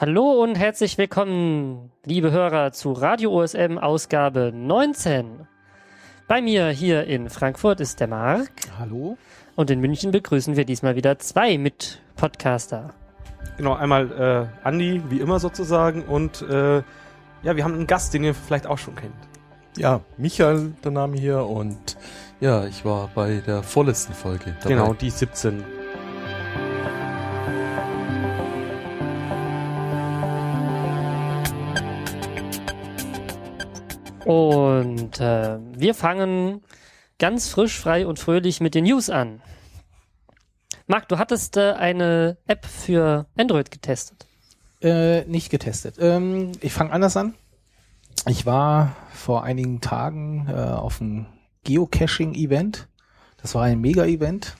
Hallo und herzlich willkommen, liebe Hörer, zu Radio OSM Ausgabe 19. Bei mir hier in Frankfurt ist der Marc. Hallo. Und in München begrüßen wir diesmal wieder zwei Mit-Podcaster. Genau, einmal äh, Andi, wie immer sozusagen, und äh, ja, wir haben einen Gast, den ihr vielleicht auch schon kennt. Ja, Michael, der Name hier, und ja, ich war bei der vorletzten Folge dabei. Genau, die 17. Und äh, wir fangen ganz frisch, frei und fröhlich mit den News an. Marc, du hattest äh, eine App für Android getestet. Äh, nicht getestet. Ähm, ich fange anders an. Ich war vor einigen Tagen äh, auf einem Geocaching-Event. Das war ein Mega-Event.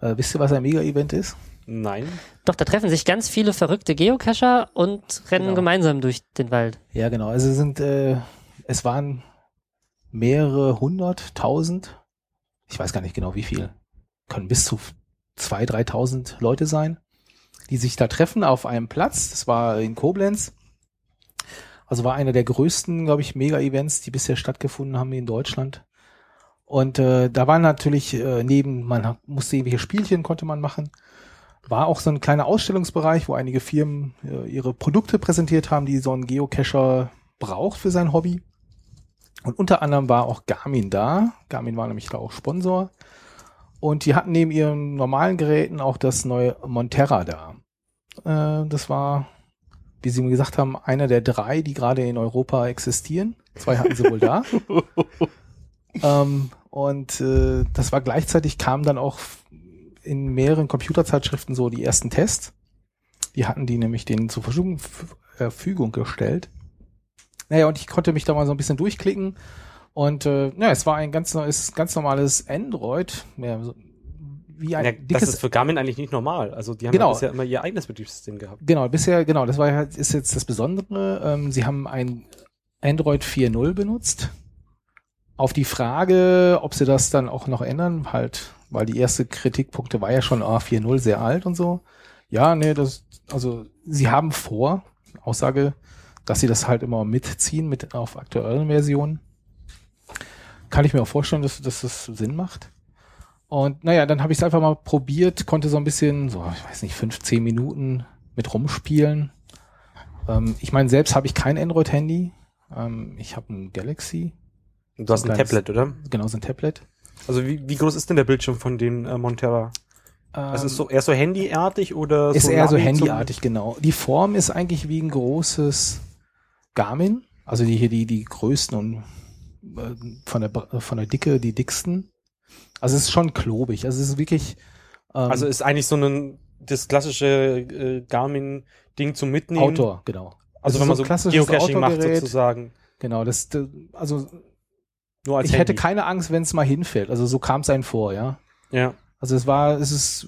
Äh, wisst ihr, was ein Mega-Event ist? Nein. Doch, da treffen sich ganz viele verrückte Geocacher und rennen genau. gemeinsam durch den Wald. Ja, genau. Also sind äh, es waren mehrere hunderttausend, ich weiß gar nicht genau wie viel, können bis zu zwei, dreitausend Leute sein, die sich da treffen auf einem Platz. Das war in Koblenz. Also war einer der größten, glaube ich, Mega-Events, die bisher stattgefunden haben in Deutschland. Und äh, da war natürlich äh, neben, man musste irgendwelche Spielchen konnte man machen, war auch so ein kleiner Ausstellungsbereich, wo einige Firmen äh, ihre Produkte präsentiert haben, die so ein Geocacher braucht für sein Hobby. Und unter anderem war auch Garmin da. Garmin war nämlich da auch Sponsor. Und die hatten neben ihren normalen Geräten auch das neue Monterra da. Äh, das war, wie sie mir gesagt haben, einer der drei, die gerade in Europa existieren. Zwei hatten sie wohl da. ähm, und äh, das war gleichzeitig, kam dann auch in mehreren Computerzeitschriften so die ersten Tests. Die hatten die nämlich denen zur Verfügung gestellt. Naja, und ich konnte mich da mal so ein bisschen durchklicken. Und äh, ja, es war ein ganz, ist ganz normales Android. Ja, so, wie ein ja, dickes, das ist für Garmin eigentlich nicht normal. Also die haben genau. ja bisher immer ihr eigenes Betriebssystem gehabt. Genau, bisher, genau, das war halt, ist jetzt das Besondere. Ähm, sie haben ein Android 4.0 benutzt. Auf die Frage, ob sie das dann auch noch ändern, halt, weil die erste Kritikpunkte war ja schon ah, 4.0 sehr alt und so. Ja, nee, das, also sie haben vor, Aussage, dass sie das halt immer mitziehen mit auf aktuellen Versionen. Kann ich mir auch vorstellen, dass, dass das Sinn macht. Und naja, dann habe ich es einfach mal probiert, konnte so ein bisschen, so, ich weiß nicht, fünf, zehn Minuten mit rumspielen. Ähm, ich meine, selbst habe ich kein Android-Handy. Ähm, ich habe ein Galaxy. Du hast ein, ein Tablet, oder? Genau, so ein Tablet. Also wie, wie groß ist denn der Bildschirm von dem äh, Monterra? Also ist so eher so handyartig oder ist so eher so handyartig, genau. Die Form ist eigentlich wie ein großes Garmin, also die hier die, die größten und äh, von der, von der Dicke die dicksten. Also es ist schon klobig. Also es ist wirklich. Ähm, also ist eigentlich so ein das klassische äh, Garmin-Ding zum Mitnehmen. Outdoor, genau. Also, wenn man so Geocaching macht sozusagen. Genau, das, das also nur als ich Handy. hätte keine Angst, wenn es mal hinfällt. Also so kam es einem vor, ja. Ja. Also es war, es ist,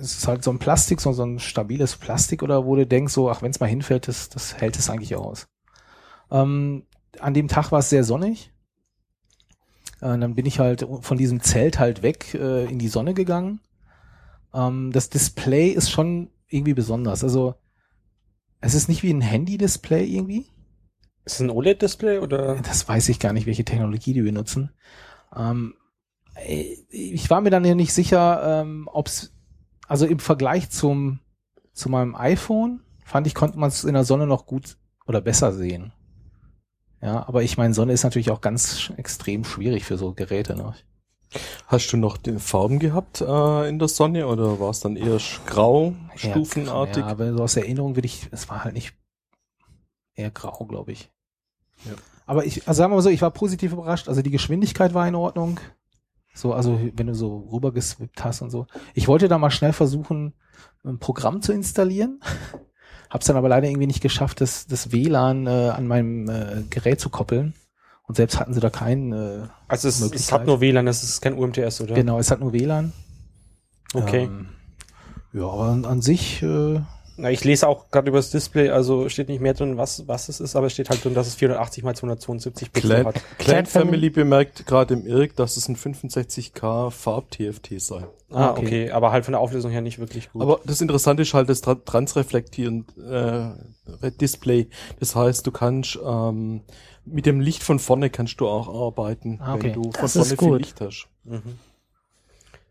es ist halt so ein Plastik, so, so ein stabiles Plastik oder wo du denkst, so, ach, wenn es mal hinfällt, das, das hält es eigentlich aus. Ähm, an dem Tag war es sehr sonnig. Äh, dann bin ich halt von diesem Zelt halt weg äh, in die Sonne gegangen. Ähm, das Display ist schon irgendwie besonders. Also es ist nicht wie ein Handy-Display irgendwie. Ist es ein OLED-Display oder? Das weiß ich gar nicht, welche Technologie die benutzen. Ähm, ich war mir dann ja nicht sicher, ähm, ob es, also im Vergleich zum zu meinem iPhone fand ich, konnte man es in der Sonne noch gut oder besser sehen. Ja, aber ich meine, Sonne ist natürlich auch ganz extrem schwierig für so Geräte. Ne? Hast du noch die Farben gehabt äh, in der Sonne oder war es dann eher grau, stufenartig? Ja, aber so aus Erinnerung will ich, es war halt nicht eher grau, glaube ich. Ja. Aber ich, also sagen wir mal so, ich war positiv überrascht. Also die Geschwindigkeit war in Ordnung. So, also wenn du so rübergeswippt hast und so. Ich wollte da mal schnell versuchen, ein Programm zu installieren. Hab's dann aber leider irgendwie nicht geschafft, das, das WLAN äh, an meinem äh, Gerät zu koppeln. Und selbst hatten sie da keinen. Äh, also es, es hat nur WLAN, es ist kein UMTS, oder? Genau, es hat nur WLAN. Okay. Ähm, ja, aber an, an sich, äh, Na, ich lese auch gerade über das Display, also steht nicht mehr drin, was, was es ist, aber es steht halt drin, dass es 480 x 272 Pixel Clan, hat. Clan Family- Family bemerkt gerade im Irk, dass es ein 65K Farb-TFT sei. Ah, okay. okay. aber halt von der Auflösung her nicht wirklich gut. Aber das Interessante ist halt das Tra transreflektierend äh, Display. Das heißt, du kannst ähm, mit dem Licht von vorne kannst du auch arbeiten, Ah, okay. wenn du von Das vorne ist viel. Licht hast. mhm.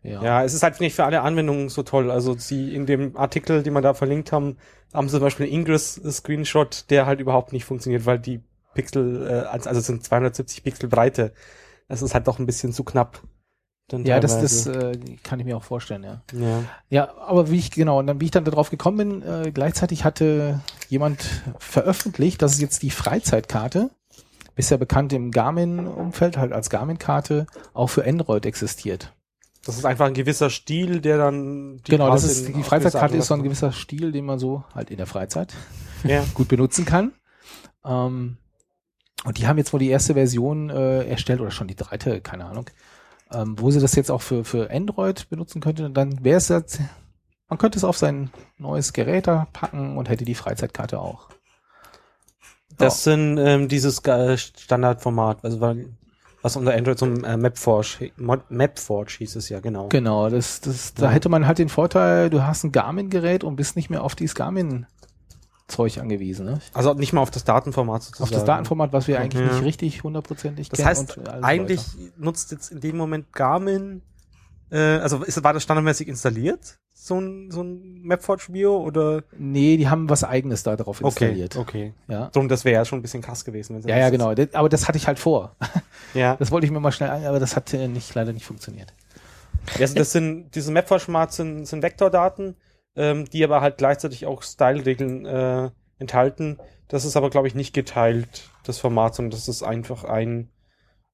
Ja. Ja, es ist halt nicht für alle Anwendungen so toll. Also sie in dem Artikel, den wir da verlinkt haben, haben sie zum Beispiel einen Ingress-Screenshot, der halt überhaupt nicht funktioniert, weil die Pixel, äh, also es sind 270 Pixel Breite. Das ist halt doch ein bisschen zu knapp. Dann Ja, das, das teilweise. äh, kann ich mir auch vorstellen, ja. ja. Ja, aber wie ich, genau, und dann, wie ich dann darauf gekommen bin, äh, gleichzeitig hatte jemand veröffentlicht, dass es jetzt die Freizeitkarte, bisher bekannt im Garmin-Umfeld, halt als Garmin-Karte, auch für Android existiert. Das ist einfach ein gewisser Stil, der dann die genau, das Karte ist, in die Freizeitkarte ist so ein gewisser Stil, den man so halt in der Freizeit Ja. gut benutzen kann. Ähm, und die haben jetzt wohl die erste Version äh, erstellt oder schon die dritte, keine Ahnung, ähm, wo sie das jetzt auch für, für Android benutzen könnte. Und dann wäre es jetzt, man könnte es auf sein neues Gerät da packen und hätte die Freizeitkarte auch. Das sind ähm, dieses Standardformat, also weil, was unter Android so ein äh, Mapforge, Mapforge hieß es ja, genau. Genau, das, das, da Ja. hätte man halt den Vorteil, du hast ein Garmin-Gerät und bist nicht mehr auf dieses Garmin-Zeug angewiesen, ne? Also nicht mal auf das Datenformat sozusagen. Auf das Datenformat, was wir eigentlich Ja. nicht richtig hundertprozentig Das kennen. heißt, und alles eigentlich weiter. nutzt jetzt in dem Moment Garmin, äh, also ist, war das standardmäßig installiert, so ein, so ein Mapforge Bio oder? Nee, die haben was eigenes da drauf Okay, installiert. okay. Ja. Drum, das wäre ja schon ein bisschen krass gewesen. wenn Ja, ja, genau. Aber das hatte ich halt vor. Ja. Das wollte ich mir mal schnell an, aber das hat äh, nicht, leider nicht funktioniert. Also das sind, diese Mapforge-Format sind, sind Vektordaten, ähm, die aber halt gleichzeitig auch Style-Regeln äh, enthalten. Das ist aber, glaube ich, nicht geteilt, das Format, sondern das ist einfach ein,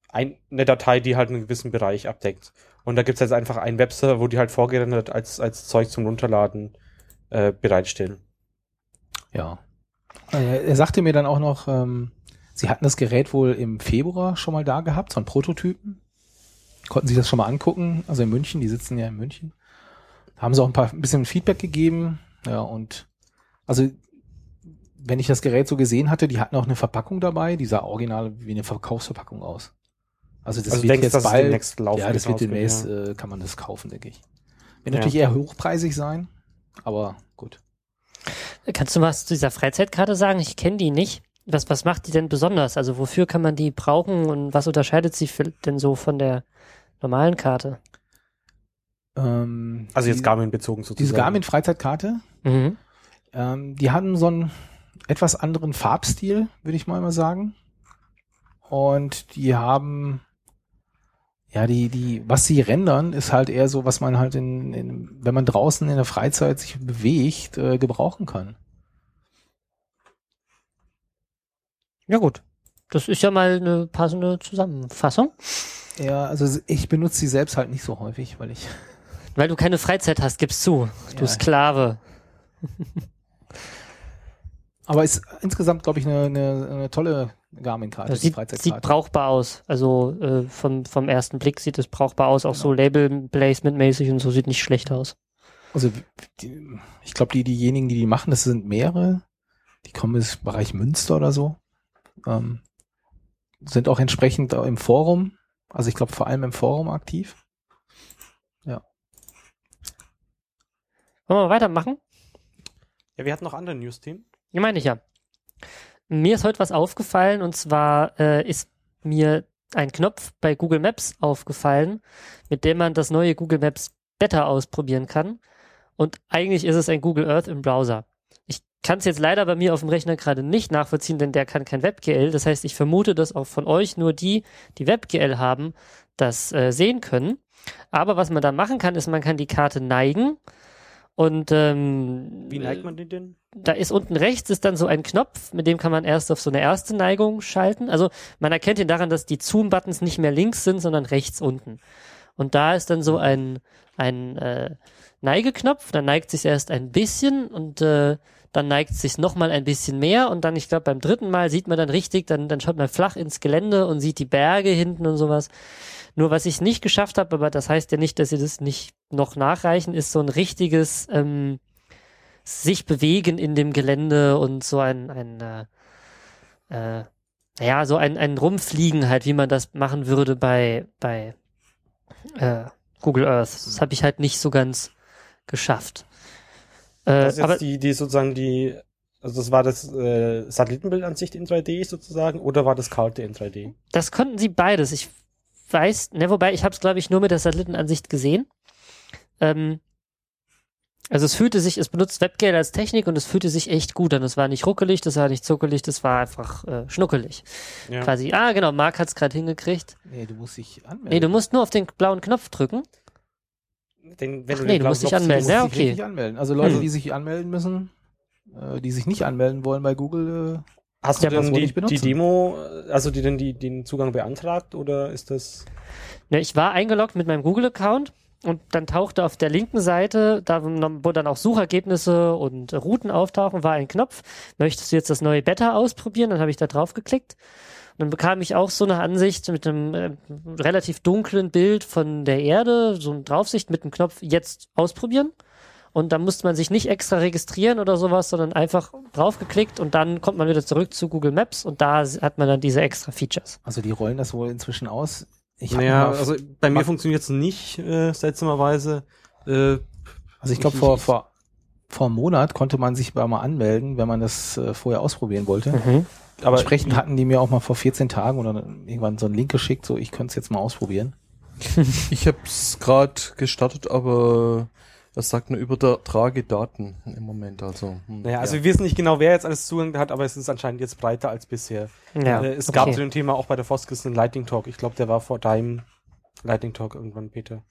ein, eine Datei, die halt einen gewissen Bereich abdeckt. Und da gibt's jetzt einfach einen Webserver, wo die halt vorgerendert als, als Zeug zum Runterladen äh, bereitstellen. Ja. Äh, Er sagte mir dann auch noch, ähm, sie hatten das Gerät wohl im Februar schon mal da gehabt, so ein Prototypen. Konnten sich das schon mal angucken, also in München, die sitzen ja in München. Haben sie auch ein paar ein bisschen Feedback gegeben. Ja, und also wenn ich das Gerät so gesehen hatte, die hatten auch eine Verpackung dabei, die sah original wie eine Verkaufsverpackung aus. Also das also wird denkst, jetzt bald, demnächst ja, das wird demnächst, ja. äh, kann man das kaufen, denke ich. Wird Ja. natürlich eher hochpreisig sein, aber gut. Kannst du was zu dieser Freizeitkarte sagen? Ich kenne die nicht. Was, was macht die denn besonders? Also wofür kann man die brauchen und was unterscheidet sie für, denn so von der normalen Karte? Ähm, Also jetzt Garmin bezogen sozusagen. Diese Garmin-Freizeitkarte, Mhm. ähm, die haben so einen etwas anderen Farbstil, würde ich mal mal sagen. Und die haben, ja, die, die, was sie rendern, ist halt eher so, was man halt in, in wenn man draußen in der Freizeit sich bewegt, äh, gebrauchen kann. Ja gut. Das ist ja mal eine passende Zusammenfassung. Ja, also ich benutze sie selbst halt nicht so häufig, weil ich, Weil du keine Freizeit hast, gibst zu. Du Ja. Sklave. aber ist insgesamt, glaube ich, eine, eine, eine tolle Garmin-Karte, Das die sieht, Freizeitkarte. sieht brauchbar aus. Also äh, vom, vom ersten Blick sieht es brauchbar aus. Auch Genau. so Label-Placement-mäßig und so sieht nicht schlecht aus. Also die, ich glaube, die diejenigen, die die machen, das sind mehrere. Die kommen aus Bereich Münster oder so. Ähm, sind auch entsprechend im Forum. Also ich glaube vor allem im Forum aktiv. Wollen wir weitermachen? Ja, wir hatten noch andere News-Themen. Ja, meine ich ja. Mir ist heute was aufgefallen und zwar äh, ist mir ein Knopf bei Google Maps aufgefallen, mit dem man das neue Google Maps Beta ausprobieren kann. Und eigentlich ist es ein Google Earth im Browser. Ich kann es jetzt leider bei mir auf dem Rechner gerade nicht nachvollziehen, denn der kann kein WebGL. Das heißt, ich vermute, dass auch von euch nur die, die WebGL haben, das äh, sehen können. Aber was man da machen kann, ist, man kann die Karte neigen. Und ähm, Wie neigt man die denn? da ist unten rechts ist dann so ein Knopf, mit dem kann man erst auf so eine erste Neigung schalten. Also man erkennt ihn daran, dass die Zoom-Buttons nicht mehr links sind, sondern rechts unten. Und da ist dann so ein, ein äh, Neigeknopf, dann neigt sich erst ein bisschen und äh, dann neigt sich noch mal ein bisschen mehr und dann, ich glaube, beim dritten Mal sieht man dann richtig, dann, dann schaut man flach ins Gelände und sieht die Berge hinten und sowas. Nur was ich nicht geschafft habe, aber das heißt ja nicht, dass sie das nicht noch nachreichen, ist so ein richtiges ähm, sich bewegen in dem Gelände und so ein, ein äh, äh, ja, so ein, ein Rumfliegen halt, wie man das machen würde bei, bei äh, Google Earth. Das habe ich halt nicht so ganz geschafft. Äh, Das ist aber die, die sozusagen die, also das war das äh, Satellitenbildansicht in 3D sozusagen oder war das Karte in 3D? das konnten sie beides. Ich weiß, ne, wobei ich habe es, glaube ich, nur mit der Satellitenansicht gesehen. Ähm, also es fühlte sich, es benutzt WebGL als Technik und es fühlte sich echt gut an. Es war nicht ruckelig, das war nicht zuckelig, das war einfach äh, schnuckelig. Ja. Quasi, ah genau, Marc hat's gerade hingekriegt. Nee, du musst dich anmelden. Nee, du musst nur auf den blauen Knopf drücken. Den, wenn Ach du nee, den du musst dich Knopf anmelden, siehst, ja, musst dich okay. anmelden. Also Leute, Hm. die sich anmelden müssen, äh, die sich nicht anmelden wollen bei Google, äh, Hast Ja, du das denn die, die Demo, äh, also die denn die, den Zugang beantragt oder ist das? Ja, ich war eingeloggt mit meinem Google-Account und dann tauchte auf der linken Seite, da wo dann auch Suchergebnisse und Routen auftauchen, war ein Knopf. Möchtest du jetzt das neue Beta ausprobieren? Dann habe ich da drauf geklickt. Und dann bekam ich auch so eine Ansicht mit einem äh, relativ dunklen Bild von der Erde, so eine Draufsicht mit dem Knopf jetzt ausprobieren. Und da musste man sich nicht extra registrieren oder sowas, sondern einfach draufgeklickt und dann kommt man wieder zurück zu Google Maps und da hat man dann diese extra Features. also die rollen das wohl inzwischen aus. Ich naja, also bei mir funktioniert es nicht, äh, seltsamerweise. Äh, Also ich glaube, vor, vor, vor einem Monat konnte man sich aber mal anmelden, wenn man das äh, vorher ausprobieren wollte. Mhm. aber Entsprechend hatten die mir auch mal vor 14 Tagen oder irgendwann so einen Link geschickt, so ich könnte es jetzt mal ausprobieren. Ich habe es gerade gestartet, aber das sagt nur übertrage Daten im Moment. Also, hm, Naja, also ja. wir wissen nicht genau, wer jetzt alles Zugang hat, aber es ist anscheinend jetzt breiter als bisher. Ja, äh, es gab okay. zu dem Thema auch bei der Foskis einen Lightning Talk. Ich glaube, der war vor deinem Lightning Talk irgendwann, Peter.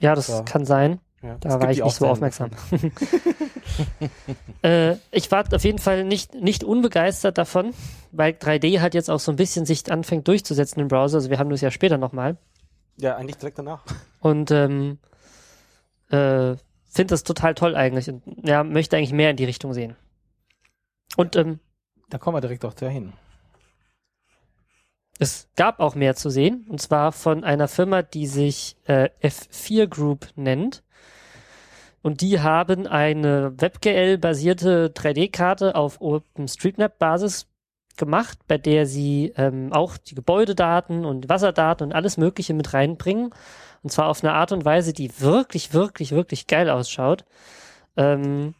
Ja, das Ja. kann sein. Ja, Da war ich nicht so aufmerksam. äh, ich war auf jeden Fall nicht, nicht unbegeistert davon, weil 3D halt jetzt auch so ein bisschen sich anfängt durchzusetzen im Browser. Also wir haben das ja später nochmal. Ja, eigentlich direkt danach. Und ähm, äh, finde das total toll eigentlich und ja, möchte eigentlich mehr in die Richtung sehen. Und ähm, Da kommen wir direkt auch dahin. es gab auch mehr zu sehen, und zwar von einer Firma, die sich äh, F4 Group nennt. Und die haben eine WebGL-basierte 3D-Karte auf OpenStreetMap-Basis gemacht, bei der sie ähm, auch die Gebäudedaten und Wasserdaten und alles Mögliche mit reinbringen. Und zwar auf eine Art und Weise, die wirklich, wirklich, wirklich geil ausschaut. Ähm,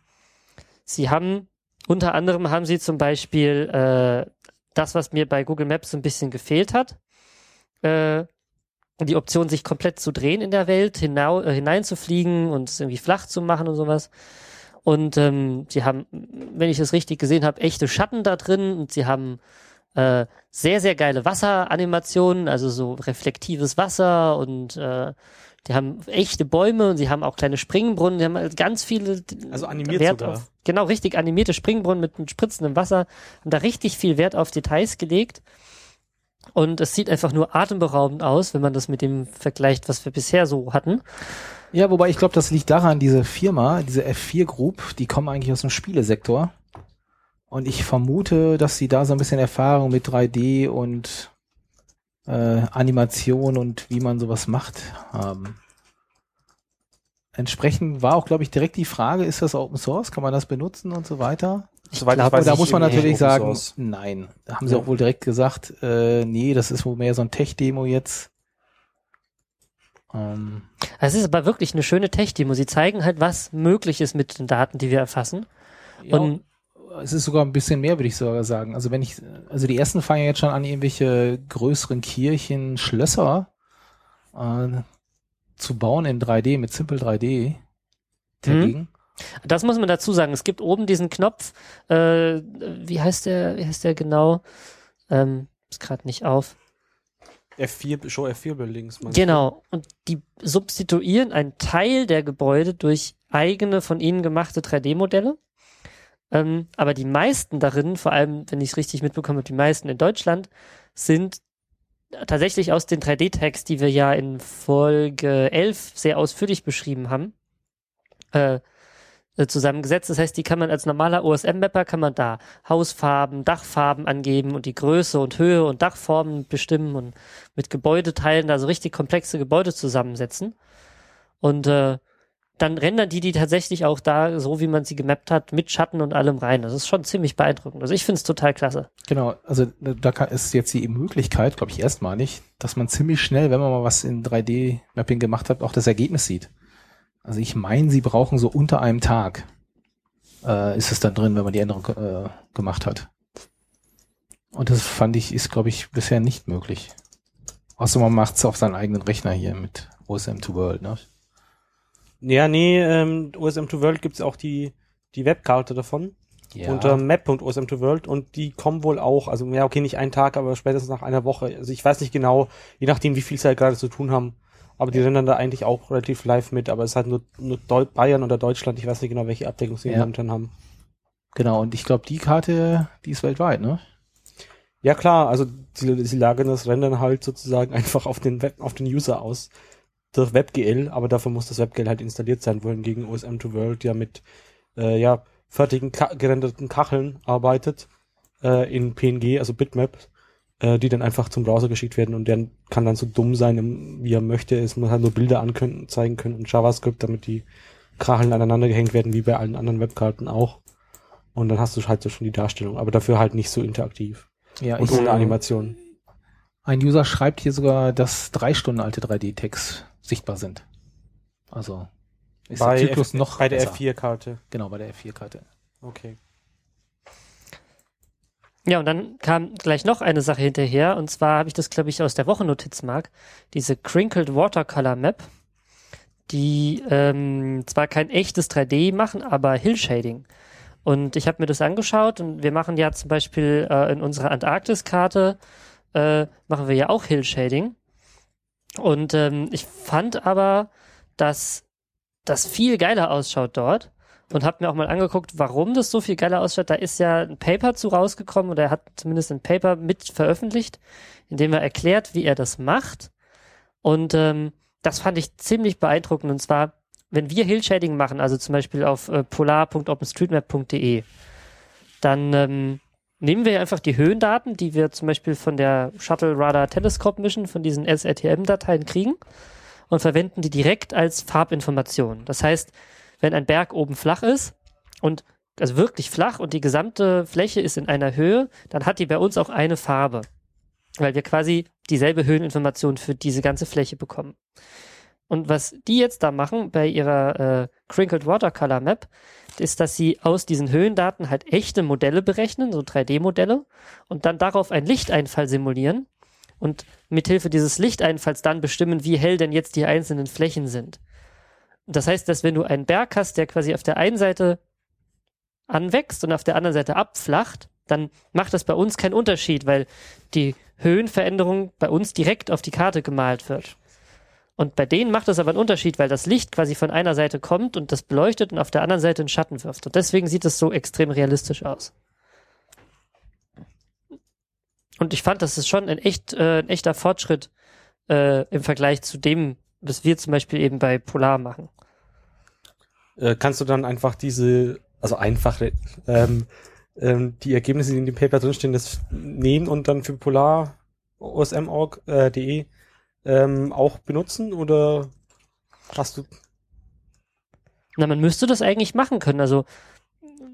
sie haben, unter anderem haben sie zum Beispiel äh, das, was mir bei Google Maps so ein bisschen gefehlt hat, äh, die Option, sich komplett zu drehen in der Welt, hinau äh, hineinzufliegen und es irgendwie flach zu machen und sowas. Und ähm, sie haben, wenn ich es richtig gesehen habe, echte Schatten da drin und sie haben äh, sehr, sehr geile Wasseranimationen, also so reflektives Wasser und äh, die haben echte Bäume und sie haben auch kleine Springbrunnen, die haben halt ganz viele Also animiert Wert sogar. auf, genau richtig animierte Springbrunnen mit, mit spritzendem Wasser, haben da richtig viel Wert auf Details gelegt. Und es sieht einfach nur atemberaubend aus, wenn man das mit dem vergleicht, was wir bisher so hatten. Ja, wobei ich glaube, das liegt daran, diese Firma, diese F4 Group, die kommen eigentlich aus dem Spielesektor. Und ich vermute, dass sie da so ein bisschen Erfahrung mit 3D und äh, Animation und wie man sowas macht haben. Entsprechend war auch, glaube ich, direkt die Frage, ist das Open Source? Kann man das benutzen und so weiter? Soweit glaub, ich weiß, da nicht muss man natürlich sagen, Source. nein. Da haben sie Ja. auch wohl direkt gesagt, äh, nee, das ist wohl mehr so ein Tech-Demo jetzt. Ähm, Es ist aber wirklich eine schöne Tech-Demo. Sie zeigen halt, was möglich ist mit den Daten, die wir erfassen. ja, Und es ist sogar ein bisschen mehr, würde ich sogar sagen. Also wenn ich, also die ersten fangen ja jetzt schon an, irgendwelche größeren Kirchen, Schlösser äh, zu bauen in 3D mit Simple 3D dagegen. Das muss man dazu sagen. Es gibt oben diesen Knopf, äh, wie heißt der, wie heißt der genau? Ähm, ist gerade nicht auf. F4, Show F4 Buildings. meinst Genau. Und die substituieren einen Teil der Gebäude durch eigene von ihnen gemachte 3D-Modelle. Ähm, aber die meisten darin, vor allem, wenn ich es richtig mitbekomme, die meisten in Deutschland, sind tatsächlich aus den 3D-Tags, die wir ja in Folge 11 sehr ausführlich beschrieben haben, äh, zusammengesetzt. Das heißt, die kann man als normaler OSM-Mapper, kann man da Hausfarben, Dachfarben angeben und die Größe und Höhe und Dachformen bestimmen und mit Gebäudeteilen da so richtig komplexe Gebäude zusammensetzen. Und äh, dann rendern die die tatsächlich auch da, so wie man sie gemappt hat, mit Schatten und allem rein. Das ist schon ziemlich beeindruckend. Also ich finde es total klasse. Genau, also da kann, ist jetzt die Möglichkeit, glaube ich, erstmalig, dass man ziemlich schnell, wenn man mal was in 3D-Mapping gemacht hat, auch das Ergebnis sieht. Also ich meine, sie brauchen so unter einem Tag, äh, ist es dann drin, wenn man die Änderung äh, gemacht hat. Und das fand ich, ist, glaube ich, bisher nicht möglich. Außer man macht es auf seinen eigenen Rechner hier mit OSM2 World, ne? Ja, nee, ähm, OSM2World gibt's auch die, die Webkarte davon. Ja. unter map.osm2world und die kommen wohl auch, also ja, okay, nicht einen Tag, aber spätestens nach einer Woche. Also ich weiß nicht genau, je nachdem, wie viel sie halt gerade zu tun haben. Aber die rennen da eigentlich auch relativ live mit, aber es ist halt nur, nur Deu Bayern oder Deutschland, ich weiß nicht genau, welche Abdeckung sie Ja. momentan haben. Genau, und ich glaube, die Karte, die ist weltweit, ne? Ja klar, also sie, sie lagern das Rendern halt sozusagen einfach auf den Web, auf den User aus durch WebGL, aber dafür muss das WebGL halt installiert sein, wohingegen OSM2World ja mit äh, ja fertigen ka gerenderten Kacheln arbeitet äh, in PNG, also Bitmap, äh, die dann einfach zum Browser geschickt werden und der kann dann so dumm sein, wie er möchte. Es muss halt nur Bilder ankündigen, zeigen können und JavaScript, damit die Kacheln aneinander gehängt werden, wie bei allen anderen Webkarten auch. Und dann hast du halt so schon die Darstellung, aber dafür halt nicht so interaktiv Ja, und ich, ohne Animation. ein User schreibt hier sogar, dass drei Stunden alte 3D-Tags sichtbar sind. Also ist bei der Zyklus F noch bei der besser. F4-Karte. Genau, bei der F4-Karte. Okay. Ja, und dann kam gleich noch eine Sache hinterher, und zwar habe ich das, glaube ich, aus der Wochennotiz mag, diese Crinkled Watercolor Map, die ähm, zwar kein echtes 3D machen, aber Hill-Shading. Und ich habe mir das angeschaut und wir machen ja zum Beispiel äh, in unserer Antarktis-Karte, äh, machen wir ja auch Hill-Shading. Und ähm, ich fand aber, dass das viel geiler ausschaut dort und habe mir auch mal angeguckt, warum das so viel geiler ausschaut. Da ist ja ein Paper zu rausgekommen oder er hat zumindest ein Paper mit veröffentlicht, in dem er erklärt, wie er das macht. Und ähm, das fand ich ziemlich beeindruckend. Und zwar, wenn wir Hill-Shading machen, also zum Beispiel auf äh, polar.openstreetmap.de, dann ähm, nehmen wir einfach die Höhendaten, die wir zum Beispiel von der Shuttle Radar Telescope Mission, von diesen SRTM-Dateien kriegen und verwenden die direkt als Farbinformation. Das heißt, wenn ein Berg oben flach ist und also wirklich flach und die gesamte Fläche ist in einer Höhe, dann hat die bei uns auch eine Farbe, weil wir quasi dieselbe Höheninformation für diese ganze Fläche bekommen. Und was die jetzt da machen bei ihrer äh, Crinkled Watercolor Map, ist, dass sie aus diesen Höhendaten halt echte Modelle berechnen, so 3D-Modelle, und dann darauf einen Lichteinfall simulieren und mithilfe dieses Lichteinfalls dann bestimmen, wie hell denn jetzt die einzelnen Flächen sind. Das heißt, dass wenn du einen Berg hast, der quasi auf der einen Seite anwächst und auf der anderen Seite abflacht, dann macht das bei uns keinen Unterschied, weil die Höhenveränderung bei uns direkt auf die Karte gemalt wird. Und bei denen macht es aber einen Unterschied, weil das Licht quasi von einer Seite kommt und das beleuchtet und auf der anderen Seite einen Schatten wirft. Und deswegen sieht es so extrem realistisch aus. Und ich fand, das ist schon ein echt, äh, ein echter Fortschritt äh, im Vergleich zu dem, was wir zum Beispiel eben bei Polar machen. Äh, kannst du dann einfach diese, also einfache, ähm, ähm, die Ergebnisse, die in dem Paper drinstehen, das nehmen und dann für Polar osm.org.de äh, de, ähm, auch benutzen oder hast du Na, man müsste das eigentlich machen können. Also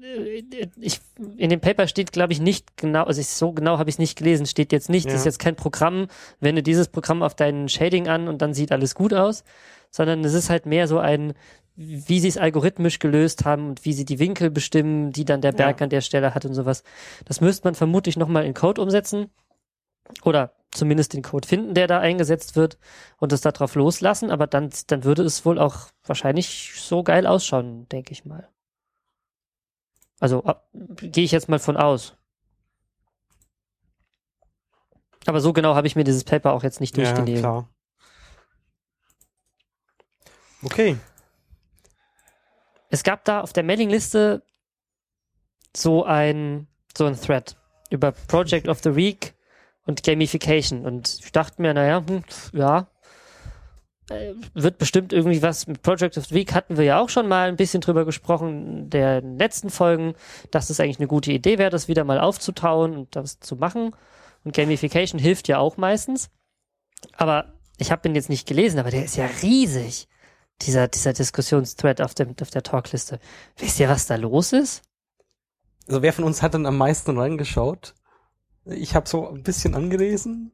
äh, ich, in dem Paper steht, glaube ich, nicht genau, also ich, so genau habe ich es nicht gelesen, steht jetzt nicht, das ist Ja. jetzt kein Programm, wende dieses Programm auf deinen Shading an und dann sieht alles gut aus, sondern es ist halt mehr so ein, wie sie es algorithmisch gelöst haben und wie sie die Winkel bestimmen, die dann der Berg Ja. an der Stelle hat und sowas. Das müsste man vermutlich nochmal in Code umsetzen oder zumindest den Code finden, der da eingesetzt wird und es darauf loslassen, aber dann, dann würde es wohl auch wahrscheinlich so geil ausschauen, denke ich mal. Also gehe ich jetzt mal von aus. Aber so genau habe ich mir dieses Paper auch jetzt nicht ja, durchgelesen. klar. Okay. Es gab da auf der Mailingliste so ein, so ein Thread über Project of the Week und Gamification. Und ich dachte mir, naja, hm, ja, äh, wird bestimmt irgendwie was mit Project of the Week hatten wir ja auch schon mal ein bisschen drüber gesprochen in der letzten Folgen, dass es eigentlich eine gute Idee wäre, das wieder mal aufzutauen und das zu machen. Und Gamification hilft ja auch meistens. Aber ich habe den jetzt nicht gelesen, aber der ist ja riesig. Dieser, dieser Diskussionsthread auf, dem, auf der Talkliste. Wisst ihr, was da los ist? Also wer von uns hat dann am meisten reingeschaut? Ich habe so ein bisschen angelesen.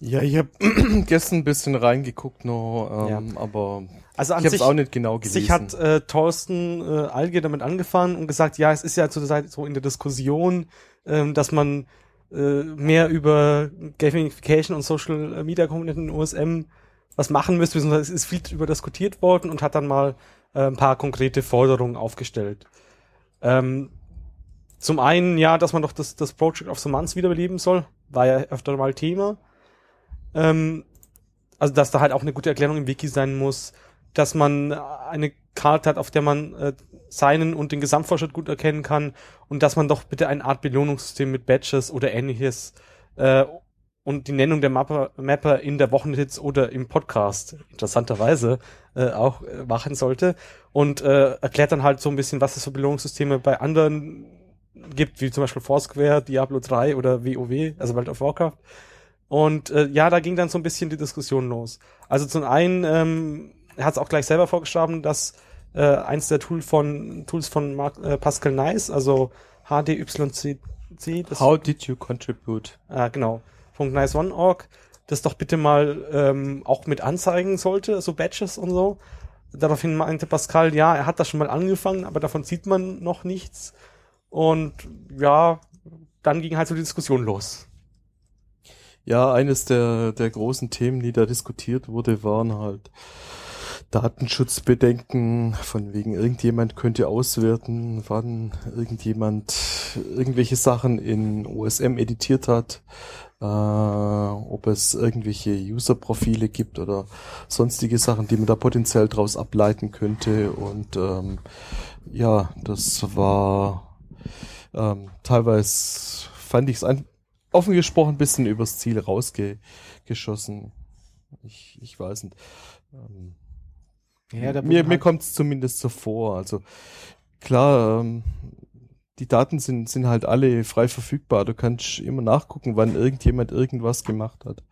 Ja, ich habe gestern ein bisschen reingeguckt noch, ähm, aber Also an ich habe sich, es auch nicht genau gelesen. sich hat äh, Thorsten äh, Alge damit angefangen und gesagt, ja, es ist ja zurzeit so in der Diskussion, ähm, dass man äh, mehr über Gamification und Social Media Community in USM was machen beziehungsweise es ist viel darüber diskutiert worden und hat dann mal äh, ein paar konkrete Forderungen aufgestellt. Ähm, zum einen, ja, dass man doch das, das Project of the Month wiederbeleben soll, war ja öfter mal Thema. Ähm, also, dass da halt auch eine gute Erklärung im Wiki sein muss, dass man eine Karte hat, auf der man äh, seinen und den Gesamtfortschritt gut erkennen kann und dass man doch bitte eine Art Belohnungssystem mit Badges oder ähnliches äh, und die Nennung der Mapper, Mapper in der Wochenhits oder im Podcast interessanterweise äh, auch äh, machen sollte und äh, erklärt dann halt so ein bisschen, was es für Belohnungssysteme bei anderen gibt, wie zum Beispiel Foursquare, Diablo 3 oder WoW, also World of Warcraft. Und äh, ja, da ging dann so ein bisschen die Diskussion los. Also zum einen, ähm, hat es auch gleich selber vorgeschlagen, dass äh, eins der Tool von, Tools von Mark, äh, Pascal Nice, also HDYCC, das How did you contribute? Ah, genau. .nice1.org, das doch bitte mal ähm, auch mit anzeigen sollte, so Badges und so. Daraufhin meinte Pascal, ja, er hat das schon mal angefangen, aber davon sieht man noch nichts. Und ja, dann ging halt so die Diskussion los. Ja, eines der, der großen Themen, die da diskutiert wurde, waren halt Datenschutzbedenken, von wegen irgendjemand könnte auswerten, wann irgendjemand irgendwelche Sachen in OSM editiert hat, äh, ob es irgendwelche User-Profile gibt oder sonstige Sachen, die man da potenziell draus ableiten könnte. Und ähm, ja, das war ähm, teilweise fand ich es ein, offen gesprochen ein bisschen übers Ziel rausgeschossen. Ich, ich weiß nicht. Ähm, Ja, mir mir halt- kommt es zumindest so vor. Also klar, ähm, die Daten sind, sind halt alle frei verfügbar. Du kannst immer nachgucken, wann irgendjemand irgendwas gemacht hat.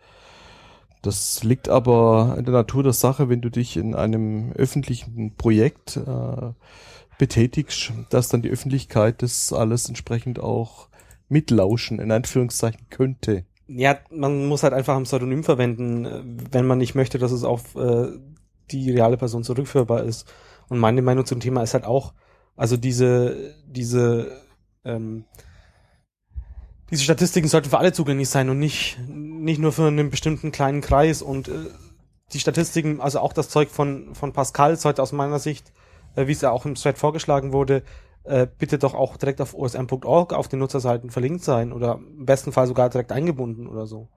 Das liegt aber in der Natur der Sache, wenn du dich in einem öffentlichen Projekt äh, betätigst, dass dann die Öffentlichkeit das alles entsprechend auch mitlauschen, in Anführungszeichen könnte. Ja, man muss halt einfach ein Pseudonym verwenden, äh, wenn man nicht möchte, dass es auf äh, die reale Person zurückführbar ist. Und meine Meinung zum Thema ist halt auch, also diese, diese, ähm, diese Statistiken sollten für alle zugänglich sein und nicht, nicht nur für einen bestimmten kleinen Kreis. Und äh, die Statistiken, also auch das Zeug von, von Pascal sollte aus meiner Sicht, äh, wie es ja auch im Thread vorgeschlagen wurde, äh, bitte doch auch direkt auf osm.org auf den Nutzerseiten verlinkt sein oder im besten Fall sogar direkt eingebunden oder so.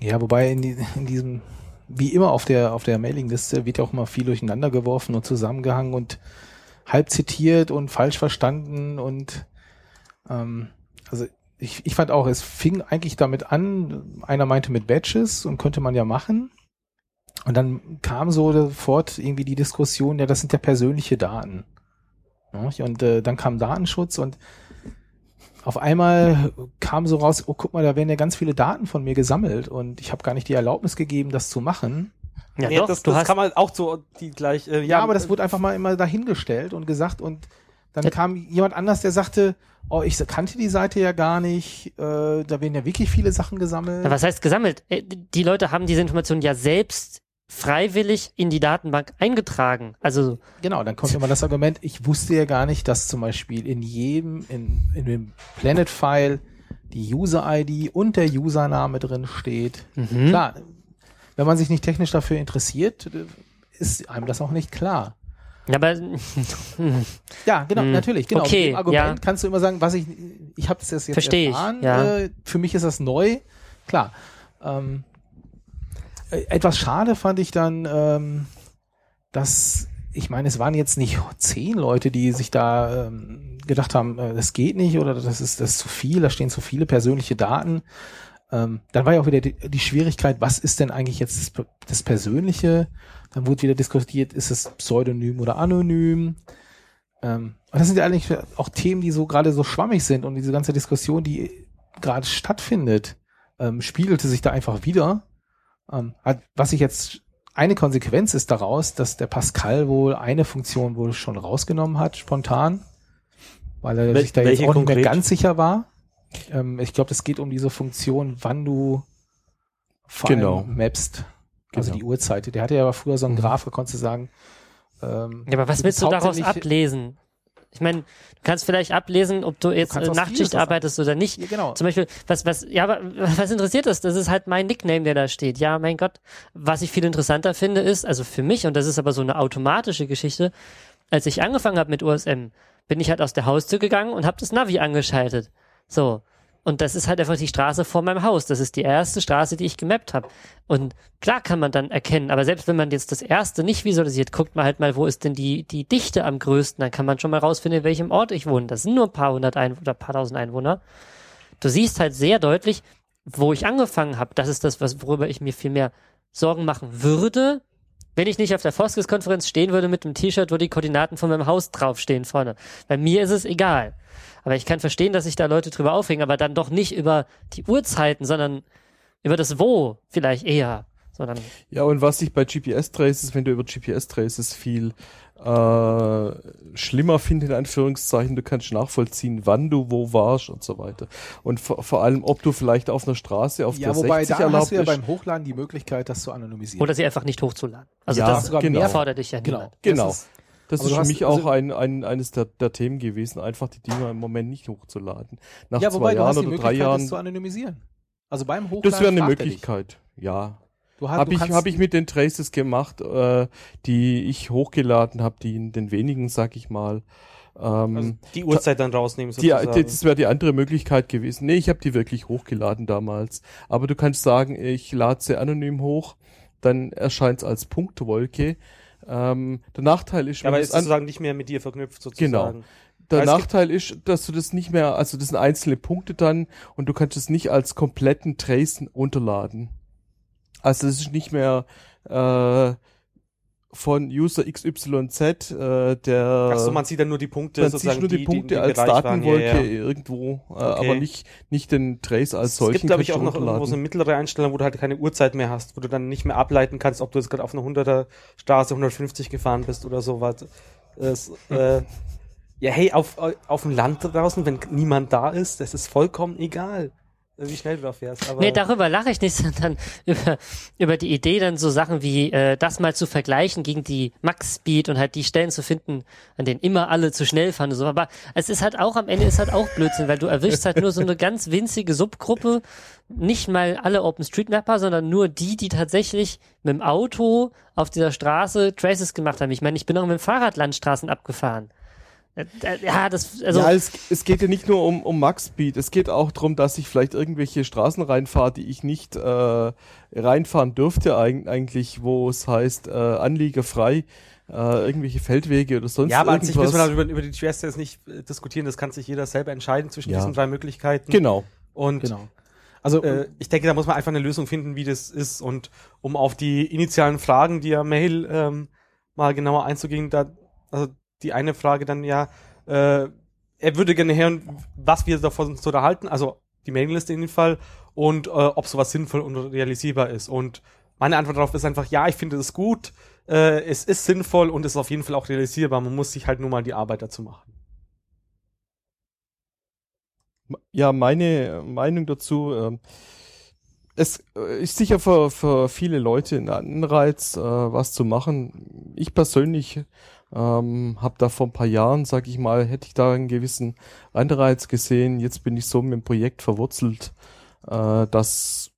Ja, wobei in, die, in diesem, wie immer auf der, auf der Mailingliste wird ja auch immer viel durcheinander geworfen und zusammengehangen und halb zitiert und falsch verstanden und ähm, also ich, ich fand auch, es fing eigentlich damit an, einer meinte mit Badges und könnte man ja machen. Und dann kam so sofort irgendwie die Diskussion, ja, das sind ja persönliche Daten. Ja, Und äh, dann kam Datenschutz und auf einmal kam so raus, oh guck mal, da werden ja ganz viele Daten von mir gesammelt und ich habe gar nicht die Erlaubnis gegeben, das zu machen. Ja, Nee, doch, das, du das hast, kann man auch so die gleich. Äh, Ja, aber das wurde einfach mal immer dahingestellt und gesagt und dann Ja. kam jemand anders, der sagte, oh, ich kannte die Seite ja gar nicht, äh, da werden ja wirklich viele Sachen gesammelt. Ja, was heißt gesammelt? Äh, Die Leute haben diese Informationen ja selbst freiwillig in die Datenbank eingetragen. Also, Genau, dann kommt immer das Argument, ich wusste ja gar nicht, dass zum Beispiel in jedem, in, in dem Planet-File die User-ID und der Username drin steht. mhm. Klar, wenn man sich nicht technisch dafür interessiert, ist einem das auch nicht klar. Ja, aber Ja, genau, Hm. natürlich, genau. Okay, Mit dem Argument ja. kannst du immer sagen, was ich, ich habe das jetzt Versteh ich, erfahren, ja. äh, für mich ist das neu, klar. Ähm, äh, etwas schade fand ich dann, ähm, dass, ich meine, es waren jetzt nicht zehn Leute, die sich da ähm, gedacht haben, äh, das geht nicht oder das ist, das ist zu viel, da stehen zu viele persönliche Daten. Ähm, dann war ja auch wieder die, die Schwierigkeit, was ist denn eigentlich jetzt das, das Persönliche? Dann wurde wieder diskutiert, ist es pseudonym oder anonym? Ähm, und das sind ja eigentlich auch Themen, die so gerade so schwammig sind und diese ganze Diskussion, die gerade stattfindet, ähm, spiegelte sich da einfach wieder. Ähm, hat, was ich jetzt eine Konsequenz ist daraus, dass der Pascal wohl eine Funktion wohl schon rausgenommen hat, spontan, weil er Wel- sich da jetzt auch nicht mehr konkret? ganz sicher war. Ähm, ich glaube, es geht um diese Funktion, wann du vor Genau. mappst, also Genau. die Uhrzeit. Der hatte ja früher so einen Mhm. Graph, da konntest du sagen, ähm, Ja, aber was du willst du daraus ablesen? Ich meine, du kannst vielleicht ablesen, ob du jetzt aus Nachtschicht arbeitest oder nicht. Ja, genau. Zum Beispiel, was, was, ja, aber was interessiert das? Das ist halt mein Nickname, der da steht. Ja, mein Gott. Was ich viel interessanter finde, ist, also für mich, und das ist aber so eine automatische Geschichte, als ich angefangen habe mit USM, bin ich halt aus der Haustür gegangen und habe das Navi angeschaltet. So. Und das ist halt einfach die Straße vor meinem Haus. Das ist die erste Straße, die ich gemappt habe. Und klar kann man dann erkennen, aber selbst wenn man jetzt das erste nicht visualisiert, guckt man halt mal, wo ist denn die, die Dichte am größten, dann kann man schon mal rausfinden, in welchem Ort ich wohne. Das sind nur ein paar hundert Einwohner oder ein paar tausend Einwohner. Du siehst halt sehr deutlich, wo ich angefangen habe. Das ist das, was, worüber ich mir viel mehr Sorgen machen würde, wenn ich nicht auf der Foskis-Konferenz stehen würde mit einem T-Shirt, wo die Koordinaten von meinem Haus draufstehen vorne. Bei mir ist es egal. Aber ich kann verstehen, dass sich da Leute drüber aufregen, aber dann doch nicht über die Uhrzeiten, sondern über das Wo vielleicht eher. Sondern Ja, und was ich bei GPS-Traces, wenn du über GPS-Traces viel äh, schlimmer finde, in Anführungszeichen, du kannst nachvollziehen, wann du wo warst und so weiter. Und vor, vor allem, ob du vielleicht auf einer Straße, auf ja, der wobei 60 da erlaubt hast du ja beim Hochladen die Möglichkeit, das zu anonymisieren. oder sie einfach nicht hochzuladen. Also Ja, das sogar genau. mehr erfordert dich ja Genau. niemand. Genau. Das ist, Das Aber ist für hast- mich also- auch ein, ein, eines der, der Themen gewesen, einfach die Dinger im Moment nicht hochzuladen. Nach ja, zwei wobei du Jahren hast die oder drei Möglichkeit, das zu Jahren. anonymisieren. Also beim Hochladen Das wäre eine. Möglichkeit, ja. Du, hast, Habe ich, hab ich mit den Traces gemacht, äh, die ich hochgeladen habe, die in den wenigen, sag ich mal. Ähm, Also die Uhrzeit dann rausnehmen die, sozusagen. die, das wäre die andere Möglichkeit gewesen. Nee, ich habe die wirklich hochgeladen damals. Aber du kannst sagen, ich lade sie anonym hoch, dann erscheint es als Punktwolke. Ähm, der Nachteil ist, ja, aber ist sozusagen nicht mehr mit dir verknüpft sozusagen. Genau. der gibt- Nachteil ist, dass du das nicht mehr, also das sind einzelne Punkte dann und du kannst es nicht als kompletten Trace runterladen. Also das ist nicht mehr äh, von User XYZ, äh, der Ach so, man sieht dann nur die Punkte man sozusagen, sieht nur die, die, Punkte die, als. Datenwolke Ja, ja. irgendwo, äh, Okay. aber nicht, nicht den Trace als Es solchen. gibt, glaube ich, auch noch irgendwo so eine mittlere Einstellung, wo du halt keine Uhrzeit mehr hast, wo du dann nicht mehr ableiten kannst, ob du jetzt gerade auf einer 100er Straße 150 gefahren bist oder so was. Es, äh, ja, hey, auf, auf dem Land draußen, wenn niemand da ist, das ist vollkommen egal, äh, wie schnell du da fährst. Aber Nee, darüber lache ich nicht, sondern über, über die Idee, dann so Sachen wie äh, das mal zu vergleichen gegen die Max-Speed und halt die Stellen zu finden, an denen immer alle zu schnell fahren und so. Aber es ist halt auch, am Ende ist halt auch Blödsinn, weil du erwischst halt nur so eine ganz winzige Subgruppe, nicht mal alle OpenStreetMapper, sondern nur die, die tatsächlich mit dem Auto auf dieser Straße Traces gemacht haben. Ich meine, ich bin auch mit dem Fahrrad Landstraßen abgefahren. Äh, äh, Ja, das, also, ja, es, es geht ja nicht nur um, um Max Speed, es geht auch darum, dass ich vielleicht irgendwelche Straßen reinfahre, die ich nicht äh, reinfahren dürfte eig- eigentlich, wo es heißt, äh, anliegerfrei, äh, irgendwelche Feldwege oder sonst ja, aber an sich irgendwas. müssen wir darüber, über die GS jetzt nicht äh, diskutieren, das kann sich jeder selber entscheiden zwischen Ja. diesen drei Möglichkeiten. genau. Und Genau. Also, äh, ich denke, da muss man einfach eine Lösung finden, wie das ist. Und um auf die initialen Fragen, die ja Mail ähm, mal genauer einzugehen, da, also die eine Frage dann ja, äh, er würde gerne hören, was wir davon uns unterhalten, also die Mailingliste in dem Fall, und äh, ob sowas sinnvoll und realisierbar ist. Und meine Antwort darauf ist einfach, ja, ich finde es gut, äh, es ist sinnvoll und es ist auf jeden Fall auch realisierbar. Man muss sich halt nur mal die Arbeit dazu machen. Ja, meine Meinung dazu, ähm, es äh, ist sicher für, für viele Leute ein Anreiz, äh, was zu machen. Ich persönlich ähm, habe da vor ein paar Jahren, sag ich mal, hätte ich da einen gewissen Anreiz gesehen. Jetzt bin ich so mit dem Projekt verwurzelt, äh, dass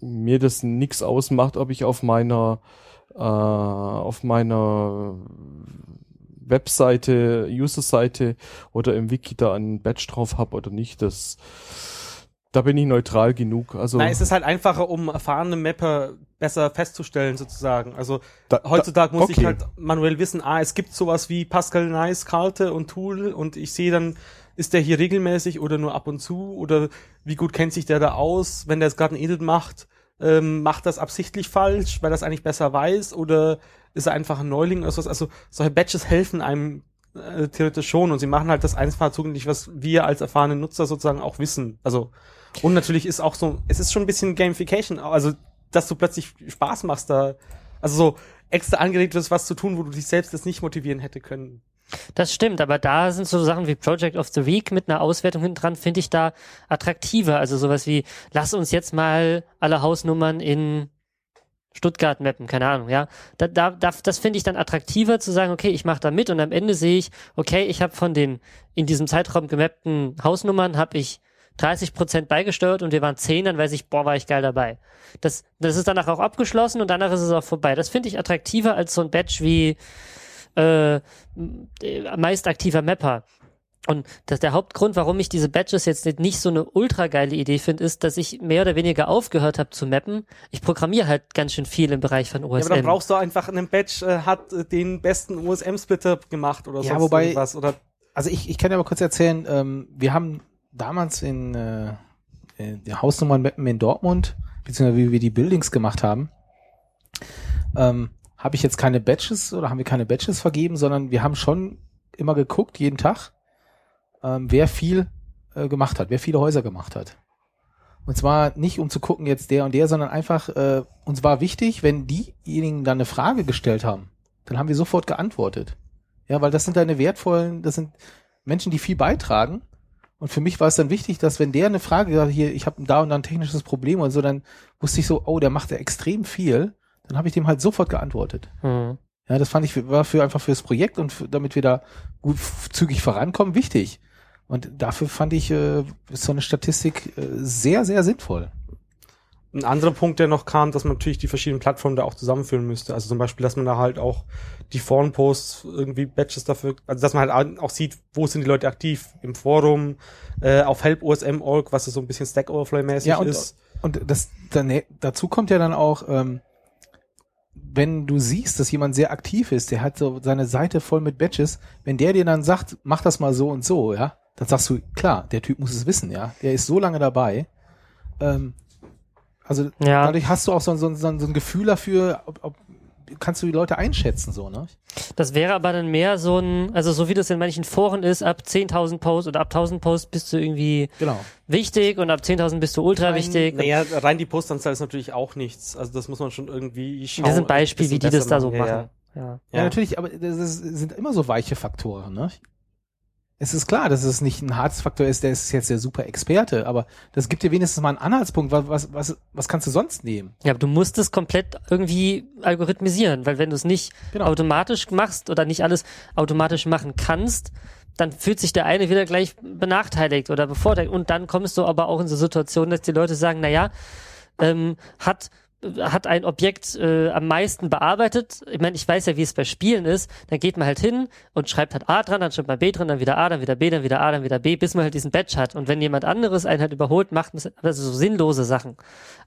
mir das nichts ausmacht, ob ich auf meiner äh, auf meiner Webseite, User-Seite oder im Wiki da einen Badge drauf habe oder nicht. Das, da bin ich neutral genug. Also Nein, es ist halt einfacher, um erfahrene Mapper besser festzustellen, sozusagen. Also da, heutzutage muss ich okay. halt manuell wissen, ah, es gibt sowas wie Pascal Nice, Karte und Tool und ich sehe dann, ist der hier regelmäßig oder nur ab und zu oder wie gut kennt sich der da aus, wenn der jetzt gerade ein Edit macht, ähm, macht das absichtlich falsch, weil das eigentlich besser weiß oder ist er einfach ein Neuling oder sowas. Also solche Badges helfen einem äh, theoretisch schon und sie machen halt das einfach zugänglich, was wir als erfahrene Nutzer sozusagen auch wissen. Also und natürlich ist auch so, es ist schon ein bisschen Gamification, also dass du plötzlich Spaß machst, da Also so extra angeregt wirst, was zu tun, wo du dich selbst das nicht motivieren hätte können. Das stimmt, aber da sind so Sachen wie Project of the Week mit einer Auswertung hinten dran, finde ich da attraktiver. Also sowas wie, lass uns jetzt mal alle Hausnummern in Stuttgart mappen, keine Ahnung, ja. Da, da, da, das finde ich dann attraktiver zu sagen, okay, ich mache da mit und am Ende sehe ich, okay, ich habe von den in diesem Zeitraum gemappten Hausnummern, habe ich 30 Prozent beigesteuert und wir waren 10, dann weiß ich, boah, war ich geil dabei. Das, das ist danach auch abgeschlossen und danach ist es auch vorbei. Das finde ich attraktiver als so ein Badge wie äh, meist aktiver Mapper. Und das, der Hauptgrund, warum ich diese Badges jetzt nicht, nicht so eine ultra geile Idee finde, ist, dass ich mehr oder weniger aufgehört habe zu mappen. Ich programmiere halt ganz schön viel im Bereich von OSM. Ja, aber dann brauchst du einfach einen Badge, äh, hat äh, den besten OSM-Splitter gemacht oder Ja, sonst wobei- irgendwas. Oder Also ich, ich kann ja mal kurz erzählen, ähm, wir haben damals in, äh, in der Hausnummern Mappen in Dortmund, beziehungsweise wie wir die Buildings gemacht haben, ähm, habe ich jetzt keine Badges oder haben wir keine Badges vergeben, sondern wir haben schon immer geguckt, jeden Tag, ähm, wer viel äh, gemacht hat, wer viele Häuser gemacht hat. Und zwar nicht um zu gucken jetzt der und der, sondern einfach, äh, uns war wichtig, wenn diejenigen dann eine Frage gestellt haben, dann haben wir sofort geantwortet. Ja, weil das sind deine wertvollen, das sind Menschen, die viel beitragen. Und für mich war es dann wichtig, dass wenn der eine Frage gesagt hat, hier, ich habe da und da ein technisches Problem und so, dann wusste ich so, oh, der macht ja extrem viel. Dann habe ich dem halt sofort geantwortet. Hm. Ja, das fand ich, für- war für einfach fürs Projekt und für, damit wir da gut zügig vorankommen, wichtig. Und dafür fand ich äh, so eine Statistik äh, sehr, sehr sinnvoll. Ein anderer Punkt, der noch kam, dass man natürlich die verschiedenen Plattformen da auch zusammenführen müsste. Also zum Beispiel, dass man da halt auch die Forenposts irgendwie Badges dafür, also dass man halt auch sieht, wo sind die Leute aktiv im Forum, äh, auf Help OSM.org, was so ein bisschen Stack Overflow-mäßig Ja, und, ist. und das dann, dazu kommt ja dann auch, ähm, wenn du siehst, dass jemand sehr aktiv ist, der hat so seine Seite voll mit Badges, wenn der dir dann sagt, mach das mal so und so, ja, dann sagst du, klar, der Typ muss es wissen, ja, der ist so lange dabei. Ähm, also Ja. dadurch hast du auch so, so, so, so ein Gefühl dafür, ob, ob, kannst du die Leute einschätzen, so, ne? Das wäre aber dann mehr so ein, also so wie das in manchen Foren ist, ab 10.000 Posts oder ab 1.000 Posts bist du irgendwie Genau. wichtig und ab 10.000 bist du ultra wichtig. Naja, rein die Postanzahl ist natürlich auch nichts. Also das muss man schon irgendwie schauen. das sind Beispiele, wie die das da so Ja, machen. Ja. Ja, Ja. natürlich, aber das sind immer so weiche Faktoren, ne? Es ist klar, dass es nicht ein Harzfaktor ist, der ist jetzt der super Experte, aber das gibt dir wenigstens mal einen Anhaltspunkt. Was, was, was, was kannst du sonst nehmen? Ja, aber du musst es komplett irgendwie algorithmisieren, weil wenn du es nicht Genau. automatisch machst oder nicht alles automatisch machen kannst, dann fühlt sich der eine wieder gleich benachteiligt oder bevorteiligt. Und dann kommst du aber auch in so Situationen, dass die Leute sagen, na ja, ähm, hat hat ein Objekt äh, am meisten bearbeitet. Ich meine, ich weiß ja, wie es bei Spielen ist. Dann geht man halt hin und schreibt halt A dran, dann schreibt man B dran, dann wieder A, dann wieder B, dann wieder A, dann wieder B, bis man halt diesen Badge hat. Und wenn jemand anderes einen halt überholt, macht man also so sinnlose Sachen.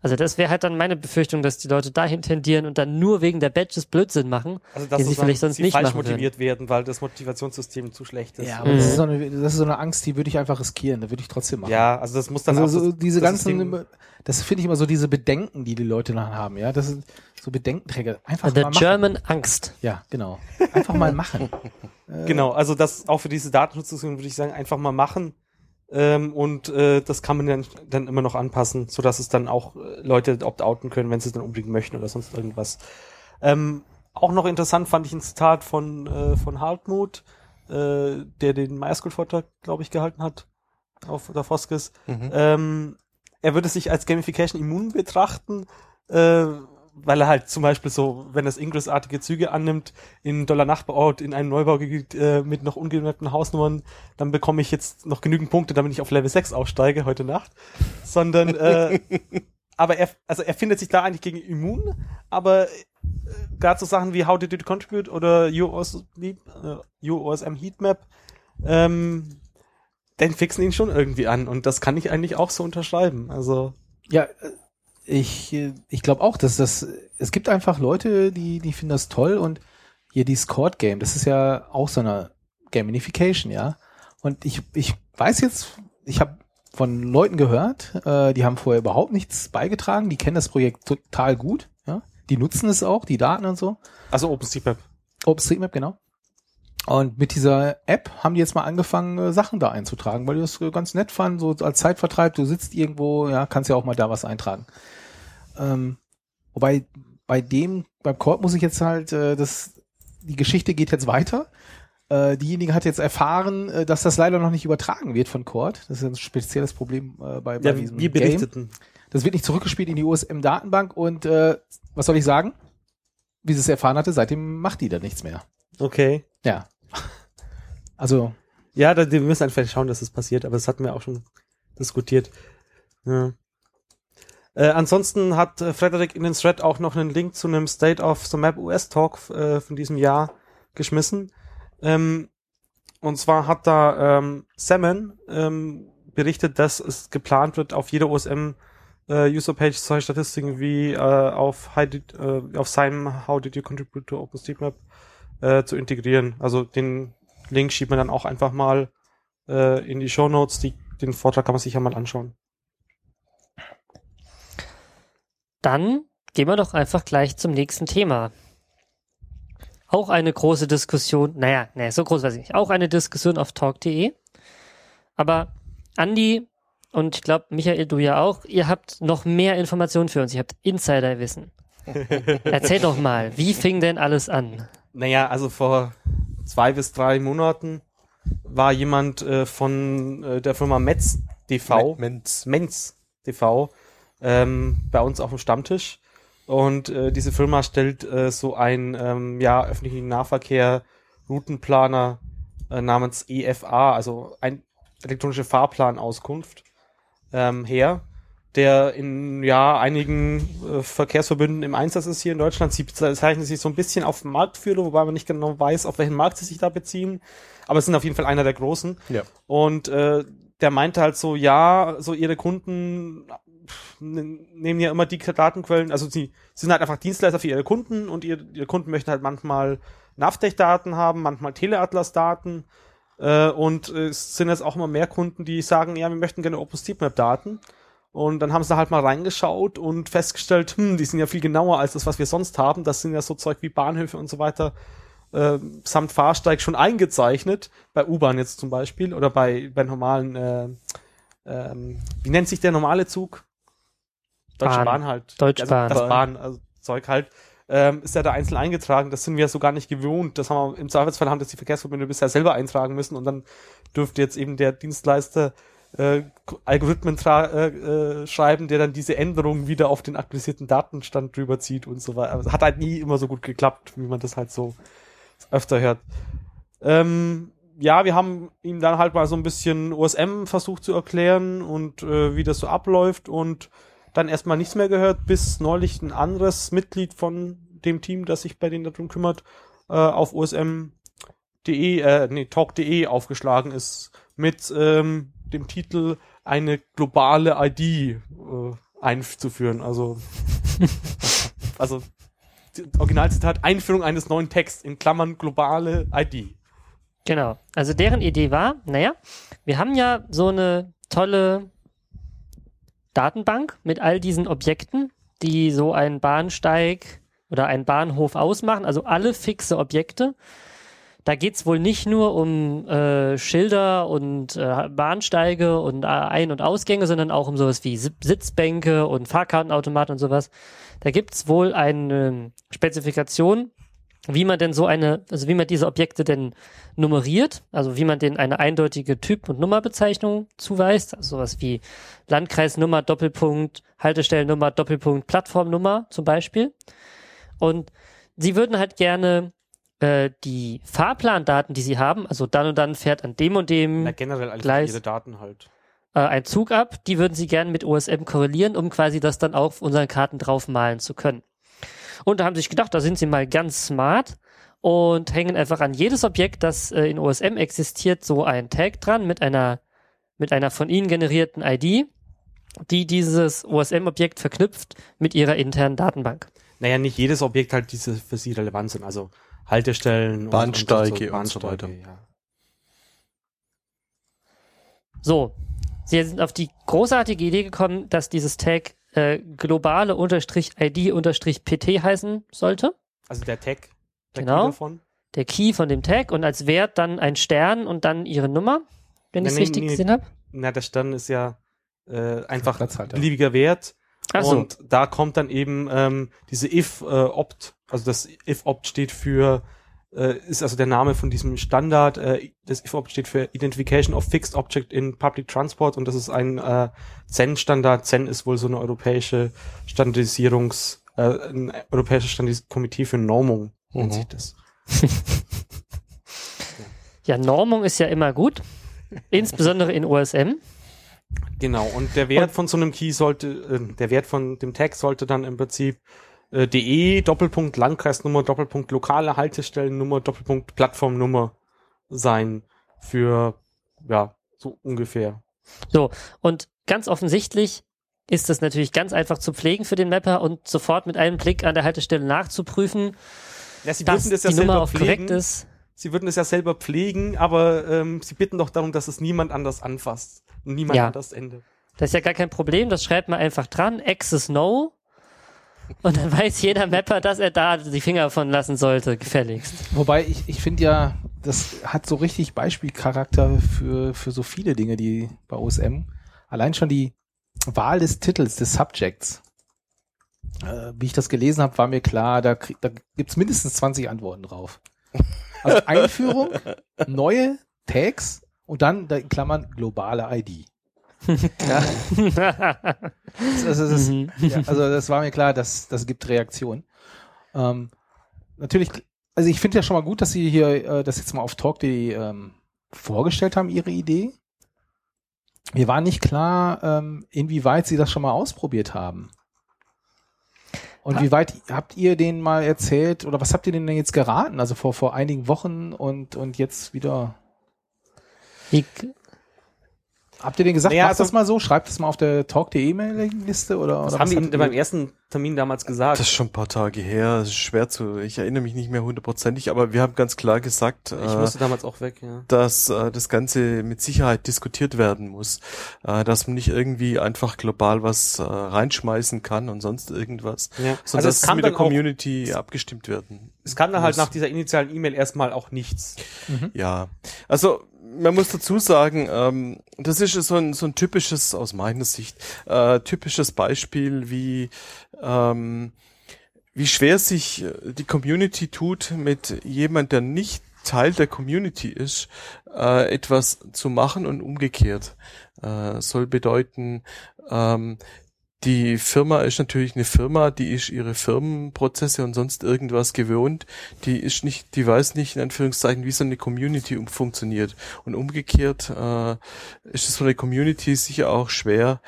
Also das wäre halt dann meine Befürchtung, dass die Leute dahin tendieren und dann nur wegen der Badges Blödsinn machen. Also dass die sie vielleicht sonst sie nicht falsch machen würden. motiviert werden, weil das Motivationssystem zu schlecht ist. Ja, aber Mhm. das, ist so eine, das ist so eine Angst, die würde ich einfach riskieren. Da würde ich trotzdem machen. Ja, also das muss dann Also auch so diese das ganzen, System- das finde ich immer so diese Bedenken, die die Leute dann haben. Ja, das sind so Bedenkenträger. Einfach The mal machen. German Angst. Ja, genau. Einfach mal machen. Genau, also das auch für diese Datenschutzsysteme würde ich sagen, einfach mal machen. Ähm, und äh, das kann man dann, dann immer noch anpassen, so dass es dann auch äh, Leute opt-outen können, wenn sie es dann unbedingt möchten oder sonst irgendwas. Ähm, auch noch interessant fand ich ein Zitat von, äh, von Hartmut, äh, der den MySQL-Vortrag, glaube ich, gehalten hat auf der Foskes. Mhm. Ähm, er würde sich als Gamification immun betrachten, äh, weil er halt zum Beispiel so, wenn es Ingress-artige Züge annimmt, in Dollar Nachbarort in einem Neubaugebiet äh, mit noch ungemerkten Hausnummern, dann bekomme ich jetzt noch genügend Punkte, damit ich auf Level 6 aufsteige heute Nacht. Sondern, äh, aber er, also er findet sich da eigentlich gegen immun, aber äh, gerade so Sachen wie How did it contribute oder UOS, äh, UOSM Heatmap, ähm, den fixen ihn schon irgendwie an und das kann ich eigentlich auch so unterschreiben. Also Ja, äh, ich, äh, ich glaube auch, dass das, es gibt einfach Leute, die, die finden das toll und hier die Scored Game, das ist ja auch so eine Gamification, ja. Und ich, ich weiß jetzt, ich habe von Leuten gehört, äh, die haben vorher überhaupt nichts beigetragen, die kennen das Projekt total gut, ja. Die nutzen es auch, die Daten und so. also OpenStreetMap. OpenStreetMap, genau. Und mit dieser App haben die jetzt mal angefangen, äh, Sachen da einzutragen, weil die das äh, ganz nett fanden, so als Zeitvertreib, du sitzt irgendwo, ja, kannst ja auch mal da was eintragen. Ähm, wobei bei dem, beim Court muss ich jetzt halt, äh, das, die Geschichte geht jetzt weiter. Äh, diejenige hat jetzt erfahren, äh, dass das leider noch nicht übertragen wird von Court. Das ist ein spezielles Problem äh, bei, bei Ja, diesem wir Game. berichteten. Das wird nicht zurückgespielt in die USM-Datenbank und äh, was soll ich sagen? Wie sie es erfahren hatte, seitdem macht die da nichts mehr. Okay. Ja. Also, Ja, da, wir müssen einfach schauen, dass es passiert, aber das hatten wir auch schon diskutiert. Ja. Äh, ansonsten hat äh, Frederik in den Thread auch noch einen Link zu einem State of the Map US Talk äh, von diesem Jahr geschmissen. Ähm, und zwar hat da ähm, Salmon ähm, berichtet, dass es geplant wird, auf jeder OSM äh, User-Page solche Statistiken wie äh, auf, How did, äh, auf seinem How did you contribute to OpenStreetMap äh, zu integrieren. Also den Link schiebt man dann auch einfach mal äh, in die Show Notes. Die, den Vortrag kann man sich ja mal anschauen. Dann gehen wir doch einfach gleich zum nächsten Thema. Auch eine große Diskussion, naja, naja, so groß weiß ich nicht, auch eine Diskussion auf talk.de. Aber Andi und ich glaube Michael, du ja auch, ihr habt noch mehr Informationen für uns, ihr habt Insiderwissen. Erzähl doch mal, wie fing denn alles an? Naja, also vor zwei bis drei Monaten war jemand äh, von äh, der Firma Metz TV, Menz. Menz TV, ähm, bei uns auf dem Stammtisch. Und äh, diese Firma stellt äh, so ein ähm, ja, öffentlichen Nahverkehr Routenplaner äh, namens EFA, also ein elektronische Fahrplanauskunft ähm, her, der in ja einigen äh, Verkehrsverbünden im Einsatz ist hier in Deutschland. Sie bezeichnen sich so ein bisschen auf Marktführer, wobei man nicht genau weiß, auf welchen Markt sie sich da beziehen. Aber es sind auf jeden Fall einer der großen. Ja. Und äh, der meinte halt so, ja, so ihre Kunden nehmen ja immer die Datenquellen, also sie, sie sind halt einfach Dienstleister für ihre Kunden und ihre, ihre Kunden möchten halt manchmal Navtech-Daten haben, manchmal Teleatlas-Daten äh, und äh, es sind jetzt auch immer mehr Kunden, die sagen, ja, wir möchten gerne OpenStreetMap-Daten. Und dann haben sie da halt mal reingeschaut und festgestellt, hm, die sind ja viel genauer als das, was wir sonst haben. Das sind ja so Zeug wie Bahnhöfe und so weiter äh, samt Fahrsteig schon eingezeichnet, bei U-Bahn jetzt zum Beispiel oder bei, bei normalen, äh, ähm, wie nennt sich der normale Zug? Deutsche Bahn. Bahn, halt. Deutsche Bahn. Also das Bahn, also Zeug halt, ähm, ist ja da einzeln eingetragen. Das sind wir so gar nicht gewohnt. Das haben wir, im Zweifelsfall haben das die Verkehrsverbünde bisher selber eintragen müssen und dann dürfte jetzt eben der Dienstleister äh, Algorithmen äh, äh, schreiben, der dann diese Änderungen wieder auf den aktualisierten Datenstand drüber zieht und so weiter. Also hat halt nie immer so gut geklappt, wie man das halt so öfter hört. Ähm, ja, wir haben ihm dann halt mal so ein bisschen OSM versucht zu erklären und äh, wie das so abläuft und dann erstmal nichts mehr gehört, bis neulich ein anderes Mitglied von dem Team, das sich bei denen darum kümmert, äh, auf osm.de, äh, nee, talk.de aufgeschlagen ist mit ähm, dem Titel eine globale ID äh, einzuführen. Also, also Originalzitat, Einführung eines neuen Texts in Klammern globale ID. Genau. Also deren Idee war, naja, wir haben ja so eine tolle Datenbank mit all diesen Objekten, die so einen Bahnsteig oder einen Bahnhof ausmachen, also alle fixe Objekte. Da geht's wohl nicht nur um äh, Schilder und äh, Bahnsteige und äh, Ein- und Ausgänge, sondern auch um sowas wie Sitzbänke und Fahrkartenautomaten und sowas. Da gibt's wohl eine Spezifikation, wie man denn so eine, also wie man diese Objekte denn nummeriert, also wie man denen eine eindeutige Typ- und Nummerbezeichnung zuweist, also sowas wie Landkreisnummer, Doppelpunkt, Haltestellennummer, Doppelpunkt, Plattformnummer zum Beispiel. Und sie würden halt gerne äh, die Fahrplandaten, die sie haben, also dann und dann fährt an dem und dem Na, generell Gleis. ihre Daten halt. äh, ein Zug ab, die würden sie gerne mit OSM korrelieren, um quasi das dann auch auf unseren Karten draufmalen zu können. Und da haben sie sich gedacht, da sind sie mal ganz smart und hängen einfach an jedes Objekt, das äh, in OSM existiert, so ein Tag dran mit einer, mit einer von ihnen generierten ID, die dieses OSM-Objekt verknüpft mit ihrer internen Datenbank. Naja, nicht jedes Objekt halt diese für sie relevant sind. Also Haltestellen, und- Bahnsteige und, und so weiter. Ja. So, sie sind auf die großartige Idee gekommen, dass dieses Tag äh, globale unterstrich ID unterstrich PT heißen sollte. Also der Tag, der Genau. Key davon. der Key von dem Tag und als Wert dann ein Stern und dann ihre Nummer, wenn ich es richtig nee. gesehen habe. Na, der Stern ist ja äh, einfach Platzhalter. beliebiger Wert Ach so. Und da kommt dann eben ähm, diese if äh, opt, also das if opt steht für äh, ist also der Name von diesem Standard. Äh, das if opt steht für Identification of Fixed Object in Public Transport und das ist ein äh, CEN-Standard. CEN ist wohl so eine europäische Standardisierungs, äh, ein europäisches Standardisierungskomitee für Normung nennt Mhm. sich das. Ja, Normung ist ja immer gut. Insbesondere in OSM. Genau, und der Wert Und- von so einem Key sollte, äh, der Wert von dem Tag sollte dann im Prinzip äh, de, Doppelpunkt Landkreisnummer, Doppelpunkt lokale Haltestellennummer, Doppelpunkt Plattformnummer sein für, ja, so ungefähr. So, und ganz offensichtlich ist das natürlich ganz einfach zu pflegen für den Mapper und sofort mit einem Blick an der Haltestelle nachzuprüfen, Ja, sie dass das ja die Nummer auch korrekt pflegen. ist. Sie würden es ja selber pflegen, aber ähm, sie bitten doch darum, dass es niemand anders anfasst und niemand Ja. anders ändert. Das ist ja gar kein Problem, das schreibt man einfach dran, Access No. Und dann weiß jeder Mapper, dass er da die Finger von lassen sollte, gefälligst. Wobei ich, ich finde ja, das hat so richtig Beispielcharakter für, für so viele Dinge, die bei OSM. Allein schon die Wahl des Titels, des Subjects. Äh, wie ich das gelesen habe, war mir klar, da, krieg, da gibt's mindestens 20 Antworten drauf. Also Einführung, neue Tags und dann da in Klammern globale ID. Ja, das, das, das, Mhm. ja, also das war mir klar, dass das gibt Reaktionen. Ähm, natürlich, also ich finde ja schon mal gut, dass Sie hier äh, das jetzt mal auf Talk.de ähm, vorgestellt haben, Ihre Idee. Mir war nicht klar, ähm, inwieweit Sie das schon mal ausprobiert haben. Und Ha- wie weit habt ihr denen mal erzählt oder was habt ihr denen denn jetzt geraten? Also vor, vor einigen Wochen und, und jetzt wieder. Wie, Habt ihr denen gesagt, Naja, macht also- das mal so, schreibt das mal auf der Talk.de Mailingliste oder, Das oder haben was die beim ersten Termin damals gesagt. Das ist schon ein paar Tage her. Es ist schwer zu, ich erinnere mich nicht mehr hundertprozentig, aber wir haben ganz klar gesagt, ich äh, musste damals auch weg, ja. dass äh, das Ganze mit Sicherheit diskutiert werden muss, äh, dass man nicht irgendwie einfach global was äh, reinschmeißen kann und sonst irgendwas, ja. sondern Also dass es kann mit der dann auch, Community abgestimmt werden. es kam dann halt muss. nach dieser initialen E-Mail erstmal auch nichts. Ja, also man muss dazu sagen, ähm, das ist so ein, so ein typisches, aus meiner Sicht, äh, typisches Beispiel, wie ähm, wie schwer sich äh, die Community tut, mit jemand, der nicht Teil der Community ist, äh, etwas zu machen und umgekehrt. Äh, soll bedeuten, ähm, die Firma ist natürlich eine Firma, die ist ihre Firmenprozesse und sonst irgendwas gewohnt. Die ist nicht, die weiß nicht in Anführungszeichen, wie so eine Community um funktioniert. Und umgekehrt äh, ist es von der Community sicher auch schwer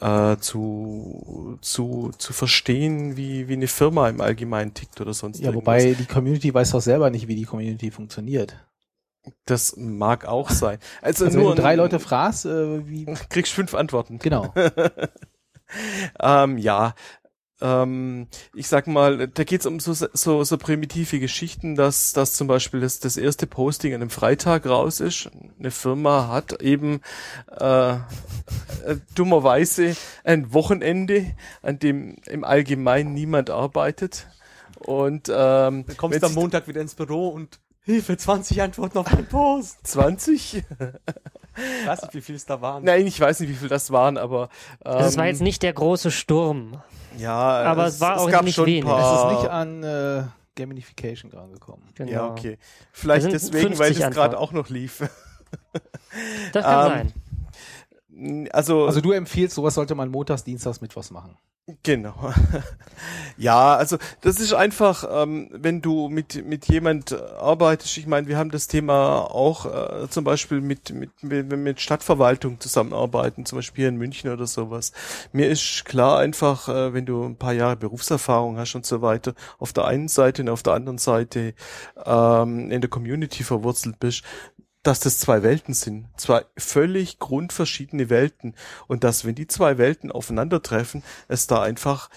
äh, zu, zu, zu verstehen, wie, wie eine Firma im Allgemeinen tickt oder sonst Ja, irgendwas. wobei die Community weiß doch selber nicht, wie die Community funktioniert. Das mag auch sein. Also, Also wenn nur du drei Leute fragst, äh, wie kriegst fünf Antworten. genau. ähm, ja, ähm, ich sag mal, da geht's um so, so, so primitive Geschichten, dass, dass zum Beispiel das, das erste Posting an einem Freitag raus ist. Eine Firma hat eben äh, äh, dummerweise ein Wochenende, an dem im Allgemeinen niemand arbeitet. Und ähm, Dann kommst du am Montag wieder ins Büro und Hilfe, 20 Antworten auf meinen Post. 20? Ich weiß nicht, wie viel es da waren. Nein, ich weiß nicht, wie viel das waren, aber ähm, also es war jetzt nicht der große Sturm. ja, aber es war auch gab nicht schon ein wenig. paar- Es ist nicht an äh, Gamification rangekommen. Genau. Ja, okay. Vielleicht deswegen, weil 50 das gerade auch noch lief. Das kann Ähm, sein. Also, Also du empfiehlst, sowas sollte man montags, dienstags, mittwochs machen. genau. ja, also das ist einfach, ähm, wenn du mit mit jemand arbeitest. Ich meine, wir haben das Thema auch äh, zum Beispiel mit mit wenn wir mit Stadtverwaltung zusammenarbeiten, zum Beispiel hier in München oder sowas. Mir ist klar einfach, äh, wenn du ein paar Jahre Berufserfahrung hast und so weiter, auf der einen Seite und auf der anderen Seite ähm, in der Community verwurzelt bist, dass das zwei Welten sind. Zwei völlig grundverschiedene Welten. Und dass, wenn die zwei Welten aufeinandertreffen, es da einfach,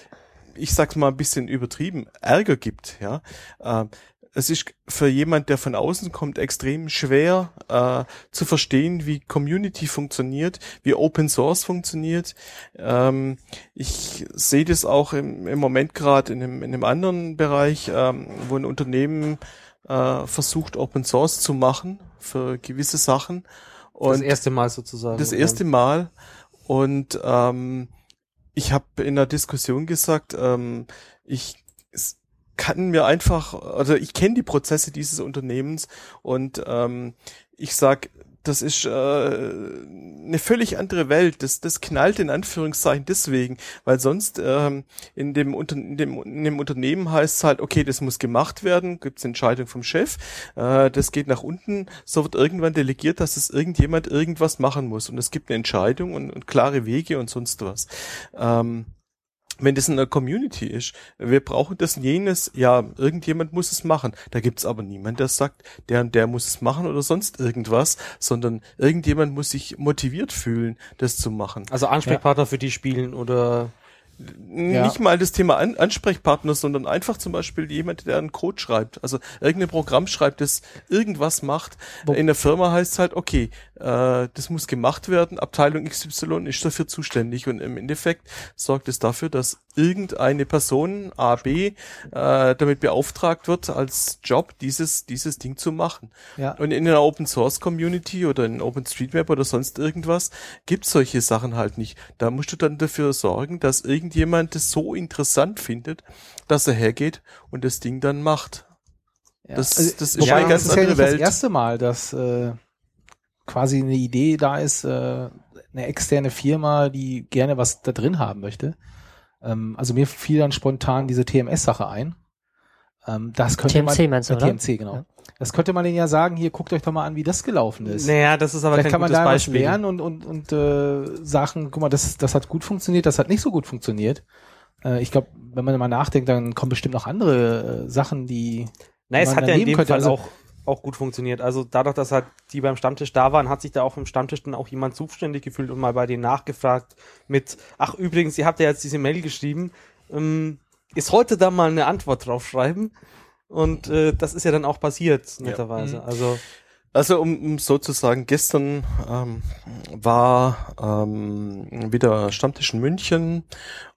ich sag's mal ein bisschen übertrieben, Ärger gibt, ja. Ähm, es ist für jemand, der von außen kommt, extrem schwer äh, zu verstehen, wie Community funktioniert, wie Open Source funktioniert. Ähm, ich sehe das auch im, im Moment gerade in einem, in einem anderen Bereich, ähm, wo ein Unternehmen äh, versucht, Open Source zu machen für gewisse Sachen. Und das erste Mal sozusagen. das erste Mal. Und ähm, ich habe in der Diskussion gesagt, ähm, ich kann mir einfach, also ich kenne die Prozesse dieses Unternehmens und ähm, ich sag, das ist äh, eine völlig andere Welt. Das, das knallt in Anführungszeichen deswegen, weil sonst ähm, in, dem Unter in, dem, in dem Unternehmen heißt es halt, okay, das muss gemacht werden, gibt es Entscheidung vom Chef, äh, das geht nach unten, so wird irgendwann delegiert, dass es irgendjemand irgendwas machen muss und es gibt eine Entscheidung und, und klare Wege und sonst was. Ähm, wenn das in der Community ist, wir brauchen das und jenes, ja, irgendjemand muss es machen. Da gibt's aber niemand, der sagt, der und der muss es machen oder sonst irgendwas, sondern irgendjemand muss sich motiviert fühlen, das zu machen. Also Ansprechpartner für die spielen oder ja. Nicht mal das Thema An Ansprechpartner, sondern einfach zum Beispiel jemand, der einen Code schreibt. Also irgendein Programm schreibt, das irgendwas macht. Wo In der Firma heißt es halt, okay, äh, das muss gemacht werden, Abteilung XY ist dafür zuständig und im Endeffekt sorgt es dafür, dass irgendeine Person, A, B, äh, damit beauftragt wird, als Job dieses, dieses Ding zu machen. Ja. Und in einer Open Source Community oder in OpenStreetMap oder sonst irgendwas gibt solche Sachen halt nicht. Da musst du dann dafür sorgen, dass irgendjemand das so interessant findet, dass er hergeht und das Ding dann macht. Ja. Das, also, das ist ja, eine ganz das ist andere ja Welt. Das erste Mal, dass äh, quasi eine Idee da ist, äh, eine externe Firma, die gerne was da drin haben möchte. Ähm, also mir fiel dann spontan diese TMS-Sache ein. Ähm, das könnte TMC man, meinst du, äh, TMC, genau. Ja. Das könnte man denen ja sagen, hier guckt euch doch mal an, wie das gelaufen ist. Naja, das ist aber Vielleicht kein kann man da Beispiel. was lernen und, und, und äh, Sachen, guck mal, das, das hat gut funktioniert, das hat nicht so gut funktioniert. Äh, ich glaube, wenn man mal nachdenkt, dann kommen bestimmt noch andere äh, Sachen, die. Nein, es hat ja in dem könnte. Fall also, auch auch gut funktioniert. Also dadurch, dass halt die beim Stammtisch da waren, hat sich da auch im Stammtisch dann auch jemand zuständig gefühlt und mal bei denen nachgefragt mit, ach übrigens, ihr habt ja jetzt diese Mail geschrieben, ähm, ihr solltet da mal eine Antwort drauf schreiben. Und äh, das ist ja dann auch passiert, netterweise. Ja. Mhm. Also also um, um sozusagen gestern ähm, war ähm, wieder Stammtisch in München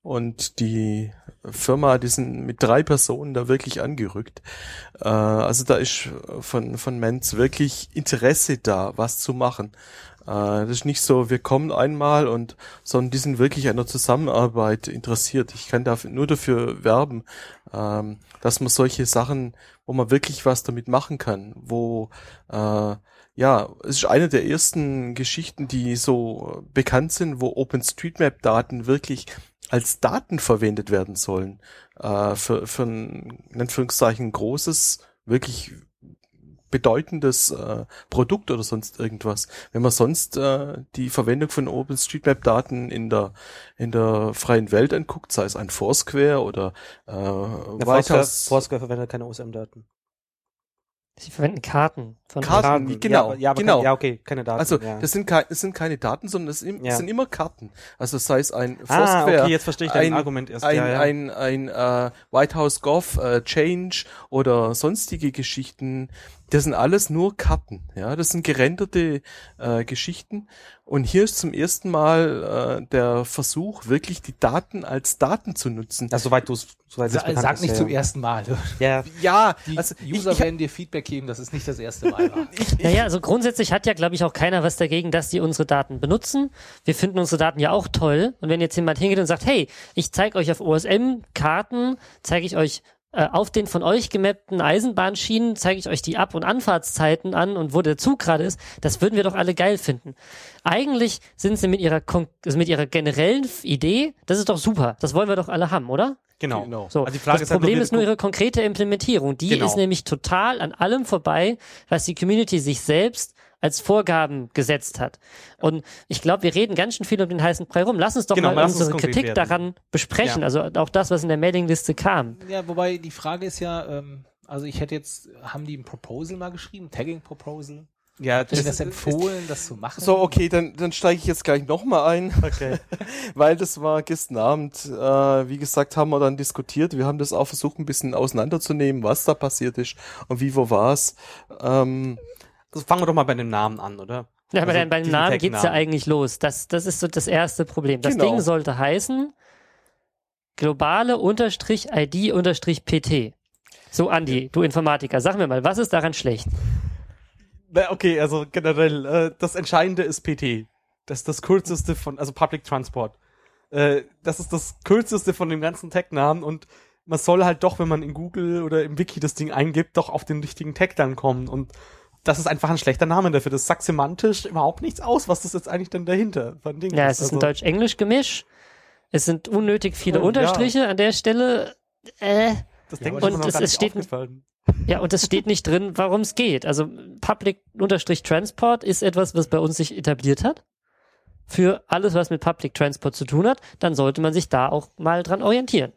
und die Firma, die sind mit drei Personen da wirklich angerückt. Äh, also da ist von, von Menz wirklich Interesse da, was zu machen. Äh, das ist nicht so, wir kommen einmal und, sondern die sind wirklich an der Zusammenarbeit interessiert. Ich kann da nur dafür werben, ähm, dass man solche Sachen, wo man wirklich was damit machen kann, wo äh, ja, es ist eine der ersten Geschichten, die so bekannt sind, wo OpenStreetMap-Daten wirklich als Daten verwendet werden sollen äh, für, für ein, in Anführungszeichen, großes, wirklich bedeutendes äh, Produkt oder sonst irgendwas. Wenn man sonst äh, die Verwendung von OpenStreetMap-Daten in der in der freien Welt anguckt, sei es ein Foursquare oder äh, Foursquare, Foursquare verwendet keine OSM-Daten. Sie verwenden Karten von Karten, Karten. genau, ja, ja, genau. Kein, ja, okay, keine Daten. Also ja. das sind keine, das sind keine Daten, sondern es sind, ja. sind immer Karten. Also sei es ein Foursquare, ah, okay, jetzt verstehe ich dein Argument erst. Ein, ja, ein, ein, ein äh, White House Gov äh, Change oder sonstige Geschichten, das sind alles nur Karten, ja, das sind gerenderte äh, Geschichten. Und hier ist zum ersten Mal äh, der Versuch, wirklich die Daten als Daten zu nutzen. Also soweit du es soweit Sa Sag ist, nicht ja. zum ersten Mal. Ja, ja die also User ich, werden dir Feedback geben, dass es nicht das erste Mal war. naja, also grundsätzlich hat ja, glaube ich, auch keiner was dagegen, dass die unsere Daten benutzen. Wir finden unsere Daten ja auch toll. Und wenn jetzt jemand hingeht und sagt, hey, ich zeige euch auf OSM-Karten, zeige ich euch auf den von euch gemappten Eisenbahnschienen zeige ich euch die Ab- und Anfahrtszeiten an und wo der Zug gerade ist. Das würden wir doch alle geil finden. Eigentlich sind sie mit ihrer, also mit ihrer generellen Idee, das ist doch super. Das wollen wir doch alle haben, oder? Genau. genau. So, also das Problem halt ist nur ihre konkrete Implementierung. Die genau. ist nämlich total an allem vorbei, was die Community sich selbst als Vorgaben gesetzt hat. Und ich glaube, wir reden ganz schön viel um den heißen Brei rum. Lass uns doch genau, mal unsere Kritik werden. daran besprechen. Ja. Also auch das, was in der Mailingliste kam. Ja, wobei die Frage ist ja, ähm, also ich hätte jetzt, haben die ein Proposal mal geschrieben, Tagging Proposal? Ja, das, das empfohlen, das zu machen. So, okay, dann, dann steige ich jetzt gleich nochmal ein. Okay. Weil das war gestern Abend, äh, wie gesagt, haben wir dann diskutiert. Wir haben das auch versucht, ein bisschen auseinanderzunehmen, was da passiert ist und wie, wo war's. Ähm, also fangen wir doch mal bei dem Namen an, oder? Ja, aber also, bei dem Namen geht's ja eigentlich los. Das, das ist so das erste Problem. Das genau. Ding sollte heißen globale Unterstrich ID Unterstrich PT. So, Andi, du Informatiker, sag mir mal, was ist daran schlecht? Okay, also generell, äh, das Entscheidende ist PT. Das ist das kürzeste von, also Public Transport. Äh, das ist das kürzeste von dem ganzen Tag-Namen und man soll halt doch, wenn man in Google oder im Wiki das Ding eingibt, doch auf den richtigen Tag dann kommen und das ist einfach ein schlechter Name dafür. Das sagt semantisch überhaupt nichts aus. Was ist jetzt eigentlich denn dahinter? Von Ding Ja, es ist also, ein Deutsch-Englisch-Gemisch. Es sind unnötig viele Oh, ja. Unterstriche an der Stelle. Äh, Das Ja, denkt und man es- es steht- ja, und es steht nicht drin, warum es geht. Also Public-Transport ist etwas, was bei uns sich etabliert hat. Für alles, was mit Public Transport zu tun hat, dann sollte man sich da auch mal dran orientieren.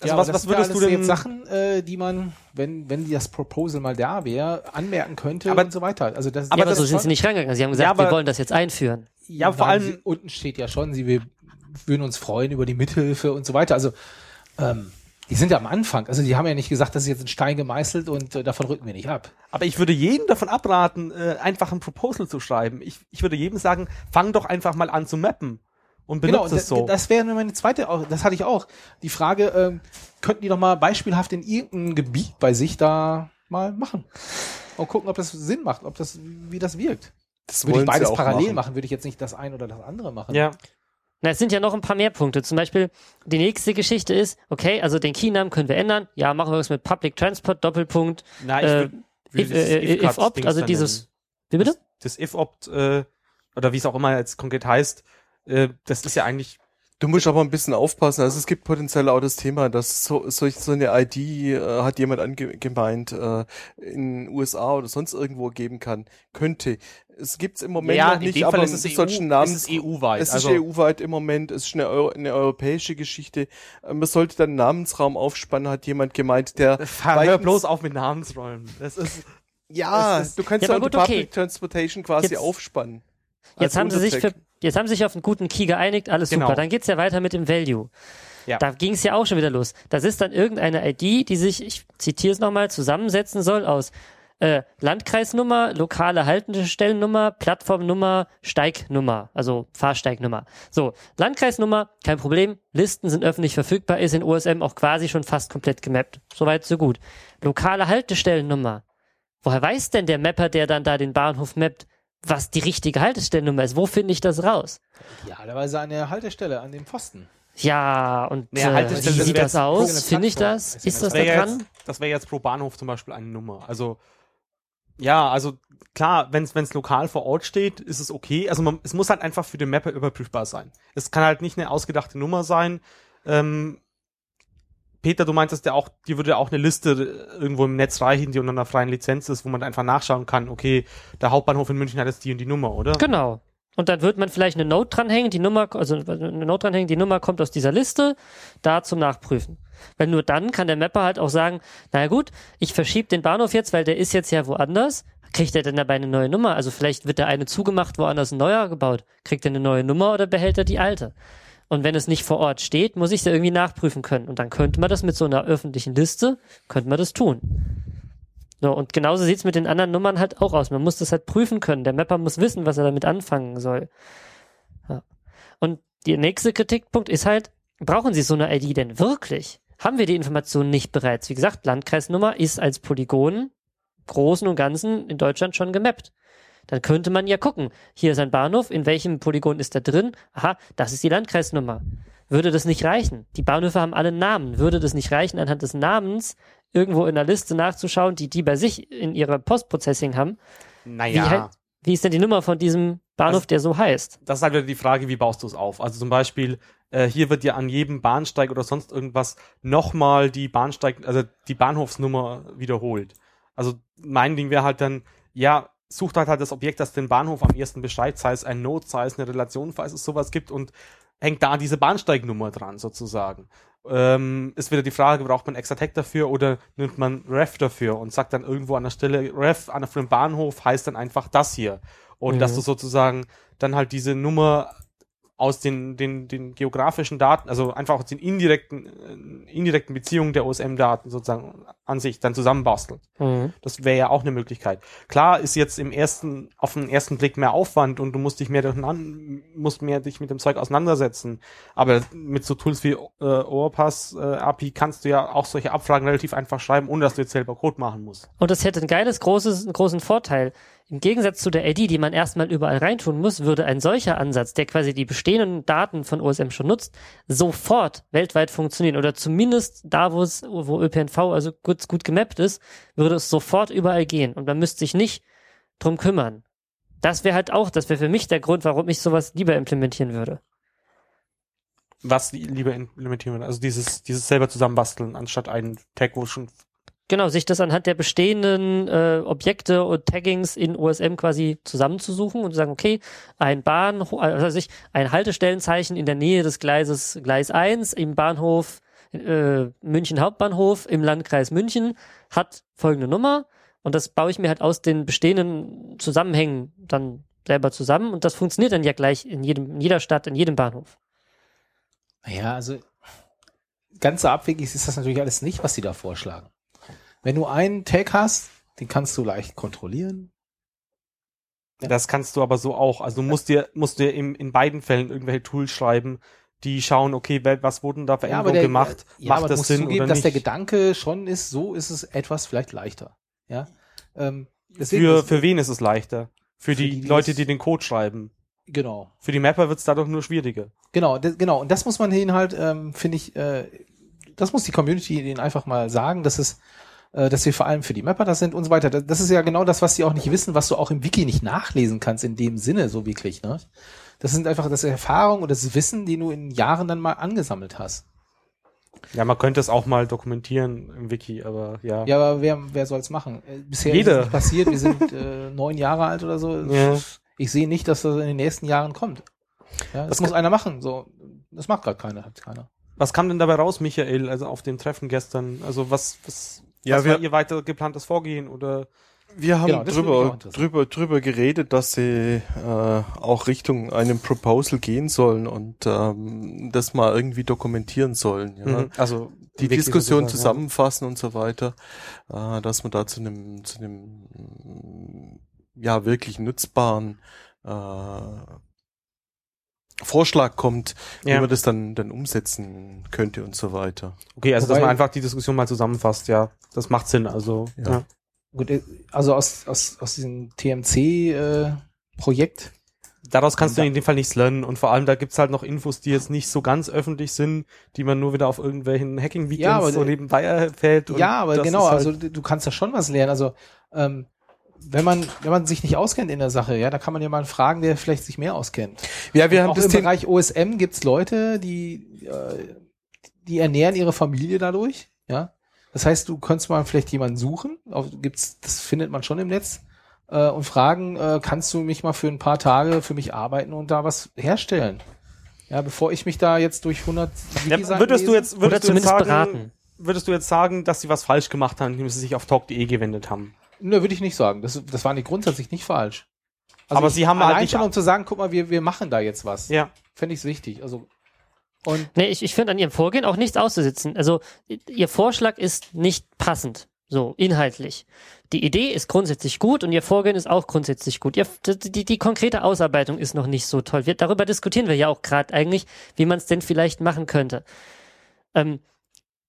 Also ja, was- was würdest du denn- Jetzt Sachen, äh, die man, wenn, wenn das Proposal mal da wäre, anmerken könnte Aber- und so weiter. Also das, Aber ja, aber das so sind sie nicht rangegangen. Sie haben gesagt, Ja, aber- wir wollen das jetzt einführen. Ja, vor allem- sie, unten steht ja schon, sie wir würden uns freuen über die Mithilfe und so weiter. Also ähm, die sind ja am Anfang. Also die haben ja nicht gesagt, das ist jetzt ein Stein gemeißelt und äh, davon rücken wir nicht ab. Aber ich würde jedem davon abraten, äh, einfach ein Proposal zu schreiben. Ich, ich würde jedem sagen, fang doch einfach mal an zu mappen und benutze Genau, es so. das wäre meine zweite, das hatte ich auch. Die Frage, ähm, könnten die doch mal beispielhaft in irgendeinem Gebiet bei sich da mal machen? Und gucken, ob das Sinn macht, ob das, wie das wirkt. Das Würde ich beides auch parallel machen. machen. würde ich jetzt nicht das eine oder das andere machen. ja. Na, es sind ja noch ein paar mehr Punkte. Zum Beispiel, die nächste Geschichte ist, okay, also den Keynamen können wir ändern. Ja, machen wir was mit Public Transport, Doppelpunkt, Na, ich äh, würd- würde if, dieses äh, if opt, also dieses, wie bitte? Das, das if-opt, äh, oder wie es auch immer jetzt konkret heißt, äh, das ist ja eigentlich, Du musst aber ein bisschen aufpassen. Also es gibt potenziell auch das Thema, dass so, solch, so eine ID äh, hat jemand ange gemeint, äh, in USA oder sonst irgendwo geben kann, könnte. Es gibt's im Moment noch nicht, aber mit solchen Namen. es ist EU-weit. Es also, ist EU-weit im Moment, es ist eine, Eu eine europäische Geschichte. Äh, Man sollte dann einen Namensraum aufspannen, hat jemand gemeint, der Hör bloß auf mit Namensräumen. Das ist, Ja, Es ist- du kannst Ja, ja, gut, okay. Public Transportation quasi Jetzt- aufspannen. Jetzt haben sie sich für. Jetzt haben sie sich auf einen guten Key geeinigt, alles Genau. super. Dann geht's ja weiter mit dem Value. Ja. Da ging's ja auch schon wieder los. Das ist dann irgendeine ID, die sich, ich zitiere es nochmal, zusammensetzen soll aus äh, Landkreisnummer, lokale Haltestellennummer, Plattformnummer, Steignummer, also Fahrsteignummer. So, Landkreisnummer, kein Problem, Listen sind öffentlich verfügbar, ist in OSM auch quasi schon fast komplett gemappt. Soweit, so gut. Lokale Haltestellennummer. Woher weiß denn der Mapper, der dann da den Bahnhof mappt, was die richtige Haltestellennummer ist? Wo finde ich das raus? Idealerweise an der Haltestelle, an dem Pfosten. Ja, und Naja, äh, wie das sieht das aus? Finde ich das? Das ist Ist das da wäre dran? jetzt, das wäre jetzt pro Bahnhof zum Beispiel eine Nummer. Also, ja, also klar, wenn es lokal vor Ort steht, ist es okay. Also man, es muss halt einfach für den Mapper überprüfbar sein. Es kann halt nicht eine ausgedachte Nummer sein. Ähm, Peter, du meintest ja auch, dir würde auch eine Liste irgendwo im Netz reichen, die unter einer freien Lizenz ist, wo man einfach nachschauen kann, okay, der Hauptbahnhof in München hat jetzt die und die Nummer, oder? Genau. Und dann wird man vielleicht eine Note dranhängen, die Nummer, also eine Note dranhängen, die Nummer kommt aus dieser Liste, da zum Nachprüfen. Weil nur dann kann der Mapper halt auch sagen, naja gut, ich verschiebe den Bahnhof jetzt, weil der ist jetzt ja woanders. Kriegt er denn dabei eine neue Nummer? Also vielleicht wird der eine zugemacht, woanders ein neuer gebaut. Kriegt er eine neue Nummer oder behält er die alte? Und wenn es nicht vor Ort steht, muss ich es ja irgendwie nachprüfen können. Und dann könnte man das mit so einer öffentlichen Liste, könnte man das tun. So, und genauso sieht's mit den anderen Nummern halt auch aus. Man muss das halt prüfen können. Der Mapper muss wissen, was er damit anfangen soll. Ja. Und der nächste Kritikpunkt ist halt, brauchen Sie so eine ID denn wirklich? Haben wir die Informationen nicht bereits? Wie gesagt, Landkreisnummer ist als Polygon Großen und Ganzen in Deutschland schon gemappt. Dann könnte man ja gucken, hier ist ein Bahnhof, in welchem Polygon ist da drin? Aha, das ist die Landkreisnummer. Würde das nicht reichen? Die Bahnhöfe haben alle Namen. Würde das nicht reichen, anhand des Namens irgendwo in der Liste nachzuschauen, die die bei sich in ihrer Postprocessing haben? Wie, Naja. hei- wie ist denn die Nummer von diesem Bahnhof, Also- der so heißt? das ist halt wieder die Frage, wie baust du es auf? Also zum Beispiel, äh, hier wird ja an jedem Bahnsteig oder sonst irgendwas nochmal die Bahnsteig, also die Bahnhofsnummer wiederholt. Also mein Ding wäre halt dann, ja, sucht halt halt das Objekt, das den Bahnhof am ersten beschreibt, sei es ein Node, sei es eine Relation, falls es sowas gibt und hängt da diese Bahnsteignummer dran sozusagen. Ähm, ist wieder die Frage, braucht man extra Tag dafür oder nimmt man Ref dafür und sagt dann irgendwo an der Stelle, Ref an dem Bahnhof heißt dann einfach das hier. Und Mhm. dass du sozusagen dann halt diese Nummer aus den, den, den geografischen Daten, also einfach aus den indirekten, äh, indirekten Beziehungen der OSM-Daten sozusagen an sich dann zusammenbastelt. Mhm. Das wäre ja auch eine Möglichkeit. Klar ist jetzt im ersten, auf den ersten Blick mehr Aufwand und du musst dich mehr durcheinander, musst mehr dich mit dem Zeug auseinandersetzen. Aber mit so Tools wie äh, Overpass äh, API kannst du ja auch solche Abfragen relativ einfach schreiben, ohne dass du jetzt selber Code machen musst. Und das hätte ein geiles, großes, einen großen Vorteil. Im Gegensatz zu der ID, die man erstmal überall reintun muss, würde ein solcher Ansatz, der quasi die bestehenden Daten von OSM schon nutzt, sofort weltweit funktionieren. Oder zumindest da, wo es, wo ÖPNV also gut, gut gemappt ist, würde es sofort überall gehen. Und man müsste sich nicht drum kümmern. Das wäre halt auch, das wäre für mich der Grund, warum ich sowas lieber implementieren würde. Was lieber implementieren, also dieses, dieses selber zusammenbasteln, anstatt einen Tag, wo schon Genau, sich das anhand der bestehenden äh, Objekte und Taggings in OSM quasi zusammenzusuchen und zu sagen, okay, ein Bahnhof, also ich, ein Haltestellenzeichen in der Nähe des Gleises Gleis 1 im Bahnhof äh, München Hauptbahnhof im Landkreis München hat folgende Nummer und das baue ich mir halt aus den bestehenden Zusammenhängen dann selber zusammen und das funktioniert dann ja gleich in jedem, in jeder Stadt, in jedem Bahnhof. Naja, also ganz so abwegig ist das natürlich alles nicht, was sie da vorschlagen. Wenn du einen Tag hast, den kannst du leicht kontrollieren. Ja. Das kannst du aber so auch. Also du musst dir, musst dir in, in beiden Fällen irgendwelche Tools schreiben, die schauen, okay, was wurden da Veränderungen der, gemacht? Ja, Macht aber das Sinn zugeben, oder dass nicht? der Gedanke schon ist, so ist es etwas vielleicht leichter. Ja. Ähm, für, für wen ist es leichter? Für, die, die, die Leute, die den Code schreiben. genau. Für die Mapper wird es dadurch nur schwieriger. Genau, genau. Und das muss man hin halt, ähm, finde ich, äh, das muss die Community denen einfach mal sagen, dass es, äh, dass wir vor allem für die Mapper das sind und so weiter. Das, ist ja genau das, was sie auch nicht wissen, was du auch im Wiki nicht nachlesen kannst in dem Sinne, so wirklich, ne? Das sind einfach das Erfahrung und das Wissen, die du in Jahren dann mal angesammelt hast. Ja, man könnte es auch mal dokumentieren im Wiki, aber ja. Ja, aber wer, wer soll's machen? Äh, Bisher Jeder. ist es nicht passiert. Wir sind äh, neun Jahre alt oder so. Ja. Ich sehe nicht, dass das in den nächsten Jahren kommt. Ja, das, Das muss einer machen. So, das macht gerade keiner, hat keiner. Was kam denn dabei raus, Michael, also auf dem Treffen gestern? Also was, was, Ja, was wir- war ihr weiter geplantes Vorgehen oder? Wir haben Genau, drüber, drüber, drüber geredet, dass sie äh, auch Richtung einem Proposal gehen sollen und ähm, das mal irgendwie dokumentieren sollen. Ja. Mhm. Also Die Diskussion sozusagen, zusammenfassen und so weiter, äh, dass man da zu einem, zu einem ja wirklich nutzbaren äh, Vorschlag kommt, Ja. wie man das dann, dann umsetzen könnte und so weiter. Okay, also dass Wobei- man einfach die Diskussion mal zusammenfasst, ja. Das macht Sinn, also. Ja. Ja. Gut, äh, also aus, aus, aus diesem TMC-Projekt, Daraus kannst du in dem Fall nichts lernen und vor allem da gibt's halt noch Infos, die jetzt nicht so ganz öffentlich sind, die man nur wieder auf irgendwelchen Hacking-Weekends Ja, so nebenbei erfällt. ja, aber genau, halt- also du du kannst da schon was lernen. Also ähm, wenn man wenn man sich nicht auskennt in der Sache, ja, da kann man ja mal fragen, der vielleicht sich mehr auskennt. Ja, wir Und haben auch das im Thema, Bereich OSM gibt's Leute, die äh, die ernähren ihre Familie dadurch, ja. Das heißt, du könntest mal vielleicht jemanden suchen, auf, gibt's, das findet man schon im Netz, äh, und fragen, äh, kannst du mich mal für ein paar Tage für mich arbeiten und da was herstellen? Ja, bevor ich mich da jetzt durch 100 ja, Wiki-Seiten würdest du lese. jetzt, Oder würdest du jetzt zumindest sagen, beraten. würdest du jetzt sagen, dass sie was falsch gemacht haben, indem sie sich auf talk.de gewendet haben? Nö, würde ich nicht sagen. Das, das war nicht grundsätzlich nicht falsch. Also Aber ich, sie haben halt allein nicht- schon, um zu sagen, guck mal, wir, wir machen da jetzt was. Ja. Fände ich wichtig. Also, und Nee, ich, ich finde an ihrem Vorgehen auch nichts auszusitzen. Also ihr Vorschlag ist nicht passend, so inhaltlich. Die Idee ist grundsätzlich gut und ihr Vorgehen ist auch grundsätzlich gut. Ihr, die, die, die konkrete Ausarbeitung ist noch nicht so toll. Wir, darüber diskutieren wir ja auch gerade eigentlich, wie man es denn vielleicht machen könnte. Ähm,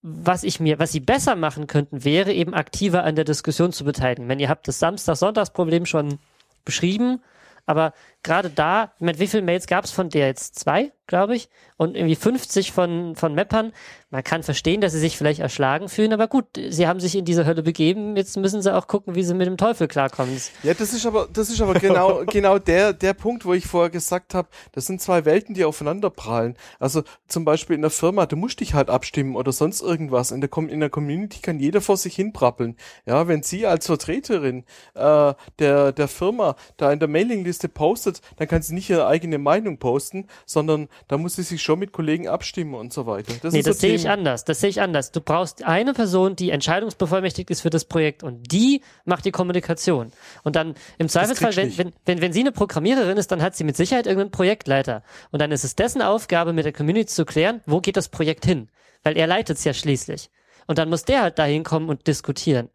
was ich mir, was sie besser machen könnten, wäre eben aktiver an der Diskussion zu beteiligen. Wenn ihr habt das Samstag-Sonntags-Problem schon beschrieben, aber gerade da, meine, wie viele Mails gab es von der jetzt? Zwei, glaube ich. Und irgendwie 50 von, von Mappern. Man kann verstehen, dass sie sich vielleicht erschlagen fühlen, aber gut, sie haben sich in diese Hölle begeben. Jetzt müssen sie auch gucken, wie sie mit dem Teufel klarkommen. Ja, das ist aber, das ist aber genau, genau der, der Punkt, wo ich vorher gesagt habe, das sind zwei Welten, die aufeinander prallen. Also zum Beispiel in der Firma, du musst dich halt abstimmen oder sonst irgendwas. In der, in der Community kann jeder vor sich hin brabbeln. Ja, wenn sie als Vertreterin äh, der, der Firma da in der Mailingliste postet, dann kann sie nicht ihre eigene Meinung posten, sondern da muss sie sich schon mit Kollegen abstimmen und so weiter. Das nee, so das sehe ich anders. Das sehe ich anders. Du brauchst eine Person, die entscheidungsbevollmächtigt ist für das Projekt und die macht die Kommunikation. Und dann im Zweifelsfall, wenn, wenn, wenn, wenn sie eine Programmiererin ist, dann hat sie mit Sicherheit irgendeinen Projektleiter. Und dann ist es dessen Aufgabe, mit der Community zu klären, wo geht das Projekt hin? Weil er leitet es ja schließlich. Und dann muss der halt dahin kommen und diskutieren.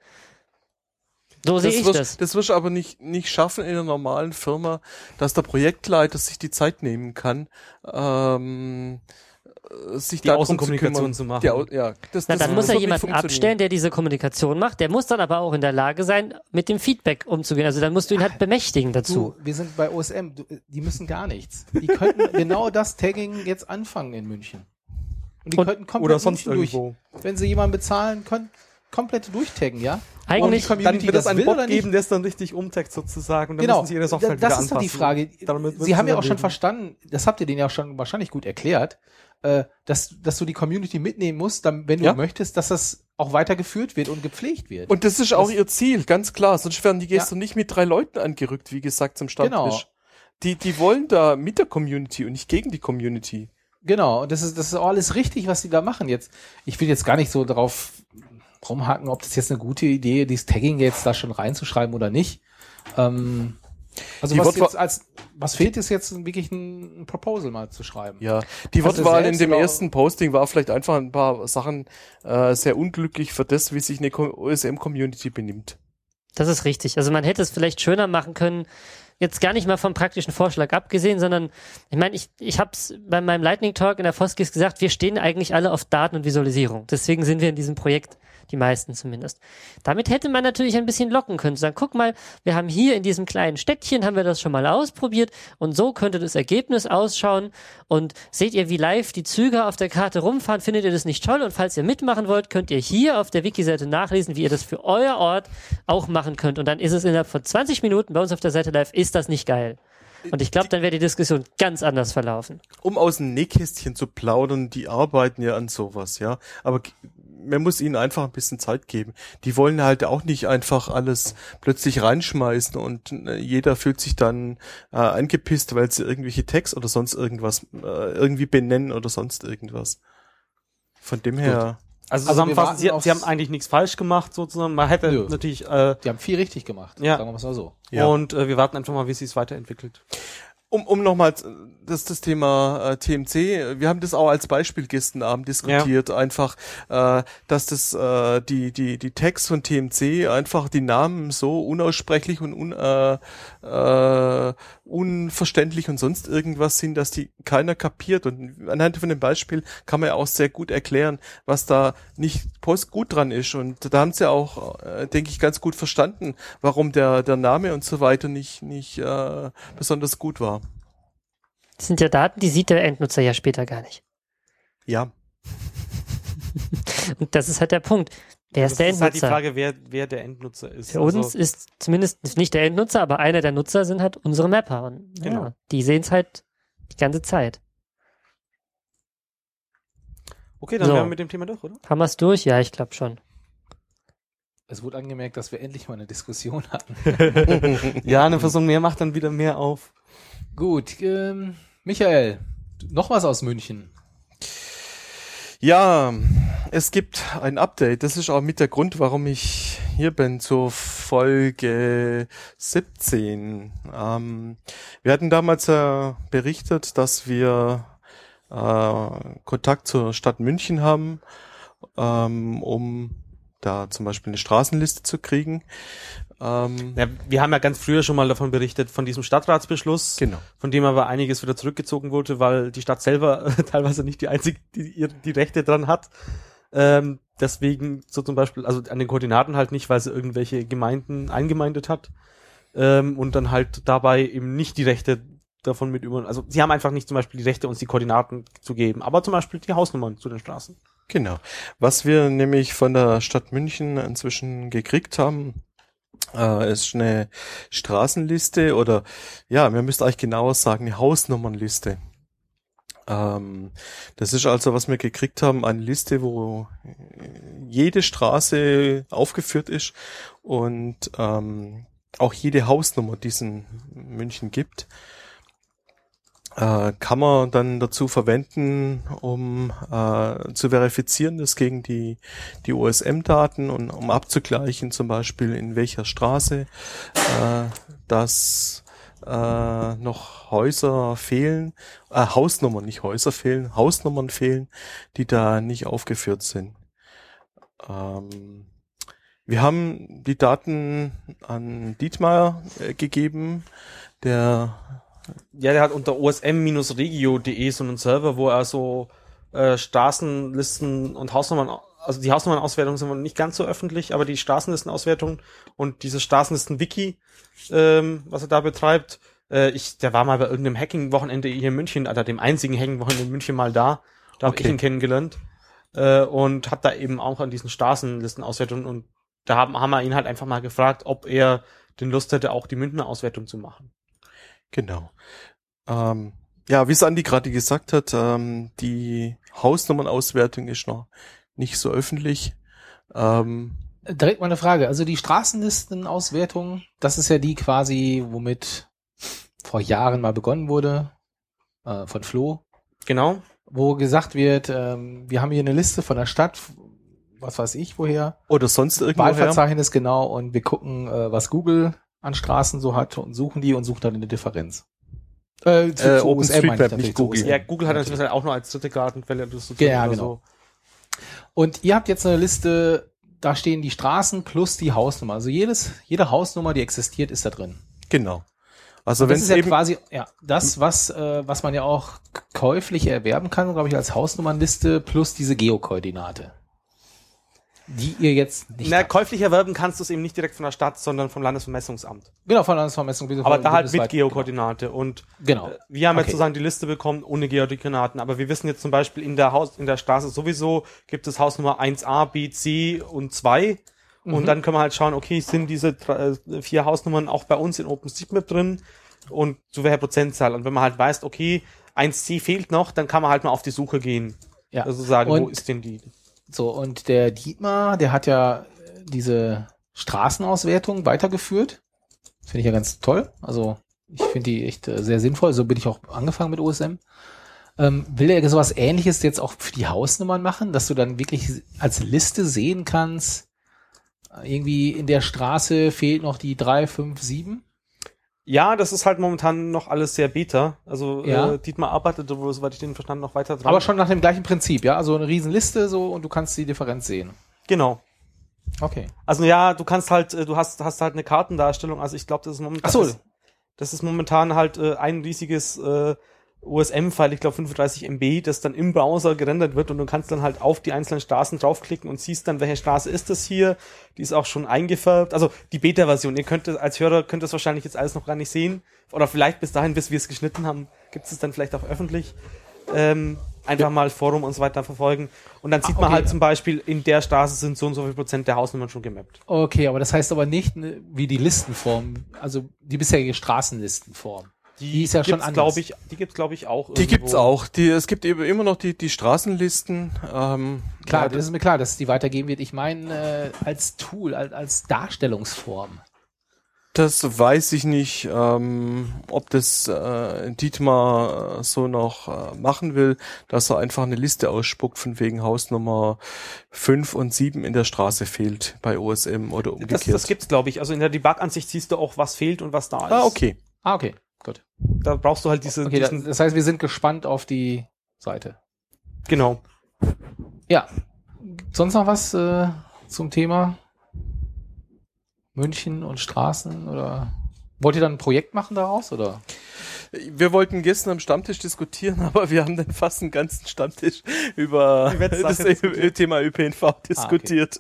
So sehe Das ich wirst, das. das wirst du aber nicht, nicht schaffen in einer normalen Firma, dass der Projektleiter sich die Zeit nehmen kann, ähm, äh, sich Die Außenkommunikation kümmern. zu machen. Die Au ja, das, Na, das dann muss er jemanden abstellen, der diese Kommunikation macht. Der muss dann aber auch in der Lage sein, mit dem Feedback umzugehen. Also dann musst du ihn halt bemächtigen dazu. Du, wir sind bei OSM, du, die müssen gar nichts. Die könnten genau das Tagging jetzt anfangen in München. Und die Und- könnten komplett Oder sonst München durch, irgendwo. wenn sie jemanden bezahlen können, komplett durchtaggen, ja? Eigentlich, die Dann Community wird es das einen Bot geben, der es dann richtig umtaggt sozusagen. Und dann Genau, müssen sie ihre Software das ist dann die. Frage. Damit Sie haben ja auch schon leben. verstanden, das habt ihr denen ja schon wahrscheinlich gut erklärt, äh, dass, dass du die Community mitnehmen musst, dann, wenn du Ja. möchtest, dass das auch weitergeführt wird und gepflegt wird. Und das ist auch Das- ihr Ziel, ganz klar. Sonst werden die Ja. gestern nicht mit drei Leuten angerückt, wie gesagt, zum Genau. Stammtisch. Die, die wollen da mit der Community und nicht gegen die Community. Genau, und das ist, das ist auch alles richtig, was sie da machen jetzt. Ich will jetzt gar nicht so darauf rumhaken, ob das jetzt eine gute Idee ist, dieses Tagging jetzt da schon reinzuschreiben oder nicht. Ähm, also Die was Wortwa- jetzt als, was fehlt ist jetzt wirklich ein, ein Proposal mal zu schreiben. Ja, die Hast du Wortwahl in dem ersten Posting war vielleicht einfach ein paar Sachen äh, sehr unglücklich für das, wie sich eine OSM-Community benimmt. das ist richtig. Also man hätte es vielleicht schöner machen können, jetzt gar nicht mal vom praktischen Vorschlag abgesehen, sondern ich meine, ich, ich habe es bei meinem Lightning Talk in der Foskis gesagt, wir stehen eigentlich alle auf Daten und Visualisierung. Deswegen sind wir in diesem Projekt, die meisten zumindest. Damit hätte man natürlich ein bisschen locken können. Sagen, guck mal, wir haben hier in diesem kleinen Städtchen, haben wir das schon mal ausprobiert und so könnte das Ergebnis ausschauen und seht ihr, wie live die Züge auf der Karte rumfahren, findet ihr das nicht toll und falls ihr mitmachen wollt, könnt ihr hier auf der Wiki-Seite nachlesen, wie ihr das für euer Ort auch machen könnt und dann ist es innerhalb von 20 Minuten bei uns auf der Seite live, ist das nicht geil. Und ich glaube, dann wäre die Diskussion ganz anders verlaufen. Um aus dem Nähkästchen zu plaudern, die arbeiten ja an sowas, ja. Aber man muss ihnen einfach ein bisschen Zeit geben. Die wollen halt auch nicht einfach alles plötzlich reinschmeißen und äh, jeder fühlt sich dann äh, angepisst, weil sie irgendwelche Tags oder sonst irgendwas äh, irgendwie benennen oder sonst irgendwas. Von dem her, Also, Also zusammenfassend, sie, sie haben eigentlich nichts falsch gemacht, sozusagen. Man hätte Nö. natürlich, äh, Die haben viel richtig gemacht. Ja. Sagen wir mal so. Ja. und äh, wir warten einfach mal, wie sie es weiterentwickelt. Um, um nochmal das, das Thema äh, TMC, wir haben das auch als Beispiel gestern Abend diskutiert, einfach, äh, dass das äh, die, die, die Tags von TMC einfach die Namen so unaussprechlich und un, äh, äh, unverständlich und sonst irgendwas sind, dass die keiner kapiert. Und anhand von dem Beispiel kann man ja auch sehr gut erklären, was da nicht post gut dran ist. Und da haben sie auch, äh, denke ich, ganz gut verstanden, warum der, der Name und so weiter nicht, nicht äh, besonders gut war. Das sind ja Daten, die sieht der Endnutzer ja später gar nicht. Ja. Und das ist halt der Punkt. Wer ist der das ist halt die Endnutzer? Frage, wer, wer der Endnutzer ist. Für Also, uns ist zumindest nicht der Endnutzer, aber einer der Nutzer sind halt unsere Mapper. Und ja, Genau. die sehen es halt die ganze Zeit. okay, dann So. wären wir mit dem Thema durch, oder? Haben wir es durch? Ja, ich glaube schon. Es wurde angemerkt, dass wir endlich mal eine Diskussion hatten. Ja, eine Person mehr macht dann wieder mehr auf. Gut, ähm, Michael, noch was aus München. Ja, es gibt ein Update. Das ist auch mit der Grund, warum ich hier bin zur Folge 17. Ähm, wir hatten damals äh, berichtet, dass wir äh, Kontakt zur Stadt München haben, ähm, um da zum Beispiel eine Straßenliste zu kriegen. Ähm, Ja, wir haben ja ganz früher schon mal davon berichtet, von diesem Stadtratsbeschluss, Genau. von dem aber einiges wieder zurückgezogen wurde, weil die Stadt selber teilweise nicht die einzige, die die Rechte dran hat. Ähm, deswegen so zum Beispiel, also an den Koordinaten halt nicht, weil sie irgendwelche Gemeinden eingemeindet hat ähm, und dann halt dabei eben nicht die Rechte davon mit über. Also sie haben einfach nicht zum Beispiel die Rechte, uns die Koordinaten zu geben, aber zum Beispiel die Hausnummern zu den Straßen. Genau. Was wir nämlich von der Stadt München inzwischen gekriegt haben, äh, ist eine Straßenliste oder ja, wir müssen eigentlich genauer sagen, eine Hausnummernliste. Ähm, das ist also, was wir gekriegt haben, eine Liste, wo jede Straße aufgeführt ist und ähm, auch jede Hausnummer, die es in München gibt äh, kann man dann dazu verwenden, um äh, zu verifizieren, das gegen die, die OSM-Daten und um abzugleichen, zum Beispiel in welcher Straße äh, dass äh, noch Häuser fehlen, äh, Hausnummern, nicht Häuser fehlen, Hausnummern fehlen, die da nicht aufgeführt sind. Ähm, wir haben die Daten an Dietmar äh, gegeben, der Ja, der hat unter osm-regio.de so einen Server, wo er so äh, Straßenlisten und Hausnummern, also die Hausnummernauswertung sind nicht ganz so öffentlich, aber die Straßenlistenauswertung und dieses Straßenlisten-Wiki, ähm, was er da betreibt, äh, ich, der war mal bei irgendeinem Hacking-Wochenende hier in München, also dem einzigen Hacking-Wochenende in München mal da. Da habe Okay. ich ihn kennengelernt äh, und habe da eben auch an diesen Straßenlistenauswertungen und da haben, haben wir ihn halt einfach mal gefragt, ob er den Lust hätte, auch die Münchner Auswertung zu machen. Genau. Ähm, ja, wie es Andi gerade gesagt hat, ähm, die Hausnummernauswertung ist noch nicht so öffentlich. Ähm, Direkt mal eine Frage. Also die Straßenlistenauswertung, das ist ja die quasi, womit vor Jahren mal begonnen wurde, äh, von Flo, Genau. wo gesagt wird, ähm, wir haben hier eine Liste von der Stadt, was weiß ich woher, oder sonst irgendwo her. Wahlverzeichnis genau und wir gucken, äh, was Google an Straßen so hat und suchen die und suchen dann eine Differenz. Äh, zu, Äh, OpenStreetMap, meine ich natürlich, nicht Google. Ja, Google hat Natürlich. auch nur als dritte Gartenquelle das so Ja, oder genau. Und ihr habt jetzt eine Liste, da stehen die Straßen plus die Hausnummer. Also jedes, jede Hausnummer, die existiert, ist da drin. Genau. Also wenn das es ist ja eben quasi ja, das, was, äh, was man ja auch käuflich erwerben kann, glaube ich, als Hausnummernliste plus diese Geokoordinate. Die ihr jetzt nicht Na, habt. käuflich erwerben kannst du es eben nicht direkt von der Stadt, sondern vom Landesvermessungsamt. Genau, von Landesvermessung. Aber da halt mit Geokoordinate. Und Genau. äh, wir haben Okay. jetzt sozusagen die Liste bekommen ohne Geokoordinaten. Aber wir wissen jetzt zum Beispiel in der Haus, in der Straße sowieso gibt es Hausnummer 1a, B, C und 2. Und Mhm. dann können wir halt schauen, okay, sind diese drei- äh, vier Hausnummern auch bei uns in OpenStreetMap drin? Und zu welcher Prozentzahl? Und wenn man halt weiß, okay, 1C fehlt noch, dann kann man halt mal auf die Suche gehen. Ja. Also sagen, wo Und- ist denn die? So, und der Dietmar, der hat ja äh, diese Straßenauswertung weitergeführt. Finde ich ja ganz toll. Also, ich finde die echt äh, sehr sinnvoll. So bin ich auch angefangen mit OSM. Ähm, will er sowas ähnliches jetzt auch für die Hausnummern machen, dass du dann wirklich als Liste sehen kannst, äh, irgendwie in der Straße fehlt noch die 3, 5, 7? Ja, das ist halt momentan noch alles sehr beta. Also Ja. äh, Dietmar arbeitet, soweit ich den verstanden noch weiter dran. Aber schon nach dem gleichen Prinzip, ja? Also eine Riesenliste so und du kannst die Differenz sehen. Genau. Okay. Also ja, du kannst halt, äh, du hast, hast halt eine Kartendarstellung. Also ich glaube, das ist momentan. Ach so. Das, das ist momentan halt äh, ein riesiges äh, OSM-File, ich glaube 35 MB, das dann im Browser gerendert wird und du kannst dann halt auf die einzelnen Straßen draufklicken und siehst dann, welche Straße ist das hier. Die ist auch schon eingefärbt. Also die Beta-Version. Ihr könnt als Hörer könnt das wahrscheinlich jetzt alles noch gar nicht sehen. Oder vielleicht bis dahin, bis wir es geschnitten haben, gibt es dann vielleicht auch öffentlich. Ähm, einfach mal Forum und so weiter verfolgen. Und dann sieht Ah, man okay. halt zum Beispiel, in der Straße sind so und so viel Prozent der Hausnummern schon gemappt. Okay, aber das heißt aber nicht ne, wie die Listenform, also die bisherige Straßenlistenform. Die ist ja schon gibt's, anders. glaube ich, die gibt's glaube ich auch. die irgendwo. gibt's auch. Die, es gibt eben immer noch die, die Straßenlisten. Ähm, Klar, ja, das ist mir klar, dass es die weitergeben wird. Ich meine, äh, als Tool, als, als Darstellungsform. Das weiß ich nicht, ähm, ob das äh, Dietmar äh, so noch äh, machen will, dass er einfach eine Liste ausspuckt von wegen Hausnummer 5 und 7 in der Straße fehlt bei OSM oder Das, umgekehrt. das gibt's glaube ich. Also in der Debug-Ansicht siehst du auch, was fehlt und was da ist. ah, okay. Ah, okay, gut. Da brauchst du halt diese, Okay, diesen, das heißt, wir sind gespannt auf die Seite. genau. Ja. Sonst noch was äh, zum Thema München und Straßen oder wollt ihr dann ein Projekt machen daraus oder? Wir wollten gestern am Stammtisch diskutieren, aber wir haben dann fast einen ganzen Stammtisch über das. Thema ÖPNV diskutiert.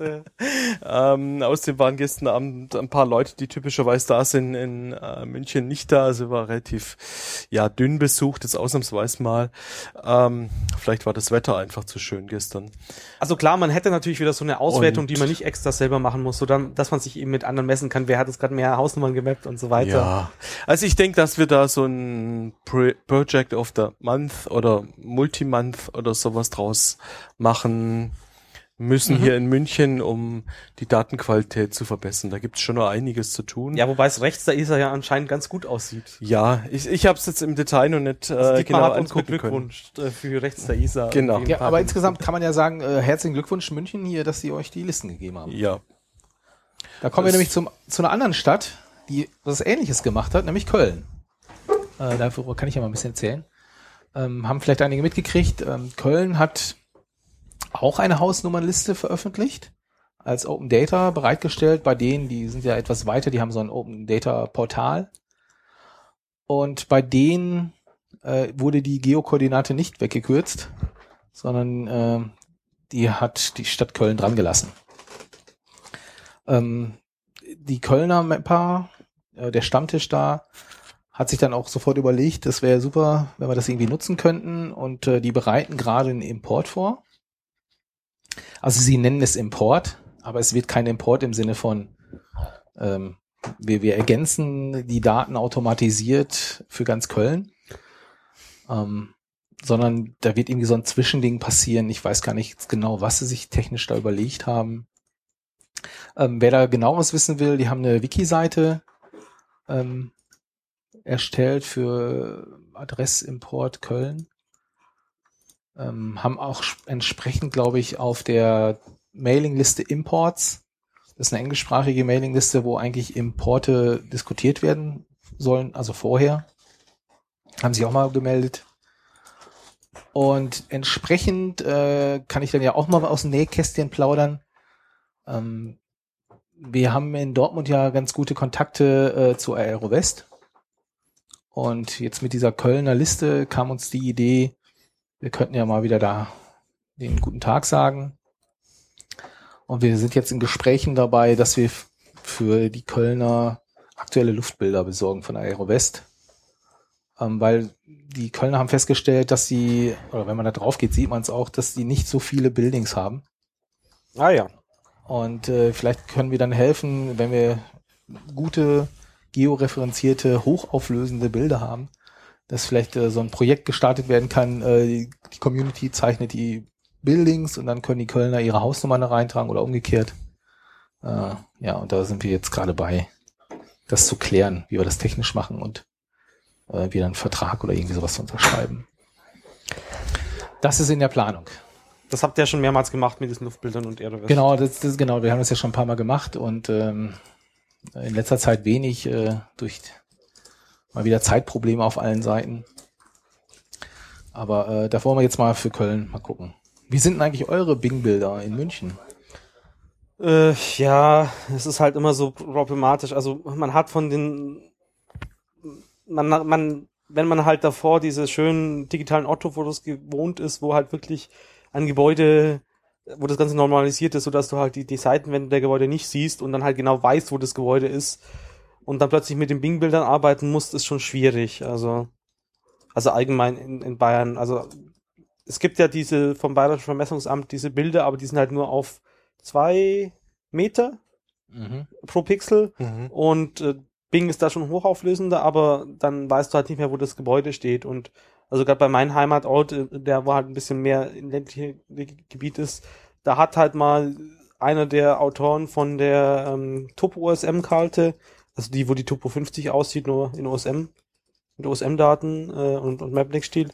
ähm, außerdem waren gestern Abend ein paar Leute, die typischerweise da sind, in äh, München nicht da. Also war relativ ja dünn besucht, jetzt ausnahmsweise mal. Ähm, vielleicht war das Wetter einfach zu schön gestern. Also klar, man hätte natürlich wieder so eine Auswertung, Und- die man nicht extra selber machen muss, so dann, dass man sich eben mit anderen messen kann, wer hat jetzt gerade mehr Hausnummern gemappt und so weiter. Ja, also ich denke, dass wir da so ein Pro Project of the Month oder Multi-Month oder sowas draus machen müssen Mhm. hier in München, um die Datenqualität zu verbessern. Da gibt's schon noch einiges zu tun. Ja, wobei es rechts der ISA ja anscheinend ganz gut aussieht. ja ich, ich habe es jetzt im Detail noch nicht äh, Also genau hat uns angucken können. äh, für rechts der ISA. Genau. Ja, aber insgesamt kann man ja sagen, äh, herzlichen Glückwunsch München hier, dass sie euch die Listen gegeben haben. Ja, Da kommen wir Das- nämlich zum, zu einer anderen Stadt, die was Ähnliches gemacht hat, nämlich Köln. Äh, darüber kann ich ja mal ein bisschen erzählen. Ähm, haben vielleicht einige mitgekriegt. Ähm, Köln hat auch eine Hausnummernliste veröffentlicht, als Open Data bereitgestellt. Bei denen, die sind ja etwas weiter, die haben so ein Open Data Portal. Und bei denen äh, wurde die Geokoordinate nicht weggekürzt, sondern äh, die hat die Stadt Köln dran gelassen. Ähm, die Kölner Mapper, äh, der Stammtisch da, hat sich dann auch sofort überlegt, das wäre super, wenn wir das irgendwie nutzen könnten und äh, die bereiten gerade einen Import vor. Also sie nennen es Import, aber es wird kein Import im Sinne von ähm, wir, wir ergänzen die Daten automatisiert für ganz Köln, ähm, sondern da wird irgendwie so ein Zwischending passieren. Ich weiß gar nicht genau, was sie sich technisch da überlegt haben. Ähm, wer da genaueres wissen will, die haben eine Wiki-Seite ähm, erstellt für Adressimport Köln. Ähm, haben auch entsprechend, glaube ich, auf der Mailingliste Imports. Das ist eine englischsprachige Mailingliste, wo eigentlich Importe diskutiert werden sollen, also vorher. Haben sich auch mal gemeldet. Und entsprechend äh, kann ich dann ja auch mal aus dem Nähkästchen plaudern. Ähm, wir haben in Dortmund ja ganz gute Kontakte äh, zu Aerowest. Und jetzt mit dieser Kölner Liste kam uns die Idee, wir könnten ja mal wieder da den guten Tag sagen. Und wir sind jetzt in Gesprächen dabei, dass wir für die Kölner aktuelle Luftbilder besorgen von Aerowest. Ähm, weil die Kölner haben festgestellt, dass sie, oder wenn man da drauf geht, sieht man es auch, dass die nicht so viele Buildings haben. Ah ja. Und äh, vielleicht können wir dann helfen, wenn wir gute georeferenzierte, hochauflösende Bilder haben, dass vielleicht äh, so ein Projekt gestartet werden kann. Äh, die, die Community zeichnet die Buildings und dann können die Kölner ihre Hausnummern da reintragen oder umgekehrt. Äh, ja, und da sind wir jetzt gerade bei, das zu klären, wie wir das technisch machen und äh, wieder einen Vertrag oder irgendwie sowas zu unterschreiben. Das ist in der Planung. Das habt ihr ja schon mehrmals gemacht mit diesen Luftbildern und Aerowest. Genau, das, das genau. Wir haben das ja schon ein paar Mal gemacht und ähm, in letzter Zeit wenig äh, durch mal wieder Zeitprobleme auf allen Seiten. Aber äh, da wollen wir jetzt mal für Köln mal gucken. Wie sind denn eigentlich eure Bing-Bilder in München? Äh, ja, es ist halt immer so problematisch. Also man hat von den, man, man, wenn man halt davor diese schönen digitalen Otto-Fotos gewohnt ist, wo halt wirklich ein Gebäude, wo das Ganze normalisiert ist, sodass du halt die, die Seitenwände der Gebäude nicht siehst und dann halt genau weißt, wo das Gebäude ist und dann plötzlich mit den Bing-Bildern arbeiten musst, ist schon schwierig. Also, also allgemein in, in Bayern. Also es gibt ja diese vom Bayerischen Vermessungsamt diese Bilder, aber die sind halt nur auf zwei Meter Mhm. pro Pixel Mhm. und äh, Bing ist da schon hochauflösender, aber dann weißt du halt nicht mehr, wo das Gebäude steht und also gerade bei meinem Heimatort, äh, der wo halt ein bisschen mehr im ländlichen Gebiet ist, da hat halt mal einer der Autoren von der ähm, Topo OSM Karte, also die, wo die Topo 50 aussieht, nur in OSM, mit OSM-Daten äh, und, und Mapnik-Stil,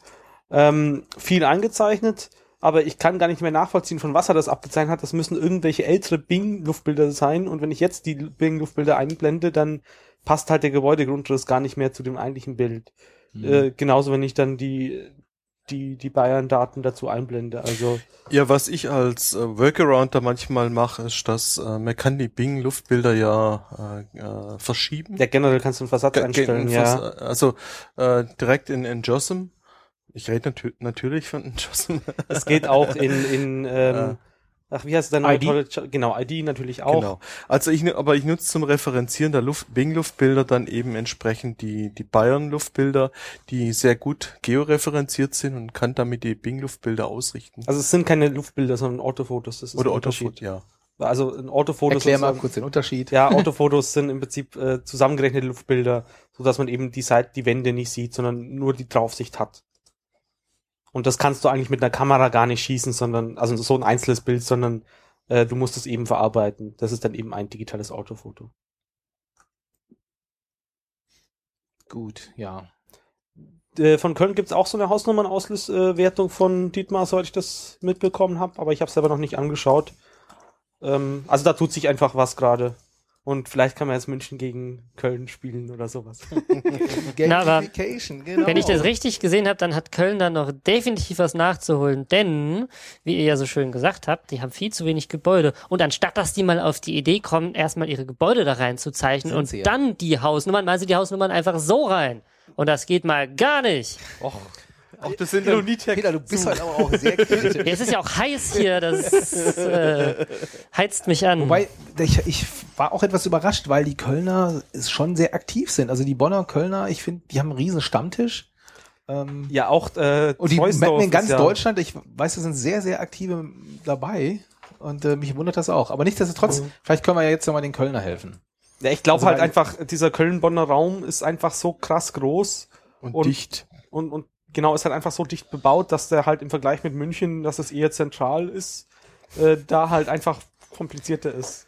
ähm, viel eingezeichnet, aber ich kann gar nicht mehr nachvollziehen, von was er das abgezeichnet hat. Das müssen irgendwelche ältere Bing-Luftbilder sein und wenn ich jetzt die Bing-Luftbilder einblende, dann passt halt der Gebäudegrundriss gar nicht mehr zu dem eigentlichen Bild. Mhm. Äh, genauso, wenn ich dann die, die, die Bayern-Daten dazu einblende. Also, Ja, was ich als äh, Workaround da manchmal mache, ist, dass äh, man kann die Bing-Luftbilder ja äh, äh, verschieben. ja, generell kannst du einen Versatz Ge- einstellen, ja. vers- Also äh, direkt in, in JOSM. Ich rede natü natürlich von JOSM. Es geht auch in, in ähm, ach, wie heißt es denn? ID? Tolle Ch- Genau, ID natürlich auch. Genau. Also ich, nu- aber ich nutze zum Referenzieren der Luft, Bing-Luftbilder dann eben entsprechend die, die Bayern-Luftbilder, die sehr gut georeferenziert sind und kann damit die Bing-Luftbilder ausrichten. Also es sind keine Luftbilder, sondern Orthofotos. Das ist Oder ein Unterschied. Autofoto, ja. Also ein Orthofoto Erklär mal kurz den Unterschied. Ja, Autofotos sind im Prinzip äh, zusammengerechnete Luftbilder, so dass man eben die Seite, die Wände nicht sieht, sondern nur die Draufsicht hat. Und das kannst du eigentlich mit einer Kamera gar nicht schießen, sondern also so ein einzelnes Bild, sondern äh, du musst es eben verarbeiten. Das ist dann eben ein digitales Autofoto. Gut, ja. Äh, von Köln gibt's auch so eine Hausnummernauswertung von Dietmar, soweit ich das mitbekommen habe, aber ich habe es selber noch nicht angeschaut. Ähm, also da tut sich einfach was gerade. Und vielleicht kann man jetzt München gegen Köln spielen oder sowas. Na, aber Gamification, genau. Wenn ich das richtig gesehen habe, dann hat Köln da noch definitiv was nachzuholen, denn, wie ihr ja so schön gesagt habt, die haben viel zu wenig Gebäude. Und anstatt dass die mal auf die Idee kommen, erstmal ihre Gebäude da reinzuzeichnen und ja. dann die Hausnummern, machen sie die Hausnummern einfach so rein. Und das geht mal gar nicht. Och. Auch das sind Noch dann, nie Tech Peter, du bist halt aber auch sehr kritisch. Ja, es ist ja auch heiß hier, das äh, heizt mich an. Wobei, ich, ich war auch etwas überrascht, weil die Kölner ist schon sehr aktiv sind. Also die Bonner Kölner, ich finde, die haben einen riesen Stammtisch. Ähm, Ja, auch äh, und die Mappen in ganz ja, Deutschland, ich weiß, da sind sehr, sehr aktive dabei. Und äh, mich wundert das auch. Aber nichtsdestotrotz, Mhm. vielleicht können wir ja jetzt nochmal den Kölner helfen. Ja, ich glaube Also halt einfach, dieser Köln-Bonner Raum ist einfach so krass groß und, Und- dicht. und, und genau ist halt einfach so dicht bebaut, dass der halt im Vergleich mit München, dass es eher zentral ist, äh, da halt einfach komplizierter ist.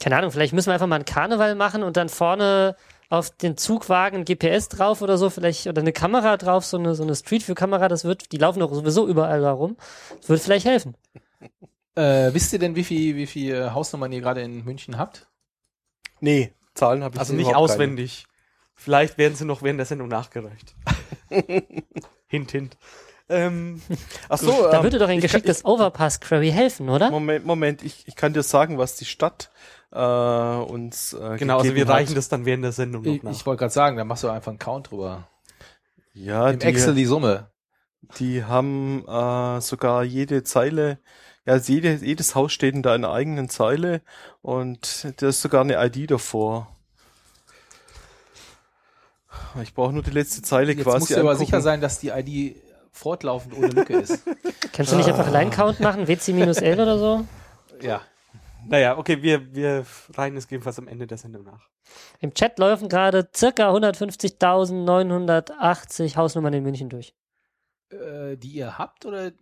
Keine Ahnung, vielleicht müssen wir einfach mal einen Karneval machen und dann vorne auf den Zugwagen GPS drauf oder so, vielleicht, oder eine Kamera drauf, so eine, so eine Street View Kamera, das wird, die laufen doch sowieso überall da rum. Das würde vielleicht helfen. Äh, wisst ihr denn, wie viel, wie viel Hausnummern ihr gerade in München habt? Nee, Zahlen habe ich Also nicht überhaupt keine. auswendig. Vielleicht werden sie noch während der Sendung nachgereicht. hint, hint. Ähm, Ach so, Da ähm, würde doch ein ich kann- geschicktes Overpass Query helfen, oder? Moment, Moment, ich, ich kann dir sagen, was die Stadt äh, uns äh, genau, also wir hat. reichen das dann während der Sendung noch Ich, nach. ich wollte gerade sagen, da machst du einfach einen Count drüber. Ja, Im die, Excel die Summe. die haben äh, sogar jede Zeile, ja, jede, jedes Haus steht in einer eigenen Zeile und da ist sogar eine ID davor. Ich brauche nur die letzte Zeile Jetzt quasi musst du aber angucken. sicher sein, dass die ID fortlaufend ohne Lücke ist. Kannst du nicht einfach Line-Count machen, WC-L oder so? ja. naja, okay, wir, wir reichen es jedenfalls am Ende der Sendung nach. Im Chat laufen gerade circa 150.980 Hausnummern in München durch. Äh, die ihr habt oder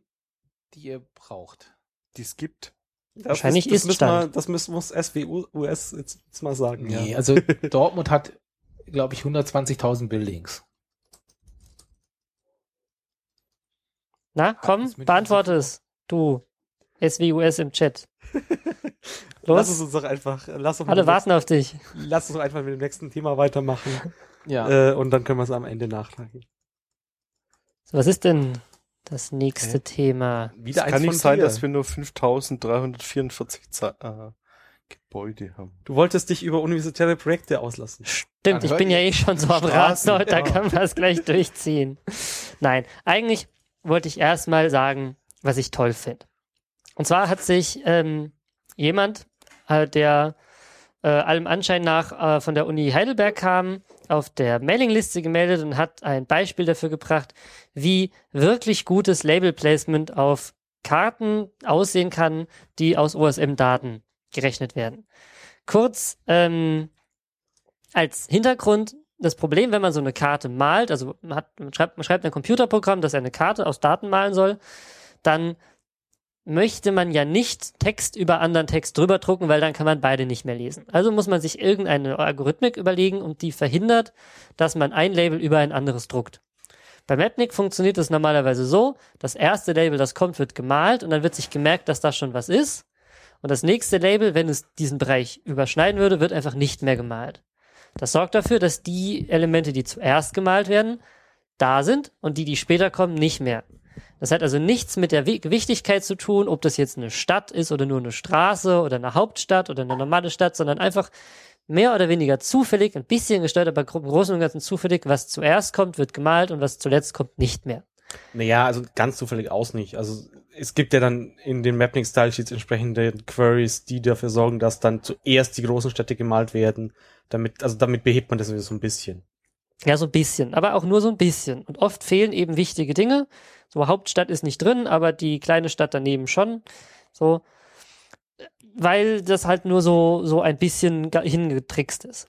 die ihr braucht? die es gibt. Das Wahrscheinlich das ist müssen wir, Stand. Das müssen, muss SWUS jetzt, jetzt mal sagen. Nee, Ja. also Dortmund hat, glaube ich, 120.000 Buildings. Na, komm, beantworte es. Du. SWUS im Chat. Lass es Los, uns doch einfach, lass uns, alle mit, warten auf dich. lass uns doch einfach mit dem nächsten Thema weitermachen. Ja. Äh, und dann können wir es am Ende nachreichen. So, was ist denn das nächste Thema? Wieder Es kann nicht sein, dass wir nur 5344 Ze äh, Gebäude haben. Du wolltest dich über universitäre Projekte auslassen. Stimmt, ich bin ja eh schon so am Rad, da ja. kann man es gleich durchziehen. Nein, eigentlich wollte ich erstmal sagen, was ich toll finde. Und zwar hat sich ähm, jemand, äh, der äh, allem Anschein nach äh, von der Uni Heidelberg kam, auf der Mailingliste gemeldet und hat ein Beispiel dafür gebracht, wie wirklich gutes Label-Placement auf Karten aussehen kann, die aus OSM-Daten gerechnet werden. Kurz, ähm, als Hintergrund das Problem, wenn man so eine Karte malt, also man, hat, man, schreibt, man schreibt ein Computerprogramm, das eine Karte aus Daten malen soll, dann möchte man ja nicht Text über anderen Text drüber drucken, weil dann kann man beide nicht mehr lesen. Also muss man sich irgendeine Algorithmik überlegen und die verhindert, dass man ein Label über ein anderes druckt. Bei Mapnik funktioniert es normalerweise so, das erste Label, das kommt, wird gemalt und dann wird sich gemerkt, dass da schon was ist. Und das nächste Label, wenn es diesen Bereich überschneiden würde, wird einfach nicht mehr gemalt. Das sorgt dafür, dass die Elemente, die zuerst gemalt werden, da sind und die, die später kommen, nicht mehr. Das hat also nichts mit der Wi- Wichtigkeit zu tun, ob das jetzt eine Stadt ist oder nur eine Straße oder eine Hauptstadt oder eine normale Stadt, sondern einfach mehr oder weniger zufällig, ein bisschen gesteuert, aber im Großen und Ganzen zufällig, was zuerst kommt, wird gemalt und was zuletzt kommt, nicht mehr. Naja, also ganz zufällig aus nicht. Also es gibt ja dann in den Mapping-Style-Sheets entsprechende Queries, die dafür sorgen, dass dann zuerst die großen Städte gemalt werden. Damit, also damit behebt man das so ein bisschen. Ja, so ein bisschen, aber auch nur so ein bisschen. Und oft fehlen eben wichtige Dinge. So Hauptstadt ist nicht drin, aber die kleine Stadt daneben schon. So, weil das halt nur so, so ein bisschen hingetrickst ist.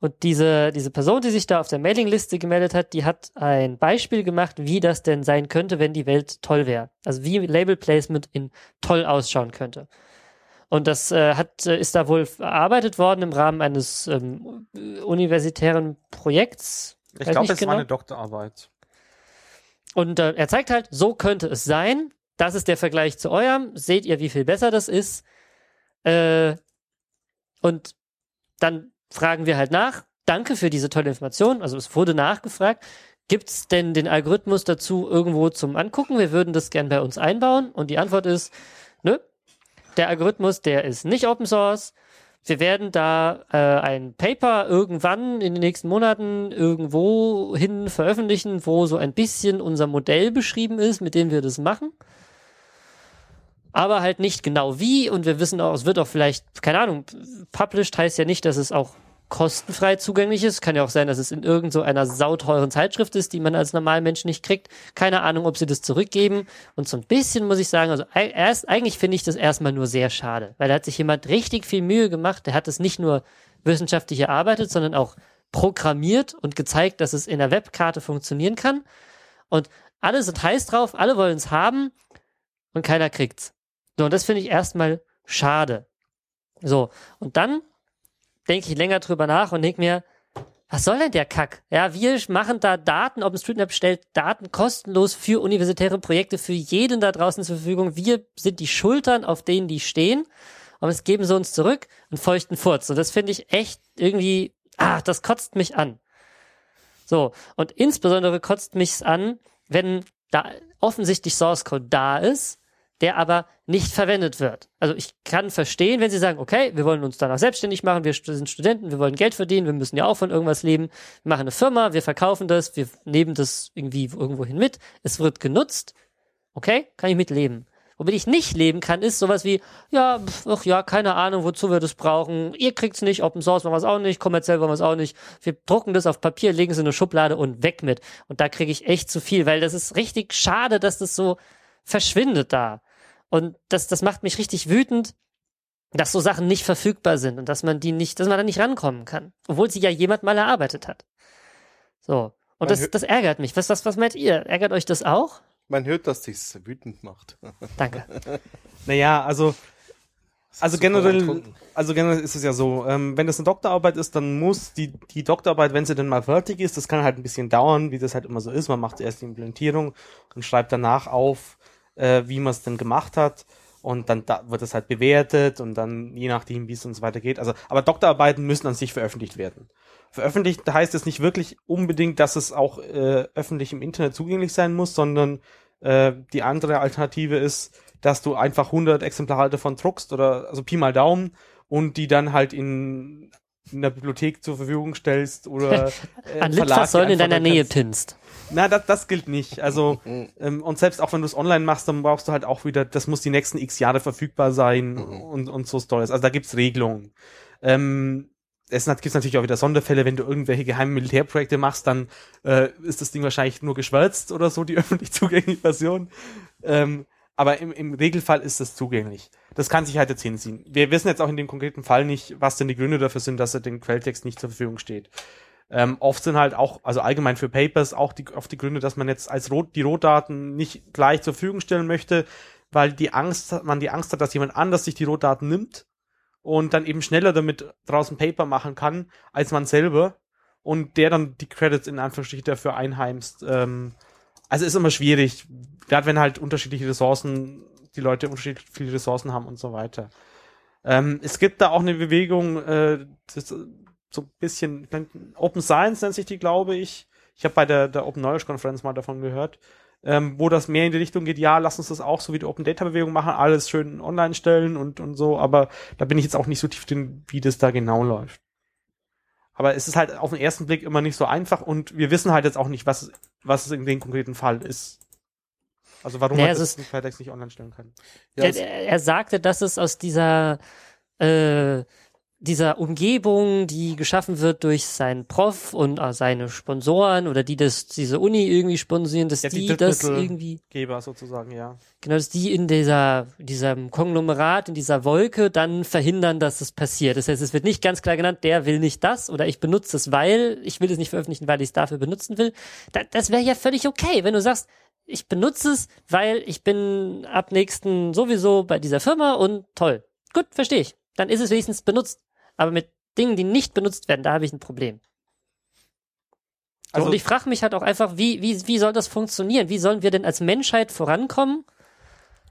Und diese, diese Person, die sich da auf der Mailingliste gemeldet hat, die hat ein Beispiel gemacht, wie das denn sein könnte, wenn die Welt toll wäre. Also wie Label Placement in toll ausschauen könnte. Und das äh, hat, äh, ist da wohl erarbeitet worden im Rahmen eines ähm, universitären Projekts. Ich glaube, es genau. war eine Doktorarbeit. Und äh, er zeigt halt, so könnte es sein. Das ist der Vergleich zu eurem. Seht ihr, wie viel besser das ist? Äh, und dann fragen wir halt nach. Danke für diese tolle Information. Also es wurde nachgefragt. Gibt es denn den Algorithmus dazu irgendwo zum Angucken? Wir würden das gern bei uns einbauen. Und die Antwort ist, nö. Der Algorithmus, der ist nicht Open Source. wir werden da äh, ein Paper irgendwann in den nächsten Monaten irgendwo hin veröffentlichen, wo so ein bisschen unser Modell beschrieben ist, mit dem wir das machen. Aber halt nicht genau wie und wir wissen auch, es wird auch vielleicht, keine Ahnung, published heißt ja nicht, dass es auch kostenfrei zugänglich ist. Kann ja auch sein, dass es in irgend so sauteuren Zeitschrift ist, die man als Normalmensch nicht kriegt. Keine Ahnung, ob sie das zurückgeben. Und so ein bisschen muss ich sagen, also erst, eigentlich finde ich das erstmal nur sehr schade, weil da hat sich jemand richtig viel Mühe gemacht. Der hat es nicht nur wissenschaftlich erarbeitet, sondern auch programmiert und gezeigt, dass es in der Webkarte funktionieren kann. Und alle sind heiß drauf, alle wollen es haben und keiner kriegt's. So, und das finde ich erstmal schade. So, und dann denke ich länger drüber nach und denke mir, was soll denn der Kack? Ja, wir machen da Daten, OpenStreetMap stellt Daten kostenlos für universitäre Projekte für jeden da draußen zur Verfügung. Wir sind die Schultern, auf denen die stehen. Aber es geben sie uns zurück und feuchten Furz. Und das finde ich echt irgendwie, ah, das kotzt mich an. So. Und insbesondere kotzt mich's an, wenn da offensichtlich Source Code da ist der aber nicht verwendet wird. Also ich kann verstehen, wenn Sie sagen, okay, wir wollen uns danach selbstständig machen, wir sind Studenten, wir wollen Geld verdienen, wir müssen ja auch von irgendwas leben, wir machen eine Firma, wir verkaufen das, wir nehmen das irgendwie irgendwo hin mit, es wird genutzt, okay, kann ich mitleben. Womit ich nicht leben kann, ist sowas wie, ja, ach ja, keine Ahnung, wozu wir das brauchen. Ihr kriegt's nicht, Open Source machen wir es auch nicht, kommerziell wollen wir es auch nicht. Wir drucken das auf Papier, legen es in eine Schublade und weg mit. Und da kriege ich echt zu viel, weil das ist richtig schade, dass das so verschwindet da. Und das, das macht mich richtig wütend, dass so Sachen nicht verfügbar sind und dass man die nicht, dass man da nicht rankommen kann. Obwohl sie ja jemand mal erarbeitet hat. So. Und das, das ärgert mich. Was, was, was meint ihr? Ärgert euch das auch? Man hört, dass sich's wütend macht. Danke. naja, also, also generell, also generell ist es ja so, ähm, wenn das eine Doktorarbeit ist, dann muss die, die Doktorarbeit, wenn sie denn mal fertig ist, das kann halt ein bisschen dauern, wie das halt immer so ist. Man macht erst die Implementierung und schreibt danach auf, äh, wie man es denn gemacht hat. Und dann da wird es halt bewertet und dann je nachdem, wie es uns weitergeht. Also, aber Doktorarbeiten müssen an sich veröffentlicht werden. Veröffentlicht heißt es nicht wirklich unbedingt, dass es auch äh, öffentlich im Internet zugänglich sein muss, sondern äh, die andere Alternative ist, dass du einfach 100 Exemplare davon druckst oder also Pi mal Daumen und die dann halt in, in der Bibliothek zur Verfügung stellst oder äh, an Litfaßsäulen in deiner Nähe pinst. Na, das, das gilt nicht. Also, ähm, und selbst auch wenn du es online machst, dann brauchst du halt auch wieder, das muss die nächsten x Jahre verfügbar sein mhm. und, und so Stories. Also da gibt's Regelungen. Ähm, es gibt natürlich auch wieder Sonderfälle, wenn du irgendwelche geheimen Militärprojekte machst, dann äh, ist das Ding wahrscheinlich nur geschwärzt oder so, die öffentlich zugängliche Version. Ähm, aber im, im Regelfall ist das zugänglich. Das kann sich halt jetzt hinziehen. Wir wissen jetzt auch in dem konkreten Fall nicht, was denn die Gründe dafür sind, dass er den Quelltext nicht zur Verfügung steht. Ähm, oft sind halt auch, also allgemein für Papers auch die, oft die Gründe, dass man jetzt als Rot, die Rohdaten nicht gleich zur Verfügung stellen möchte, weil die Angst, man die Angst hat, dass jemand anders sich die Rohdaten nimmt und dann eben schneller damit draußen Paper machen kann, als man selber und der dann die Credits in Anführungsstrichen dafür einheimst. Ähm, also ist immer schwierig, gerade wenn halt unterschiedliche Ressourcen, die Leute unterschiedlich viele Ressourcen haben und so weiter. Ähm, es gibt da auch eine Bewegung, äh, das, so ein bisschen, Open Science nennt sich die, glaube ich. Ich habe bei der, der Open Knowledge Konferenz mal davon gehört, ähm, wo das mehr in die Richtung geht, ja, lass uns das auch so wie die Open Data Bewegung machen, alles schön online stellen und, und so, aber da bin ich jetzt auch nicht so tief drin, wie das da genau läuft. Aber es ist halt auf den ersten Blick immer nicht so einfach und wir wissen halt jetzt auch nicht, was, was es in dem konkreten Fall ist. Also warum naja, man das Quelltext nicht online stellen kann. Ja, er, er sagte, dass es aus dieser äh, dieser Umgebung, die geschaffen wird durch seinen Prof und äh, seine Sponsoren oder die das diese Uni irgendwie sponsieren, dass ja, die, die das irgendwie Geber sozusagen, ja. Genau, dass die in dieser diesem Konglomerat in dieser Wolke dann verhindern, dass es passiert. Das heißt, es wird nicht ganz klar genannt, der will nicht das oder ich benutze es, weil ich will es nicht veröffentlichen, weil ich es dafür benutzen will. Da, das wäre ja völlig okay, wenn du sagst, ich benutze es, weil ich bin ab nächsten sowieso bei dieser Firma und toll. Gut, verstehe ich. Dann ist es wenigstens benutzt aber mit Dingen, die nicht benutzt werden, da habe ich ein Problem. Also, und ich frage mich halt auch einfach, wie, wie, wie soll das funktionieren? Wie sollen wir denn als Menschheit vorankommen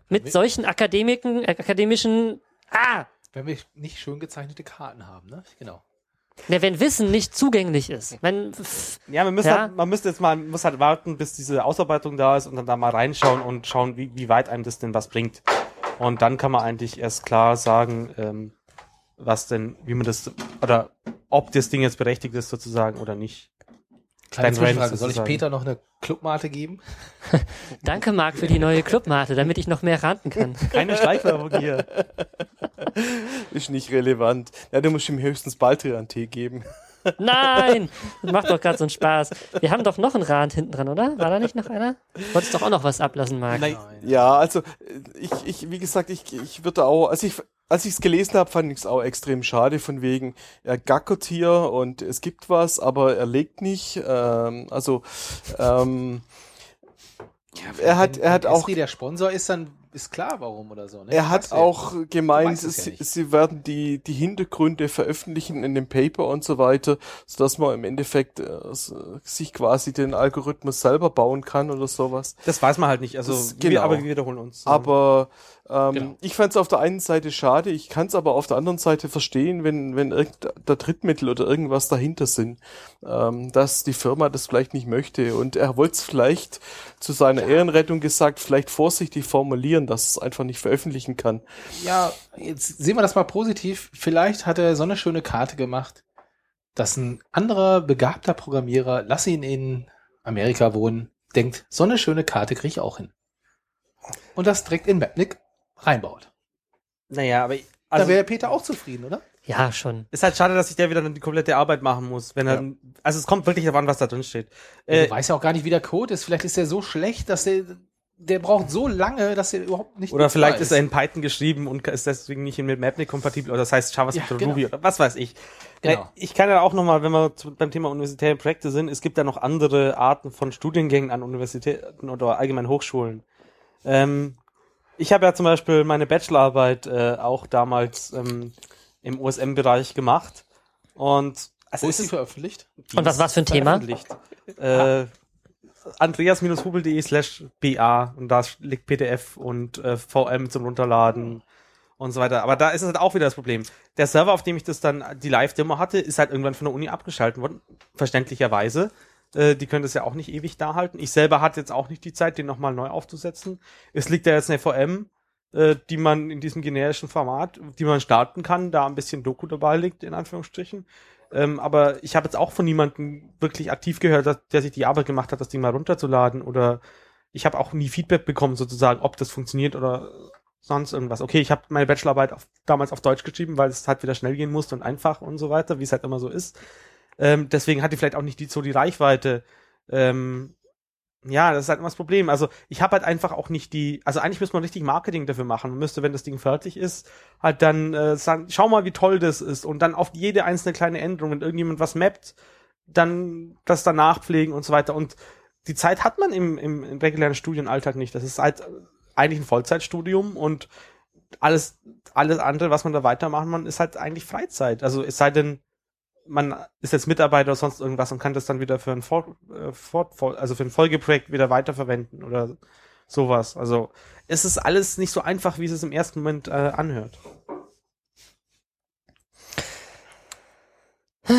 mit solchen Akademiken, akademischen, ah! Wenn wir nicht schön gezeichnete Karten haben, ne? Genau. Ja, wenn Wissen nicht zugänglich ist. Wenn, ja, man müsste, ja? Halt, man müsste jetzt mal, muss halt warten, bis diese Ausarbeitung da ist und dann da mal reinschauen und schauen, wie, wie weit einem das denn was bringt. Und dann kann man eigentlich erst klar sagen, ähm, was denn, wie man das, oder ob das Ding jetzt berechtigt ist sozusagen oder nicht. Kleine Zwischenfrage. Random Soll ich. Peter noch eine Clubmate geben? Danke, Marc, für die neue Clubmate, damit ich noch mehr ranten kann. Keine Schleichwerbung hier. Ist nicht relevant. Ja, du musst ihm höchstens Baldrian-Tee geben. Nein! Das macht doch gerade so einen Spaß. Wir haben doch noch einen Rand hinten dran, oder? War da nicht noch einer? Wolltest doch auch noch was ablassen, Marc. Nein. Ja, also ich, ich wie gesagt, ich, ich würde auch, also ich, als ich es gelesen habe, fand ich es auch extrem schade, von wegen, er gackert hier und es gibt was, aber er legt nicht. Ähm, also ähm, er hat, er hat wenn auch Esri der Sponsor ist, dann ist klar, warum oder so. Ne? Er hat du ja. auch gemeint, es ja sie, sie werden die, die Hintergründe veröffentlichen in dem Paper und so weiter, sodass man im Endeffekt äh, sich quasi den Algorithmus selber bauen kann oder sowas. Das weiß man halt nicht. Also, Das- wir, genau. aber wir wiederholen uns. Aber ähm, Genau. ich fand es auf der einen Seite schade, ich kann es aber auf der anderen Seite verstehen, wenn, wenn irgendein Drittmittel oder irgendwas dahinter sind, ähm, dass die Firma das vielleicht nicht möchte. Und er wollte es vielleicht zu seiner Ehrenrettung gesagt, vielleicht vorsichtig formulieren, dass es einfach nicht veröffentlichen kann. Ja, jetzt sehen wir das mal positiv. Vielleicht hat er so eine schöne Karte gemacht, dass ein anderer begabter Programmierer, lass ihn in Amerika wohnen, denkt, so eine schöne Karte kriege ich auch hin. Und das direkt in Mapnik reinbaut. naja, aber da also, wäre Peter auch zufrieden, oder? Ja, schon. ist halt schade, dass sich der wieder dann die komplette Arbeit machen muss. Wenn er, Ja. also es kommt wirklich darauf an, was da drin steht. du Äh, weißt ja auch gar nicht, wie der Code ist. Vielleicht ist der so schlecht, dass der, der braucht so lange, dass er überhaupt nicht oder vielleicht ist er in Python geschrieben und ist deswegen nicht mit Mapnik kompatibel oder das heißt JavaScript Ja, oder genau. Ruby oder was weiß ich. Genau. Äh, Ich kann ja auch nochmal, wenn wir beim Thema universitäre Projekte sind, es gibt ja noch andere Arten von Studiengängen an Universitäten oder allgemein Hochschulen. Ähm, ich habe ja zum Beispiel meine Bachelorarbeit äh, auch damals ähm, im OSM-Bereich gemacht und also Wo es ist sie veröffentlicht? Und was war's für ein Thema? veröffentlicht. Äh, andreas-hubel.de slash BA und da liegt PDF und äh, VM zum Runterladen und so weiter. Aber da ist es halt auch wieder das Problem. Der Server, auf dem ich das dann, die Live-Demo hatte, ist halt irgendwann von der Uni abgeschaltet worden, verständlicherweise. Äh, die können das ja auch nicht ewig da halten. Ich selber hatte jetzt auch nicht die Zeit, den nochmal neu aufzusetzen. Es liegt da jetzt eine VM, äh, die man in diesem generischen Format, die man starten kann, da ein bisschen Doku dabei liegt, in Anführungsstrichen. Ähm, aber ich habe jetzt auch von niemandem wirklich aktiv gehört, dass, der sich die Arbeit gemacht hat, das Ding mal runterzuladen. Oder ich habe auch nie Feedback bekommen, sozusagen, ob das funktioniert oder sonst irgendwas. Okay, ich habe meine Bachelorarbeit auf, damals auf Deutsch geschrieben, weil es halt wieder schnell gehen musste und einfach und so weiter, wie es halt immer so ist. Ähm, deswegen hat die vielleicht auch nicht die, so die Reichweite. Ähm, ja, das ist halt immer das Problem. Also ich habe halt einfach auch nicht die, also eigentlich müsste man richtig Marketing dafür machen. Man müsste, wenn das Ding fertig ist, halt dann äh, sagen, schau mal, wie toll das ist und dann auf jede einzelne kleine Änderung, wenn irgendjemand was mappt, dann das danach pflegen und so weiter. Und die Zeit hat man im, im, im regulären Studienalltag nicht. Das ist halt eigentlich ein Vollzeitstudium und alles, alles andere, was man da weitermachen kann, ist halt eigentlich Freizeit. Also es sei denn, man ist jetzt Mitarbeiter oder sonst irgendwas und kann das dann wieder für ein, Fort, äh, Fort, also für ein Folgeprojekt wieder weiterverwenden oder sowas. Also es ist alles nicht so einfach, wie es es im ersten Moment äh, anhört.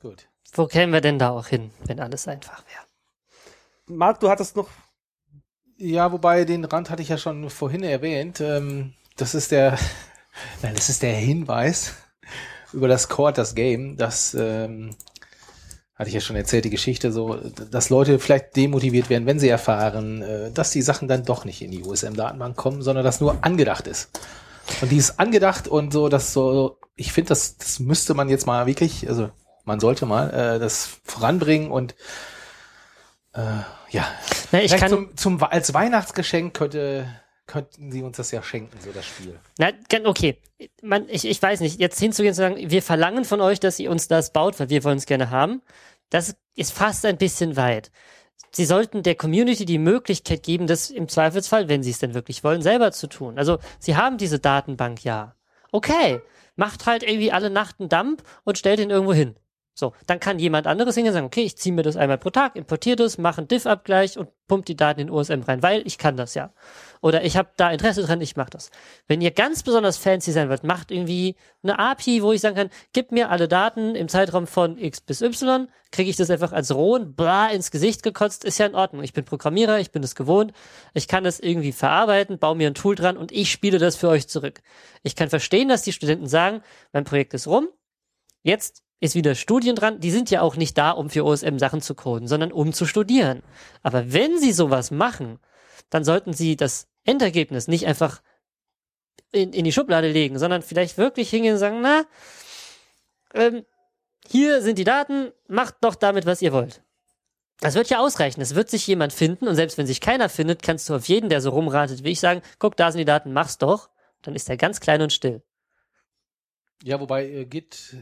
Gut. Wo kämen wir denn da auch hin, wenn alles einfach wäre? Marc, du hattest noch Ja, wobei den Rand hatte ich ja schon vorhin erwähnt. Ähm, das ist der, nein, das ist der Hinweis über das Core, das Game. Das ähm, hatte ich ja schon erzählt, die Geschichte so, dass Leute vielleicht demotiviert werden, wenn sie erfahren, äh, dass die Sachen dann doch nicht in die USM-Datenbank kommen, sondern das nur angedacht ist. Und die ist angedacht und so, dass so, ich finde, das, das müsste man jetzt mal wirklich, also man sollte mal äh, das voranbringen und äh, ja, Na, ich kann, zum, zum, als Weihnachtsgeschenk könnte, könnten sie uns das ja schenken, so das Spiel. na, okay, man, ich, ich weiß nicht, jetzt hinzugehen und zu sagen, wir verlangen von euch, dass ihr uns das baut, weil wir wollen es gerne haben, das ist fast ein bisschen weit. Sie sollten der Community die Möglichkeit geben, das im Zweifelsfall, wenn sie es denn wirklich wollen, selber zu tun. Also, sie haben diese Datenbank ja. Okay, macht halt irgendwie alle Nacht einen Dump und stellt ihn irgendwo hin. So, dann kann jemand anderes hingehen und sagen, okay, ich ziehe mir das einmal pro Tag, importiere das, mache einen Diff-Abgleich und pumpt die Daten in OSM rein, weil ich kann das ja. Oder ich habe da Interesse dran, ich mache das. Wenn ihr ganz besonders fancy sein wollt, macht irgendwie eine API, wo ich sagen kann, gib mir alle Daten im Zeitraum von X bis Y, kriege ich das einfach als rohen bla ins Gesicht gekotzt, ist ja in Ordnung. Ich bin Programmierer, ich bin das gewohnt, ich kann das irgendwie verarbeiten, baue mir ein Tool dran und ich spiele das für euch zurück. Ich kann verstehen, dass die Studenten sagen, mein Projekt ist rum, jetzt ist wieder Studien dran. Die sind ja auch nicht da, um für OSM Sachen zu coden, sondern um zu studieren. Aber wenn sie sowas machen, dann sollten sie das Endergebnis nicht einfach in, in die Schublade legen, sondern vielleicht wirklich hingehen und sagen, na, ähm, hier sind die Daten, macht doch damit, was ihr wollt. Das wird ja ausreichen. Es wird sich jemand finden und selbst wenn sich keiner findet, kannst du auf jeden, der so rumratet wie ich, sagen, guck, da sind die Daten, mach's doch. Dann ist er ganz klein und still. Ja, wobei äh, Git,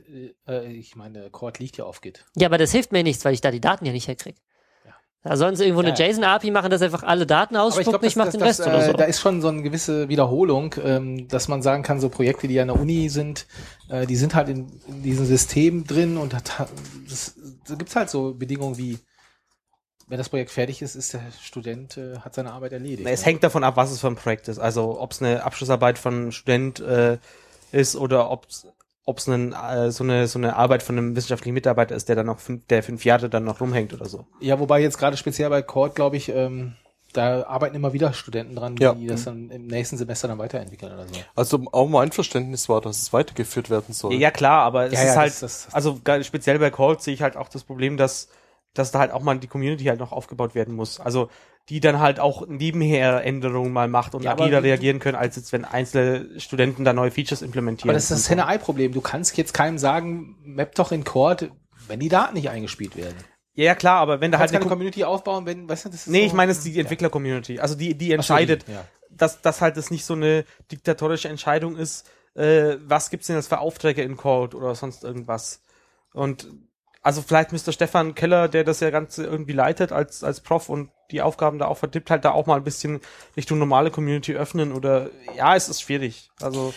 äh, ich meine, Cord liegt ja auf Git. Ja, aber das hilft mir nichts, weil ich da die Daten ja nicht herkriege. Da sollen sie irgendwo Ja, eine ja. JSON-API machen, dass einfach alle Daten ausspuckt ich mache das, den das, Rest äh, oder so. da ist schon so eine gewisse Wiederholung, ähm, dass man sagen kann, so Projekte, die an der Uni sind, äh, die sind halt in, in diesem System drin und hat, das, da gibt's halt so Bedingungen wie, wenn das Projekt fertig ist, ist der Student, äh, hat seine Arbeit erledigt. Na, es hängt davon ab, was es für ein Projekt ist. Also ob es eine Abschlussarbeit von einem Student äh, ist oder ob es so, eine, so eine Arbeit von einem wissenschaftlichen Mitarbeiter ist, der dann noch fünf, der fünf Jahre dann noch rumhängt oder so. Ja, wobei jetzt gerade speziell bei Cord, glaube ich, ähm, da arbeiten immer wieder Studenten dran, Ja. die das dann im nächsten Semester dann weiterentwickeln oder so. Also auch mein Verständnis war, dass es weitergeführt werden soll. Ja, klar, aber es Ja, ist ja, halt, das- das- das- also speziell bei Cold sehe ich halt auch das Problem, dass, dass da halt auch mal die Community halt noch aufgebaut werden muss. Also die dann halt auch nebenher Änderungen mal macht und Ja, agiler reagieren können, als jetzt wenn einzelne Studenten da neue Features implementieren. Aber das ist das Henne-Ei-Problem. Du kannst jetzt keinem sagen, map doch in Cord, wenn die Daten nicht eingespielt werden. ja, ja, klar, aber wenn Du da halt eine Com- Community aufbauen, wenn, weißt du, das ist Nee, so, ich meine, es ist die Entwickler-Community. Also die, die Ach so, entscheidet, ja. dass, dass halt das nicht so eine diktatorische Entscheidung ist, äh, was gibt's denn jetzt für Aufträge in Code oder sonst irgendwas. Und also vielleicht Mr. Stefan Keller, der das ja Ganze irgendwie leitet als, als Prof und die Aufgaben da auch vertippt, halt da auch mal ein bisschen Richtung normale Community öffnen oder ja, es ist schwierig. Also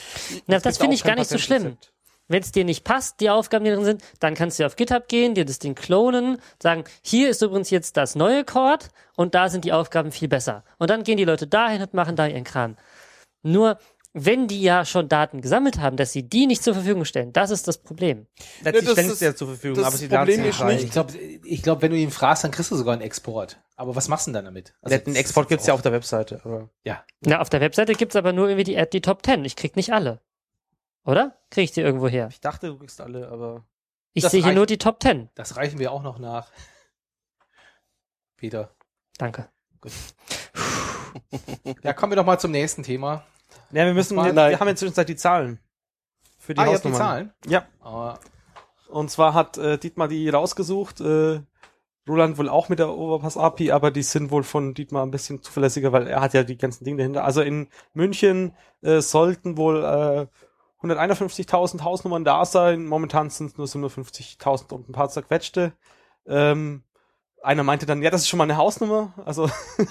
Na, das finde ich gar nicht so schlimm. Wenn es dir nicht passt, die Aufgaben, die drin sind, dann kannst du auf GitHub gehen, dir das Ding klonen, sagen, hier ist übrigens jetzt das neue Chord und da sind die Aufgaben viel besser. Und dann gehen die Leute dahin und machen da ihren Kram. Nur, wenn die ja schon Daten gesammelt haben, dass sie die nicht zur Verfügung stellen, das ist das Problem. Letztlich das stellen ist- sie ja zur Verfügung, aber sie Problem laden sie nicht- Ich glaube, ich glaub, wenn du ihn fragst, dann kriegst du sogar einen Export. Aber was machst du denn dann damit? Also, Den Export ist gibt's ja auch- auf der Webseite. Aber Ja. Na, auf der Webseite gibt's aber nur irgendwie die Ad, die Top 10. Ich krieg nicht alle. Oder? Krieg ich die irgendwo her? ich dachte, du kriegst alle, aber Ich sehe hier nur die Top 10. Das reichen wir auch noch nach. Peter. Danke. Ja, kommen wir doch mal zum nächsten Thema. Ja, wir müssen, wir, wir haben inzwischen die Zahlen. Für die ah, Hausnummern. Zahlen? Ja. Aber Und zwar hat äh, Dietmar die rausgesucht, äh, Roland wohl auch mit der Overpass API, aber die sind wohl von Dietmar ein bisschen zuverlässiger, weil er hat ja die ganzen Dinge dahinter. Also in München äh, sollten wohl äh, 151.000 Hausnummern da sein. Momentan sind es nur 57.000 und ein paar zerquetschte. Ähm, einer meinte dann, ja, das ist schon mal eine Hausnummer. Also,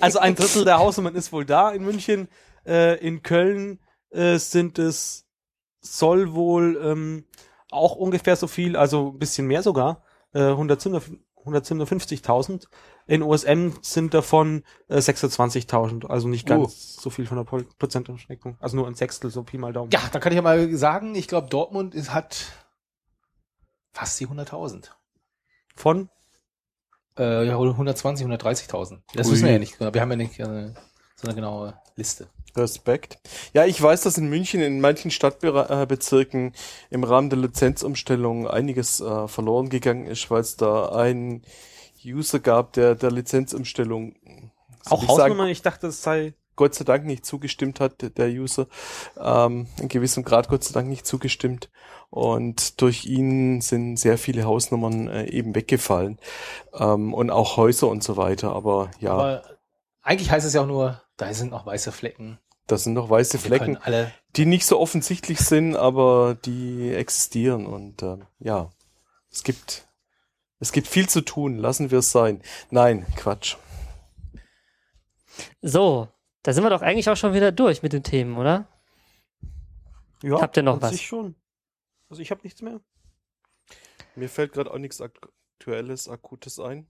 also ein Drittel der Hausnummern ist wohl da in München. Äh, in Köln äh, sind es soll wohl ähm, auch ungefähr so viel, also ein bisschen mehr sogar, äh, 157 157.000. In OSM sind davon äh, 26.000, also nicht ganz Uh. so viel von der Pro- Prozententschneckung. Also nur ein Sechstel, so Pi mal Daumen. ja, dann kann ich ja mal sagen, ich glaube, Dortmund ist, hat fast die 100.000. Von? Äh, ja, 120, 130.000. Das Ui. wissen wir ja nicht. genau. Wir haben ja nicht äh, so eine genaue Liste. Respekt. Ja, ich weiß, dass in München in manchen Stadtbezirken im Rahmen der Lizenzumstellung einiges äh, verloren gegangen ist, weil es da einen User gab, der der Lizenzumstellung Auch ich sagen, Hausnummern? Ich dachte, es sei. Gott sei Dank nicht zugestimmt hat, der User, ähm, in gewissem Grad Gott sei Dank nicht zugestimmt. Und durch ihn sind sehr viele Hausnummern äh, eben weggefallen. Ähm, und auch Häuser und so weiter. Aber ja, Aber eigentlich heißt es ja auch nur, da sind noch weiße Flecken. das sind noch weiße Flecken, die nicht so offensichtlich sind, aber die existieren. Und äh, ja, es gibt, es gibt viel zu tun. Lassen wir es sein. Nein, Quatsch. So, da sind wir doch eigentlich auch schon wieder durch mit den Themen, oder? Ja, Habt ihr noch was? sich schon. Also ich habe nichts mehr. Mir fällt gerade auch nichts Aktuelles, Akutes ein.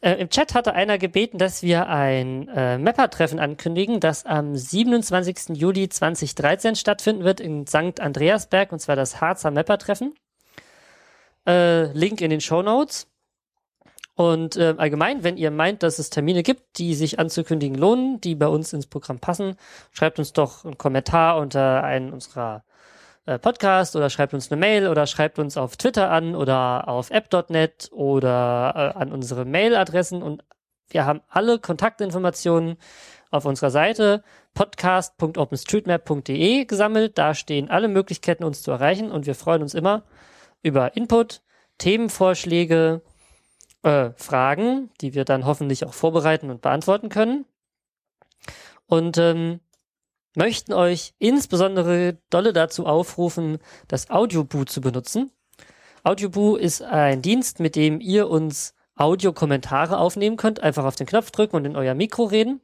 Äh, Im Chat hatte einer gebeten, dass wir ein äh, Mapper-Treffen ankündigen, das am 27. Juli 2013 stattfinden wird in St. Andreasberg, und zwar das Harzer Mapper-Treffen. Äh, Link in den Show Notes. Und äh, allgemein, wenn ihr meint, dass es Termine gibt, die sich anzukündigen lohnen, die bei uns ins Programm passen, schreibt uns doch einen Kommentar unter einen unserer äh, Podcast oder schreibt uns eine Mail oder schreibt uns auf Twitter an oder auf app.net oder äh, an unsere Mailadressen und wir haben alle Kontaktinformationen auf unserer Seite podcast.openstreetmap.de gesammelt. Da stehen alle Möglichkeiten, uns zu erreichen und wir freuen uns immer über Input, Themenvorschläge, äh, Fragen, die wir dann hoffentlich auch vorbereiten und beantworten können. Und ähm, möchten euch insbesondere dolle dazu aufrufen, das Audioboo zu benutzen. Audioboo ist ein Dienst, mit dem ihr uns Audiokommentare aufnehmen könnt, einfach auf den Knopf drücken und in euer Mikro reden.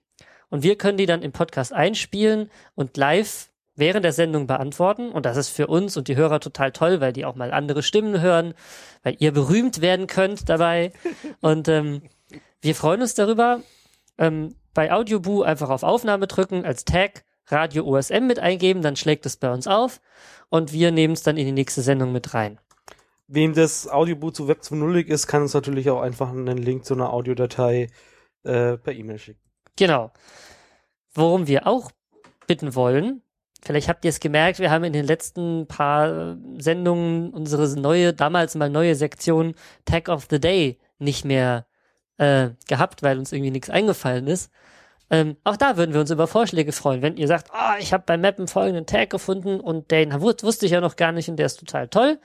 Und wir können die dann im Podcast einspielen und live während der Sendung beantworten. Und das ist für uns und die Hörer total toll, weil die auch mal andere Stimmen hören, weil ihr berühmt werden könnt dabei. Und ähm, wir freuen uns darüber. Ähm, bei Audioboo einfach auf Aufnahme drücken als Tag Radio OSM mit eingeben, dann schlägt es bei uns auf und wir nehmen es dann in die nächste Sendung mit rein. Wem das Audioboot zu Web 2.0 ist, kann uns natürlich auch einfach einen Link zu einer Audiodatei äh, per E-Mail schicken. Genau. Worum wir auch bitten wollen, vielleicht habt ihr es gemerkt, wir haben in den letzten paar Sendungen unsere neue, damals mal neue Sektion Tag of the Day nicht mehr äh, gehabt, weil uns irgendwie nichts eingefallen ist. Ähm, auch da würden wir uns über Vorschläge freuen. Wenn ihr sagt, oh, ich habe bei Mappen folgenden Tag gefunden und den wusste ich ja noch gar nicht und der ist total toll,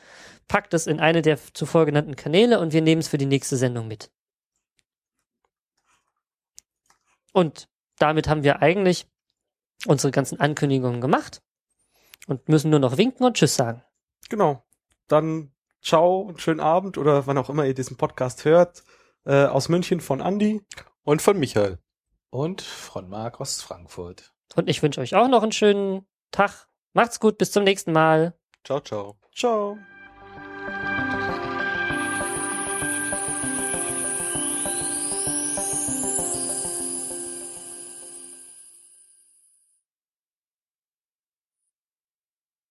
packt es in eine der zuvor genannten Kanäle und wir nehmen es für die nächste Sendung mit. Und damit haben wir eigentlich unsere ganzen Ankündigungen gemacht und müssen nur noch winken und Tschüss sagen. Genau. Dann ciao und schönen Abend oder wann auch immer ihr diesen Podcast hört. Äh, aus München von Andy. Und von Michael. Und von Marc aus Frankfurt. Und ich wünsche euch auch noch einen schönen Tag. Macht's gut, bis zum nächsten Mal. Ciao, ciao. Ciao.